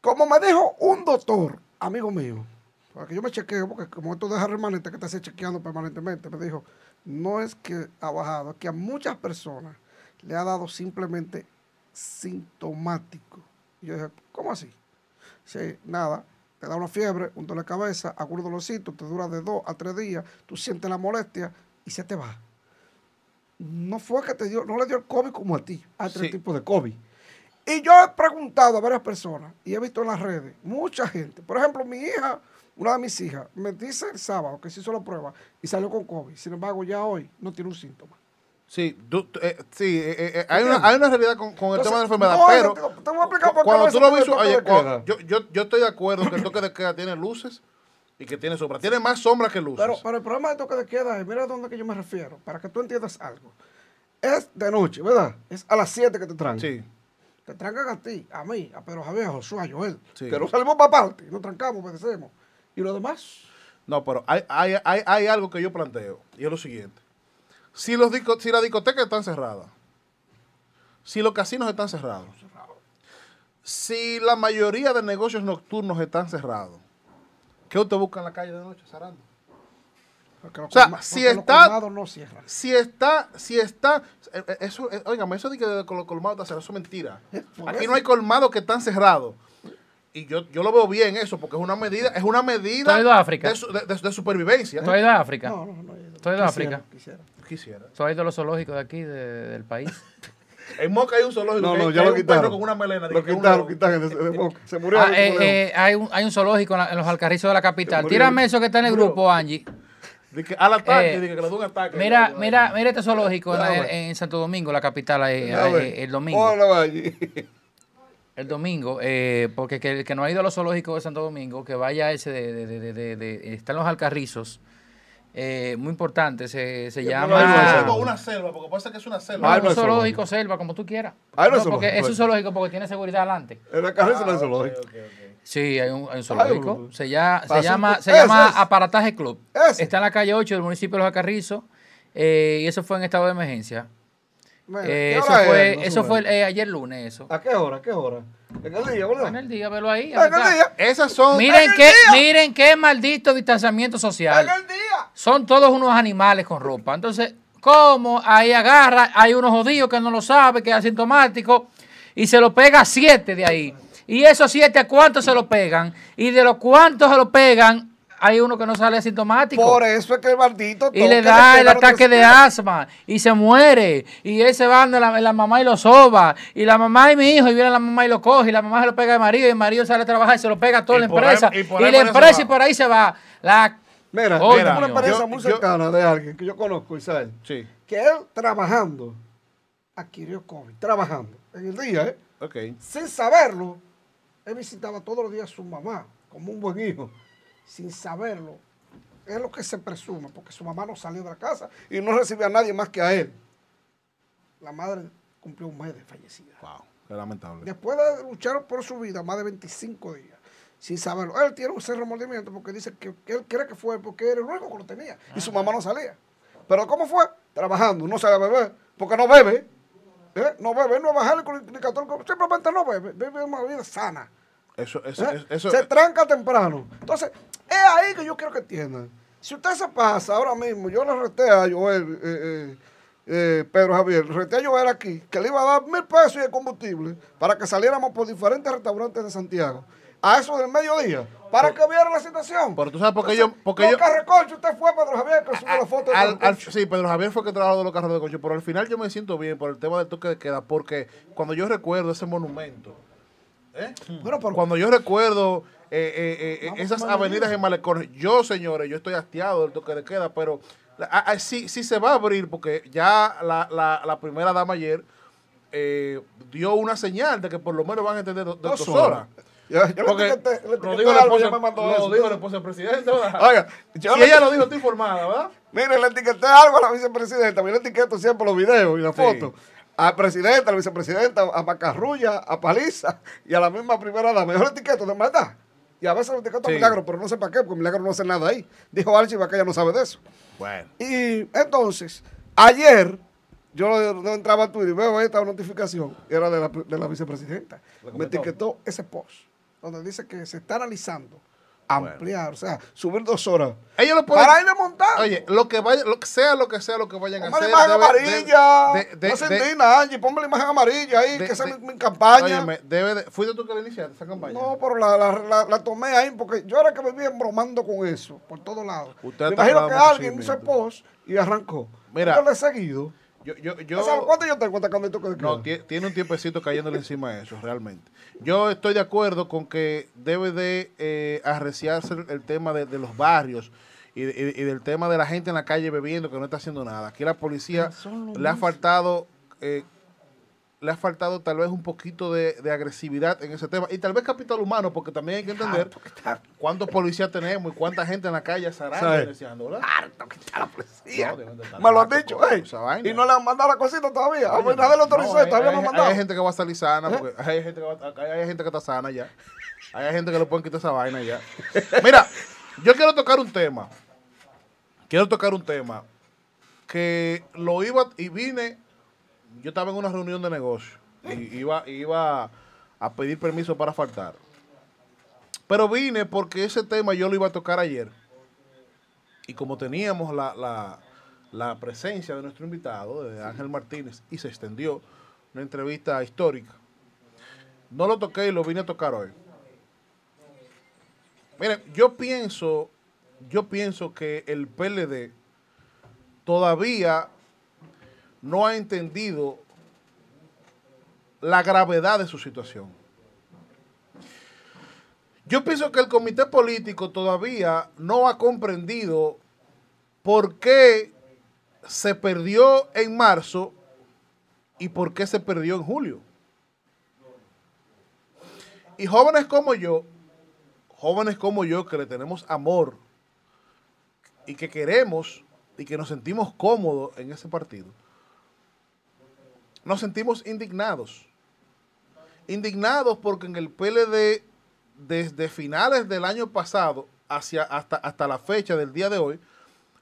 Speaker 4: Como me dijo un doctor, amigo mío, para que yo me chequeo, porque como esto deja remanente que está chequeando permanentemente, me dijo, no es que ha bajado, es que a muchas personas le ha dado simplemente sintomático. Y yo dije, ¿cómo así? Sí, nada, te da una fiebre, un dolor de cabeza, algún dolorcito, te dura de dos a tres días, tú sientes la molestia y se te va. No fue que te dio, no le dio el COVID como a ti, hay tres
Speaker 6: Sí.
Speaker 4: tipos de COVID. Y yo he preguntado a varias personas y he visto en las redes, mucha gente. Por ejemplo, mi hija, una de mis hijas, me dice el sábado que se hizo la prueba y salió con COVID. Sin embargo, ya hoy no tiene un síntoma.
Speaker 6: Sí, tú- eh, sí eh, eh, hay, una, hay una realidad con, con el
Speaker 4: Entonces,
Speaker 6: tema de la enfermedad,
Speaker 4: no,
Speaker 6: pero
Speaker 4: te- te voy a explicar por qué
Speaker 6: cuando tú lo
Speaker 4: puede
Speaker 6: visual,
Speaker 4: toque
Speaker 6: oye,
Speaker 4: de
Speaker 6: cuando-
Speaker 4: queda.
Speaker 6: yo, yo, yo estoy de acuerdo que el toque de queda tiene luces y que tiene sombra. Tiene más sombra que luces.
Speaker 4: Pero, pero el problema de toque de queda es, mira a dónde que yo me refiero, para que tú entiendas algo. Es de noche, ¿verdad? Es a las 7 que te trancan.
Speaker 6: sí.
Speaker 4: Te trancan a ti, a mí, a Pedro Javier, a Josué, a Joel.
Speaker 6: Sí.
Speaker 4: Que no salimos para parte, nos trancamos, obedecemos. Y lo demás,
Speaker 6: No, pero hay, hay, hay, hay algo que yo planteo y es lo siguiente. Si, los disco- si las discotecas están cerradas, si los casinos están cerrados, si la mayoría de negocios nocturnos están cerrados, ¿qué usted busca en la calle de noche, Sarando? O sea,
Speaker 4: colma-
Speaker 6: si está-
Speaker 4: no.
Speaker 6: Si está, si está, eh, eh, eso, eh, óigame, eso de que los colmados están cerrados, eso es mentira.
Speaker 4: Eh,
Speaker 6: Aquí no hay colmados que están cerrados. Y yo, yo lo veo bien eso, porque es una medida, es una medida
Speaker 5: ¿Tú has ido a África?
Speaker 6: de, su- de- de- de supervivencia.
Speaker 5: ¿Tú has ido a África?
Speaker 4: No, no, no. he ido.
Speaker 5: ¿Tú has ido a
Speaker 4: Quisiera,
Speaker 5: África?
Speaker 4: quisiera.
Speaker 6: Quisiera.
Speaker 5: ¿Tú has ido a los zoológicos de aquí, de- del país?
Speaker 6: En Moca hay un zoológico
Speaker 4: No, no, ya lo
Speaker 6: un
Speaker 4: quitaron.
Speaker 6: perro con una melena. de
Speaker 4: Lo quitaron,
Speaker 6: león.
Speaker 4: quitaron. de- de boca. Se murió.
Speaker 5: Ah, eh, eh, hay, un, hay un zoológico en, la- en los alcarrizos de la capital. Tírame eso que está en el grupo, Angie.
Speaker 6: De que al ataque,
Speaker 5: Eh,
Speaker 6: de que le un ataque.
Speaker 5: Mira, mira, mira este zoológico en, Santo Domingo, la capital, eh,
Speaker 4: A ver,
Speaker 5: eh, el domingo.
Speaker 4: Hola, Valle.
Speaker 5: El domingo, eh, porque que el que no ha ido a los zoológicos de Santo Domingo, que vaya a ese de, de, de, de, de- de- está en los Alcarrizos, eh, muy importante, se, se
Speaker 4: ¿Qué
Speaker 5: llama...
Speaker 6: Ah,
Speaker 4: es
Speaker 6: es como una selva, porque pasa que es una
Speaker 5: No,
Speaker 6: selva.
Speaker 4: Ah,
Speaker 5: un
Speaker 4: no es
Speaker 5: zoológico,
Speaker 4: zoológico.
Speaker 5: selva, como tú quieras.
Speaker 4: Ah, no es
Speaker 5: No, porque
Speaker 4: zoológico.
Speaker 5: es un zoológico porque tiene seguridad adelante.
Speaker 4: En la carrera se la zoológico.
Speaker 5: Sí, hay un, hay un zoológico.
Speaker 4: Ay,
Speaker 5: se, ya- se llama, se
Speaker 4: ese
Speaker 5: llama
Speaker 4: es.
Speaker 5: Aparataje Club.
Speaker 4: Ese.
Speaker 5: Está en la calle 8 del municipio de Los Alcarrizos. eh, y eso fue en estado de emergencia. Eh,
Speaker 4: ¿qué
Speaker 5: eso
Speaker 4: es?
Speaker 5: fue,
Speaker 4: No
Speaker 5: eso fue eh, ayer lunes, eso.
Speaker 4: ¿A qué hora? ¿A qué hora? En el día, ¿verdad?
Speaker 5: En el día, velo ahí.
Speaker 4: En el día.
Speaker 6: Esas son.
Speaker 5: Miren
Speaker 4: ¡En el
Speaker 5: qué,
Speaker 4: día!
Speaker 5: miren qué maldito distanciamiento social.
Speaker 4: En el día.
Speaker 5: Son todos unos animales con ropa. Entonces, ¿cómo? Ahí agarra, hay unos jodidos que no lo sabe, que es asintomático, y se lo pega a siete de ahí. Y esos siete, ¿a cuántos se lo pegan? Y de los cuántos se lo pegan, hay uno que no sale asintomático.
Speaker 4: Por eso es que el maldito
Speaker 5: y le da el ataque de asma y se muere. Y él se va donde la, la mamá y lo soba. Y la mamá y mi hijo, y viene la mamá y lo coge. Y la mamá se lo pega al marido. Y el marido sale a trabajar y se lo pega a toda
Speaker 6: Y
Speaker 5: la
Speaker 6: ahí-
Speaker 5: empresa.
Speaker 6: y
Speaker 5: la empresa
Speaker 6: va.
Speaker 5: y por ahí se va. La
Speaker 4: Mira, una
Speaker 5: Mira,
Speaker 4: experiencia
Speaker 6: yo-
Speaker 4: muy
Speaker 6: yo-
Speaker 4: cercana de alguien que yo conozco, Isabel,
Speaker 6: Sí,
Speaker 4: que él trabajando adquirió COVID, trabajando en el día, ¿eh?
Speaker 6: ok.
Speaker 4: sin saberlo, él visitaba todos los días a su mamá, como un buen hijo, sin saberlo. Es lo que se presume, porque su mamá no salió de la casa y no recibía a nadie más que a él. La madre cumplió un mes de fallecida.
Speaker 6: Wow, qué lamentable.
Speaker 4: Después de luchar por su vida más de 25 días, sin saberlo. Él tiene un ser remordimiento porque dice que, que él cree que fue porque era el único que lo tenía y su mamá no salía. Pero ¿cómo fue? Trabajando, no sabe beber, porque no bebe. ¿eh? No bebe, no es evangélico ni ni católico, simplemente no bebe, vive una vida sana.
Speaker 6: Eso, eso,
Speaker 4: ¿eh?
Speaker 6: eso,
Speaker 4: se tranca temprano. Entonces, es ahí que yo quiero que entiendan. Si usted se pasa ahora mismo, yo le reté a Joel, eh, eh, eh, Pedro Javier, le reté a Joel aquí, que le iba a dar mil pesos de combustible para que saliéramos por diferentes restaurantes de Santiago. A eso del mediodía, para que viera la situación.
Speaker 6: Pero tú sabes por qué yo- porque
Speaker 4: los
Speaker 6: yo-
Speaker 4: carreconchos, usted fue Pedro Javier que subió la foto de
Speaker 6: Al- al-
Speaker 4: carreconcho.
Speaker 6: sí, Pedro Javier fue que trabajó de los carros de coche, pero al final yo me siento bien por el tema del toque de queda, porque cuando yo recuerdo ese monumento, ¿eh?
Speaker 4: Bueno, pero-
Speaker 6: cuando yo recuerdo eh, eh, esas avenidas en Malecones, yo señores, yo estoy hastiado del toque de queda, pero sí, sí se va a abrir, porque ya la, la- la primera dama ayer dio una señal de que por lo menos van a entender do-
Speaker 4: Dos horas. Yo- yo le
Speaker 6: Porque
Speaker 4: etiqueté- le
Speaker 6: lo dijo la
Speaker 4: algo,
Speaker 6: esposa, lo dijo la esposa ¿verdad?
Speaker 4: Oiga, yo
Speaker 6: si
Speaker 4: le-
Speaker 6: ella lo dijo, estoy informada, ¿verdad?
Speaker 4: Mire, le etiqueté algo a la vicepresidenta. Yo le etiqueto siempre los videos y las
Speaker 6: Sí.
Speaker 4: fotos. Al presidente, a la vicepresidenta, a Macarrulla, a Paliza y a la misma primera dama. Yo le etiqueto, de verdad. Y a veces lo etiqueto a. Milagro, pero no sé para qué, porque Milagro no hace nada ahí. Dijo Archie que ella no sabe de eso.
Speaker 6: Bueno.
Speaker 4: Y entonces, ayer, yo no entraba a Twitter y veo esta notificación, era de la, de la vicepresidenta. Me etiquetó ese post, donde dice que se está analizando ampliar, o sea, subir dos horas.
Speaker 6: Ellos lo pueden.
Speaker 4: Para ir a montar.
Speaker 6: Oye, lo que vaya, lo que sea lo que sea lo que vayan a
Speaker 4: Ponme la
Speaker 6: hacer.
Speaker 4: imagen
Speaker 6: debe-
Speaker 4: amarilla.
Speaker 6: de- de- de-
Speaker 4: indigna, Angie. Ponme la imagen amarilla ahí, que esa es mi, mi campaña.
Speaker 6: Óyeme, debe de- ¿Fuiste tú que la iniciaste esa campaña?
Speaker 4: No, pero la, la, la, la tomé ahí porque yo era que me vi embromando con eso, por todos lados. Me imagino que alguien hizo post y arrancó.
Speaker 6: Mira.
Speaker 4: Yo le he seguido.
Speaker 6: Yo, yo, yo,
Speaker 4: O sea, ¿Cuánto yo tengo
Speaker 6: No, tiene un tiempecito cayéndole encima de eso, realmente. Yo estoy de acuerdo con que debe de eh, arreciarse el, el tema de, de los barrios y, de- y- y del tema de la gente en la calle bebiendo que no está haciendo nada. Aquí la policía le ha faltado... eh, le ha faltado tal vez un poquito de, de agresividad en ese tema y tal vez capital humano porque también hay que entender cuántos policías tenemos y cuánta gente en la calle denunciando, ¿verdad?
Speaker 4: Harto que está la policía.
Speaker 6: No,
Speaker 4: me lo han dicho, ey. Y no le han mandado la cosita todavía. A
Speaker 6: Oye,
Speaker 4: nadie lo autorizó,
Speaker 6: no, hay-
Speaker 4: todavía no
Speaker 6: hay-
Speaker 4: han mandado.
Speaker 6: Hay gente que va a salir sana, porque hay gente que, va- hay gente que está sana ya. Hay gente que le pueden quitar esa vaina ya. Mira, yo quiero tocar un tema. Quiero tocar un tema que lo iba y vine. Yo estaba en una reunión de negocio y iba, iba a pedir permiso para faltar. Pero vine porque ese tema yo lo iba a tocar ayer. Y como teníamos la, la- la presencia de nuestro invitado, de Ángel Martínez, y se extendió una entrevista histórica, no lo toqué y lo vine a tocar hoy. Miren, yo pienso, yo pienso que el PLD todavía no ha entendido la gravedad de su situación. Yo pienso que el comité político todavía no ha comprendido por qué se perdió en marzo y por qué se perdió en julio. Y jóvenes como yo, jóvenes como yo que le tenemos amor y que queremos y que nos sentimos cómodos en ese partido, nos sentimos indignados. Indignados porque en el PLD, desde finales del año pasado hacia, hasta, hasta la fecha del día de hoy,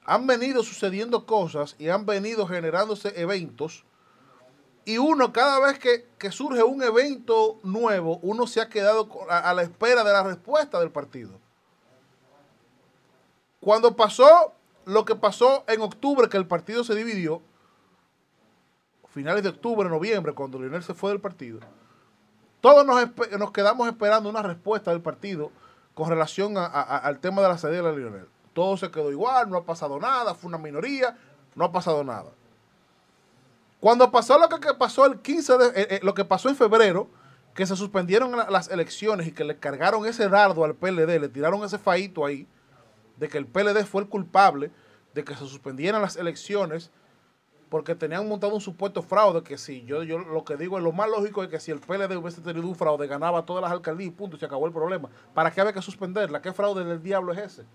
Speaker 6: han venido sucediendo cosas y han venido generándose eventos. Y uno, cada vez que, que surge un evento nuevo, uno se ha quedado a la espera de la respuesta del partido. Cuando pasó lo que pasó en octubre, que el partido se dividió, finales de octubre, noviembre, cuando Lionel se fue del partido, todos nos, nos quedamos esperando una respuesta del partido con relación a- al tema de la salida de Lionel. Todo se quedó igual, no ha pasado nada, fue una minoría, no ha pasado nada. Cuando pasó lo que, pasó el 15 de, eh, eh, lo que pasó en febrero, que se suspendieron la- las elecciones y que le cargaron ese dardo al PLD, le tiraron ese faíto ahí, de que el PLD fue el culpable de que se suspendieran las elecciones porque tenían montado un supuesto fraude que si yo, yo lo que digo es lo más lógico es que si el PLD hubiese tenido un fraude ganaba todas las alcaldías y punto se acabó el problema. ¿Para qué había que suspenderla? ¿Qué fraude del diablo es ese?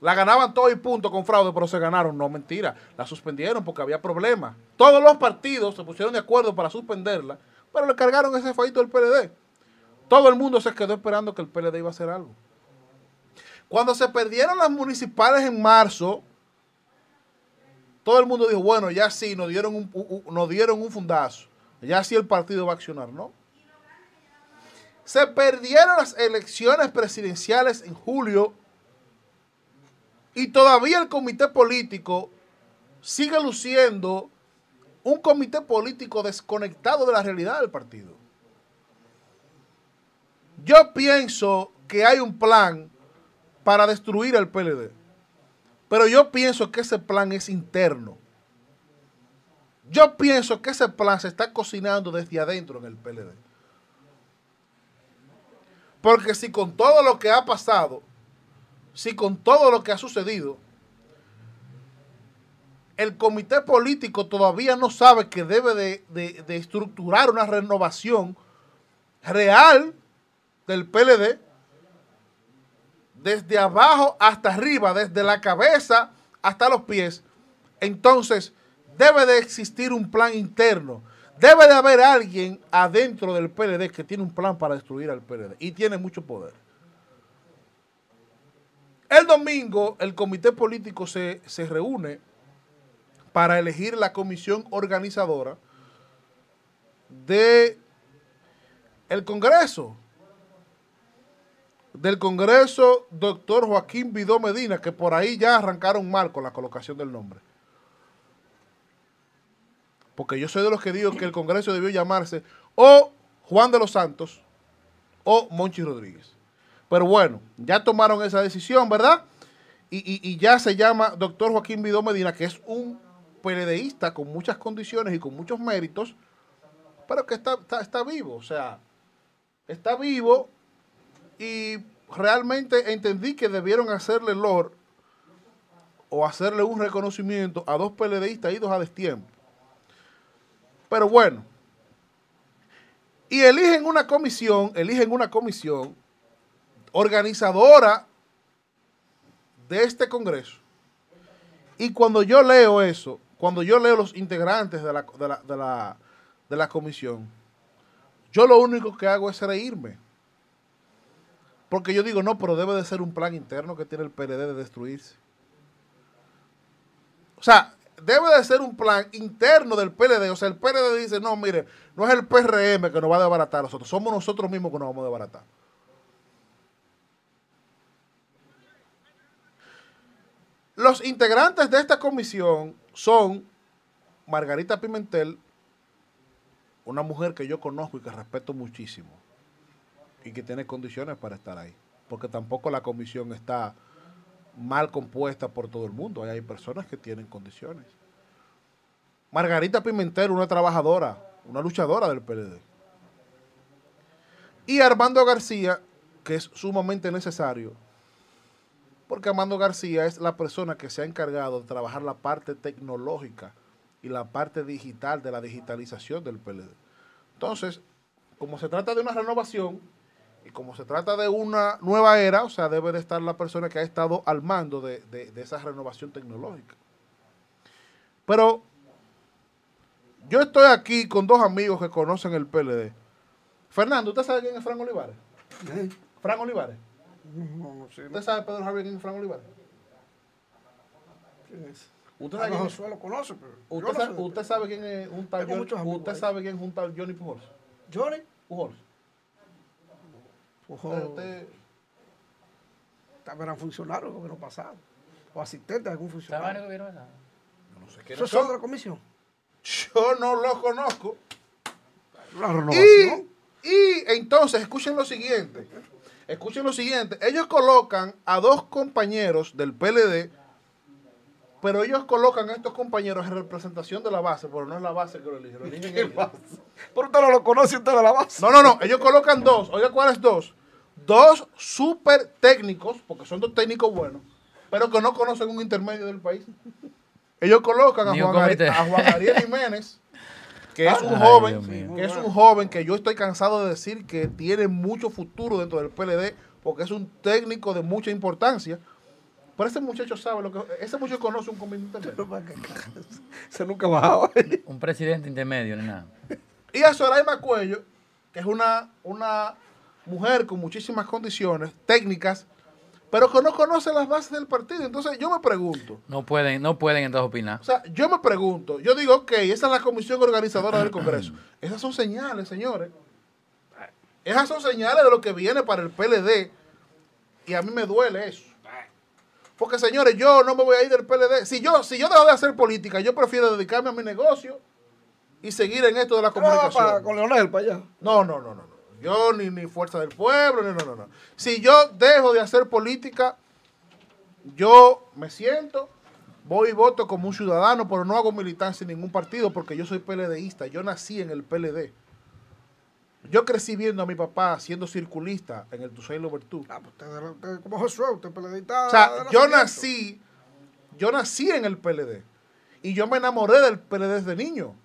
Speaker 6: La ganaban todo y punto con fraude, pero se ganaron. No, mentira. La suspendieron porque había problemas. Todos los partidos se pusieron de acuerdo para suspenderla, pero le cargaron ese faito al PLD. Todo el mundo se quedó esperando que el PLD iba a hacer algo. Cuando se perdieron las municipales en marzo, todo el mundo dijo, bueno, ya sí, nos dieron un, nos dieron un fundazo. Ya sí el partido va a accionar, ¿no? Se perdieron las elecciones presidenciales en julio y todavía el comité político sigue luciendo un comité político desconectado de la realidad del partido. Yo pienso que hay un plan para destruir al PLD. Pero yo pienso que ese plan es interno. Yo pienso que ese plan se está cocinando desde adentro en el PLD. Porque si con todo lo que ha pasado, si con todo lo que ha sucedido, el comité político todavía no sabe que debe de, de- de estructurar una renovación real del PLD, desde abajo hasta arriba, desde la cabeza hasta los pies, entonces debe de existir un plan interno. Debe de haber alguien adentro del PLD que tiene un plan para destruir al PLD y tiene mucho poder. El domingo el comité político se, se reúne para elegir la comisión organizadora de el Congreso. Del Congreso, doctor Joaquín Vidó Medina, que por ahí ya arrancaron mal con la colocación del nombre. Porque yo soy de los que digo que el Congreso debió llamarse o Juan de los Santos o Monchi Rodríguez. Pero bueno, ya tomaron esa decisión, ¿verdad? Y, y- ya se llama doctor Joaquín Vidó Medina, que es un PLDista con muchas condiciones y con muchos méritos, pero que está, está, está vivo, o sea, está vivo y realmente entendí que debieron hacerle lor o hacerle un reconocimiento a dos PLDistas idos a destiempo. Pero bueno, y eligen una comisión, eligen una comisión organizadora de este Congreso. Y cuando yo leo eso, cuando yo leo los integrantes de la, de la, de la, de la comisión, yo lo único que hago es reírme. Porque yo digo, no, pero debe de ser un plan interno que tiene el PLD de destruirse. O sea, debe de ser un plan interno del PLD. O sea, el PLD dice, no, mire, no es el PRM que nos va a desbaratar a nosotros, somos nosotros mismos que nos vamos a desbaratar. Los integrantes de esta comisión son Margarita Pimentel, una mujer que yo conozco y que respeto muchísimo y que tiene condiciones para estar ahí, porque tampoco la comisión está mal compuesta por todo el mundo, hay personas que tienen condiciones. Margarita Pimentel, una trabajadora, una luchadora del PLD. Y Armando García, que es sumamente necesario, porque Armando García es la persona que se ha encargado de trabajar la parte tecnológica y la parte digital de la digitalización del PLD. Entonces, como se trata de una renovación y como se trata de una nueva era, o sea, debe de estar la persona que ha estado al mando de, de- de esa renovación tecnológica. Pero yo estoy aquí con dos amigos que conocen el PLD. Fernando, ¿usted sabe quién es Fran Olivares? Fran Olivares.
Speaker 4: No, no sé.
Speaker 6: ¿Usted sabe, Pedro Javier, quién es Fran Olivares?
Speaker 4: ¿Quién es?
Speaker 6: ¿Usted
Speaker 4: A
Speaker 6: sabe quién es?
Speaker 4: Lo conoce, pero.
Speaker 6: ¿Usted,
Speaker 4: no
Speaker 6: sabe,
Speaker 4: sé.
Speaker 6: usted sabe quién es un tal Johnny, usted sabe quién es un tal Johnny Pujols?
Speaker 4: Johnny.
Speaker 6: Pujols.
Speaker 4: Ojo, vez eran funcionarios del gobierno pasado. O asistentes de algún funcionario.
Speaker 6: no sé quiénes
Speaker 4: Eso
Speaker 6: son.
Speaker 4: de la comisión.
Speaker 6: Yo no lo conozco.
Speaker 4: La
Speaker 6: Y,
Speaker 4: renovación.
Speaker 6: y entonces, escuchen lo siguiente. Escuchen lo siguiente. Ellos colocan a dos compañeros del PLD, pero ellos colocan a estos compañeros en representación de la base, pero no es la base que lo eligen. Lo eligen ellos.
Speaker 4: Pero usted no lo conoce, usted de la base.
Speaker 6: No, no, no. Ellos colocan dos. Oiga, ¿cuáles dos? Dos súper técnicos, porque son dos técnicos buenos, pero que no conocen un intermedio del país. Ellos colocan a Juan, Ari-
Speaker 5: comité.
Speaker 6: a Juan Ariel Jiménez, que es un
Speaker 5: Ay,
Speaker 6: joven, que es un joven que yo estoy cansado de decir que tiene mucho futuro dentro del PLD, porque es un técnico de mucha importancia. Pero ese muchacho sabe lo que. Ese muchacho conoce un comité intermedio.
Speaker 4: Se nunca ha bajado.
Speaker 5: Un presidente intermedio, ni nada.
Speaker 6: Y a Soraima Cuello, que es una, una mujer con muchísimas condiciones técnicas, pero que no conoce las bases del partido. Entonces yo me pregunto,
Speaker 5: No pueden, no pueden entonces opinar.
Speaker 6: o sea, yo me pregunto, yo digo, ok, esa es la comisión organizadora del Congreso. Esas son señales, señores. Esas son señales de lo que viene para el PLD. Y a mí me duele eso. Porque, señores, yo no me voy a ir del PLD. Si yo, si yo dejo de hacer política, yo prefiero dedicarme a mi negocio y seguir en esto de la
Speaker 4: para,
Speaker 6: comunicación.
Speaker 4: con Leonel para allá.
Speaker 6: No, no, no, no. no. Yo ni, ni Fuerza del Pueblo, no, no, no. Si yo dejo de hacer política, yo me siento, voy y voto como un ciudadano, pero no hago militancia en ningún partido porque yo soy PLDista. Yo nací en el PLD. Yo crecí viendo a mi papá siendo circulista en el Tusain Lobertú.
Speaker 4: Ah, pues usted, usted como Josué, usted PLDista.
Speaker 6: O sea, yo nací, yo nací en el PLD. Y yo me enamoré del PLD desde niño.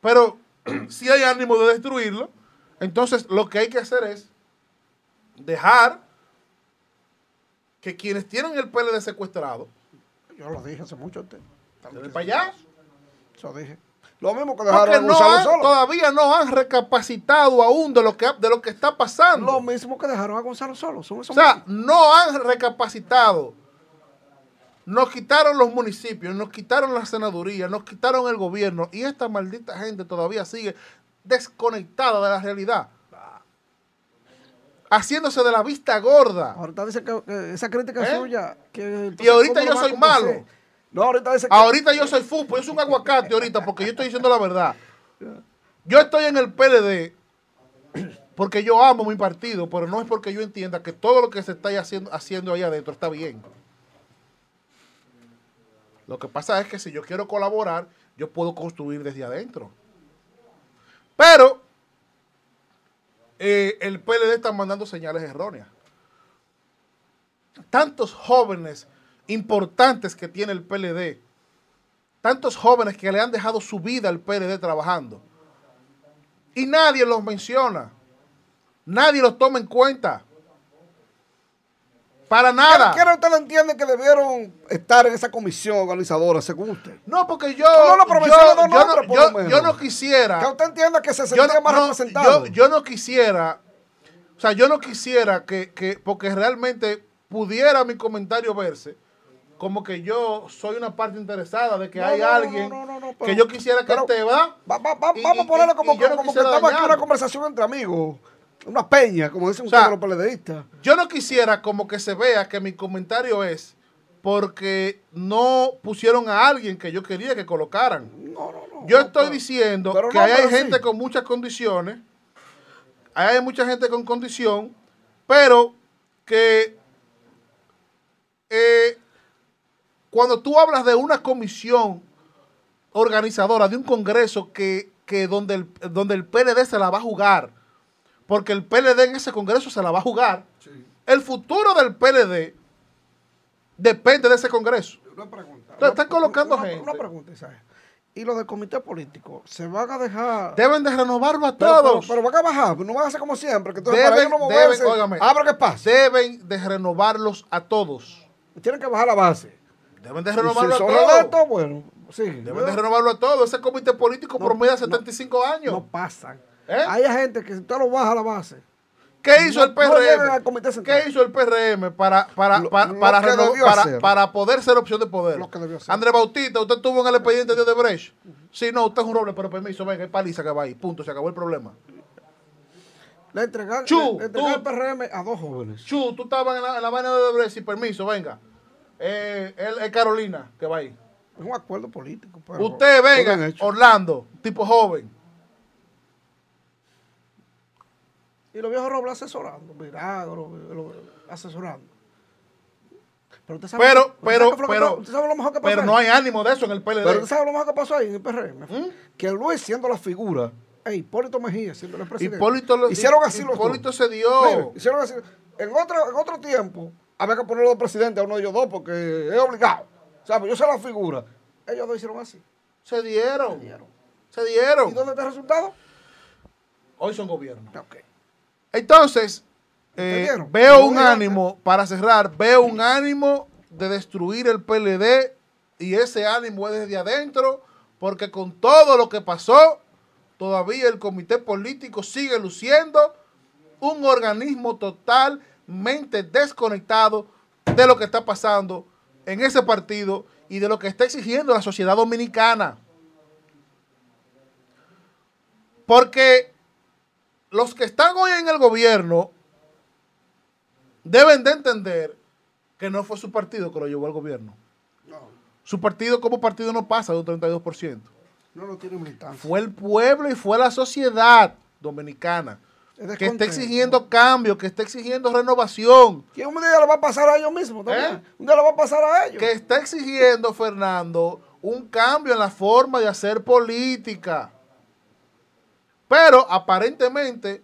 Speaker 6: Pero si hay ánimo de destruirlo, entonces lo que hay que hacer es dejar que quienes tienen el PLD secuestrado,
Speaker 4: Yo lo dije hace mucho a
Speaker 6: den para allá.
Speaker 4: Eso dije. Lo mismo que dejaron a
Speaker 6: no
Speaker 4: Gonzalo
Speaker 6: han-
Speaker 4: solo.
Speaker 6: todavía no han recapacitado aún de lo que, de lo que está pasando.
Speaker 4: Lo mismo que dejaron a Gonzalo solo. Son
Speaker 6: O sea, no han recapacitado. Nos quitaron los municipios, nos quitaron la senaduría, nos quitaron el gobierno y esta maldita gente todavía sigue desconectada de la realidad. Haciéndose de la vista gorda.
Speaker 4: Ahorita dice que, que esa crítica
Speaker 6: ¿Eh?
Speaker 4: suya. Que,
Speaker 6: Y ahorita
Speaker 4: ¿cómo
Speaker 6: yo soy malo.
Speaker 4: No, ahorita dice que.
Speaker 6: Ahorita yo soy fútbol, yo soy un aguacate ahorita porque yo estoy diciendo la verdad. Yo estoy en el PLD porque yo amo mi partido, pero no es porque yo entienda que todo lo que se está haciendo, haciendo ahí adentro está bien. Lo que pasa es que si yo quiero colaborar, yo puedo construir desde adentro. Pero eh, el PLD está mandando señales erróneas. Tantos jóvenes importantes que tiene el PLD, tantos jóvenes que le han dejado su vida al PLD trabajando, y nadie los menciona, nadie los toma en cuenta. Para nada.
Speaker 4: ¿Qué, qué usted entiende que debieron estar en esa comisión organizadora, según usted?
Speaker 6: No, porque yo,
Speaker 4: No, no, pero
Speaker 6: yo, yo no- yo- yo no quisiera.
Speaker 4: Que usted entienda que se sentía más representado.
Speaker 6: yo- yo no quisiera, o sea, yo no quisiera que, que- porque realmente pudiera mi comentario verse como que yo soy una parte interesada de que
Speaker 4: No,
Speaker 6: hay
Speaker 4: no,
Speaker 6: alguien
Speaker 4: no, no, no,
Speaker 6: que
Speaker 4: pero-
Speaker 6: yo quisiera que
Speaker 4: pero-
Speaker 6: ¿verdad?
Speaker 4: Va- va- va-
Speaker 6: Y-
Speaker 4: vamos a ponerlo como,
Speaker 6: y no
Speaker 4: como que estamos aquí una conversación entre amigos. Una peña, como dicen
Speaker 6: O sea,
Speaker 4: ustedes los periodistas.
Speaker 6: Yo no quisiera como que se vea que mi comentario es porque no pusieron a alguien que yo quería que colocaran.
Speaker 4: No, no, no.
Speaker 6: Yo estoy
Speaker 4: pero-
Speaker 6: diciendo
Speaker 4: pero
Speaker 6: que
Speaker 4: no,
Speaker 6: ahí hay gente
Speaker 4: sí.
Speaker 6: con muchas condiciones, hay mucha gente con condición, pero que eh, cuando tú hablas de una comisión organizadora, de un congreso que, que donde, el, donde el PLD se la va a jugar, porque el PLD en ese congreso se la va a jugar, el futuro del PLD depende de ese congreso.
Speaker 4: Una pregunta.
Speaker 6: Entonces, están colocando
Speaker 4: una-
Speaker 6: gente.
Speaker 4: Una pregunta, Isaac. ¿Y los del comité político? ¿Se van a dejar...?
Speaker 6: Deben de renovarlo a
Speaker 4: Pero, pero,
Speaker 6: todos.
Speaker 4: pero van a bajar, no van a hacer como siempre. Que entonces
Speaker 6: Deben-
Speaker 4: para no
Speaker 6: deben, óigame.
Speaker 4: Ah, ¿qué pasa?
Speaker 6: Deben de renovarlos a todos.
Speaker 4: Tienen que bajar la base.
Speaker 6: Deben de renovarlo
Speaker 4: si
Speaker 6: a todos.
Speaker 4: bueno, sí.
Speaker 6: Deben de renovarlo a todos. Ese comité político
Speaker 4: No,
Speaker 6: promedia
Speaker 4: no,
Speaker 6: 75 años.
Speaker 4: No pasan.
Speaker 6: ¿Eh?
Speaker 4: Hay gente que si usted lo baja la base.
Speaker 6: ¿Qué hizo
Speaker 4: no-
Speaker 6: el
Speaker 4: no
Speaker 6: PRM?
Speaker 4: central.
Speaker 6: ¿Qué hizo el PRM para, para,
Speaker 4: Lo-
Speaker 6: para,
Speaker 4: lo
Speaker 6: para, para- para poder ser opción de poder?
Speaker 4: Lo que debió hacer.
Speaker 6: André Bautista, usted estuvo en el expediente de Odebrecht. Sí, no, usted es un roble, pero permiso, venga, hay paliza que va ahí. Punto, se acabó el problema.
Speaker 4: Le
Speaker 6: tú-
Speaker 4: el PRM a dos jóvenes.
Speaker 6: Chu, tú estabas en la, en la vaina de Odebrecht, sin permiso, venga. Eh, él es Carolina, que va ahí.
Speaker 4: Es un acuerdo político. pero-
Speaker 6: Usted venga. Orlando, tipo joven.
Speaker 4: Y los viejos robles asesorando, milagro, asesorando. Pero usted sabe,
Speaker 6: Pero,
Speaker 4: usted
Speaker 6: pero,
Speaker 4: sabe que
Speaker 6: pero,
Speaker 4: usted sabe lo mejor que pasó
Speaker 6: pero
Speaker 4: ahí?
Speaker 6: no hay ánimo de eso en el
Speaker 4: Pero
Speaker 6: PLD.
Speaker 4: usted sabe lo mejor que pasó ahí en el PRM.
Speaker 6: ¿Mm?
Speaker 4: Que Luis siendo la figura, e Hipólito Mejía siendo el presidente.
Speaker 6: Hipólito, lo-
Speaker 4: hicieron así los
Speaker 6: Hipólito se dio.
Speaker 4: Hicieron así. En otro, en otro tiempo, había que ponerlo de presidente a uno de ellos dos porque es obligado. O sea, pues yo soy la figura. Ellos dos hicieron así.
Speaker 6: Se dieron.
Speaker 4: Dieron.
Speaker 6: Se dieron.
Speaker 4: ¿Y dónde está el resultado?
Speaker 6: Hoy son gobierno.
Speaker 4: Ok.
Speaker 6: Entonces, eh, veo un ánimo, para cerrar, veo un ánimo de destruir el PLD y ese ánimo es desde adentro, porque con todo lo que pasó, todavía el comité político sigue luciendo un organismo totalmente desconectado de lo que está pasando en ese partido y de lo que está exigiendo la sociedad dominicana. Porque los que están hoy en el gobierno deben de entender que no fue su partido que lo llevó al gobierno. Su partido como partido no pasa de un 32%.
Speaker 4: No lo tiene militancia.
Speaker 6: Fue el pueblo y fue la sociedad dominicana
Speaker 4: Es
Speaker 6: que está exigiendo cambio, que está exigiendo renovación,
Speaker 4: Que un día le va a pasar a ellos mismos también.
Speaker 6: ¿Eh?
Speaker 4: Un día le va a pasar a ellos.
Speaker 6: que está exigiendo, Fernando, un cambio en la forma de hacer política. Pero aparentemente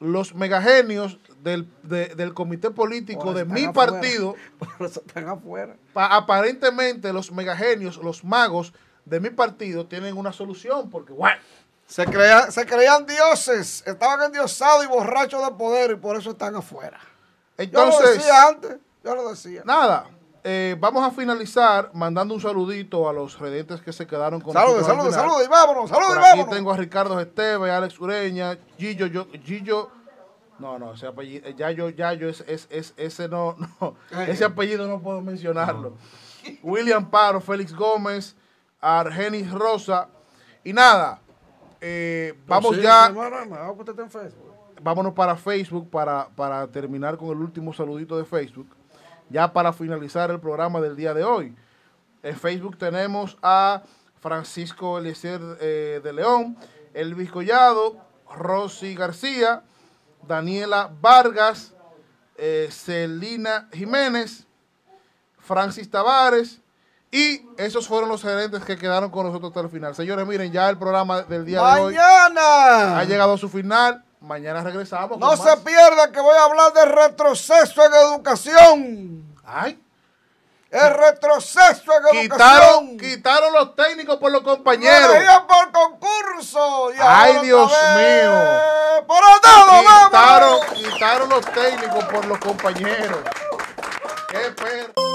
Speaker 6: los megagenios del, de- del comité político
Speaker 4: Por
Speaker 6: de mi
Speaker 4: afuera.
Speaker 6: partido,
Speaker 4: Por eso están afuera.
Speaker 6: pa- aparentemente los megagenios, los magos de mi partido tienen una solución, porque bueno,
Speaker 4: Se, crea- se creían dioses, estaban endiosados y borrachos de poder y por eso están afuera. yo lo
Speaker 6: entonces,
Speaker 4: decía antes, yo lo decía.
Speaker 6: nada, eh, vamos a finalizar mandando un saludito a los redentes que se quedaron con
Speaker 4: Saludos,
Speaker 6: nosotros al
Speaker 4: saludos, saludos y vámonos, saludos
Speaker 6: Por
Speaker 4: y
Speaker 6: aquí
Speaker 4: vámonos.
Speaker 6: tengo a Ricardo Esteve, Alex Ureña, Gillo, yo, Gillo, no, no, ese apellido, eh, Yayo, Yayo, es, es, es- ese no, no, ese apellido no puedo mencionarlo. William Paro, Félix Gómez, Argenis Rosa, y nada, eh, vamos
Speaker 4: Sí,
Speaker 6: ya, vámonos para Facebook para, para terminar con el último saludito de Facebook, ya para finalizar el programa del día de hoy. En Facebook tenemos a Francisco Eliezer eh, de León, Elvis Collado, Rosy García, Daniela Vargas, eh, Celina Jiménez, Francis Tavares. Y esos fueron los gerentes que quedaron con nosotros hasta el final. Señores, miren, ya el programa del día de hoy ha llegado a su final. Mañana regresamos.
Speaker 4: No se pierda que voy a hablar de retroceso en educación.
Speaker 6: Ay,
Speaker 4: El retroceso en
Speaker 6: quitaron,
Speaker 4: educación.
Speaker 6: quitaron los técnicos por los
Speaker 4: Lo
Speaker 6: compañeros.
Speaker 4: elegían por concurso. y
Speaker 6: Ay, Dios mío.
Speaker 4: Por el dedo,
Speaker 6: Quitaron,
Speaker 4: vamos.
Speaker 6: quitaron los técnicos por los compañeros. Qué perro.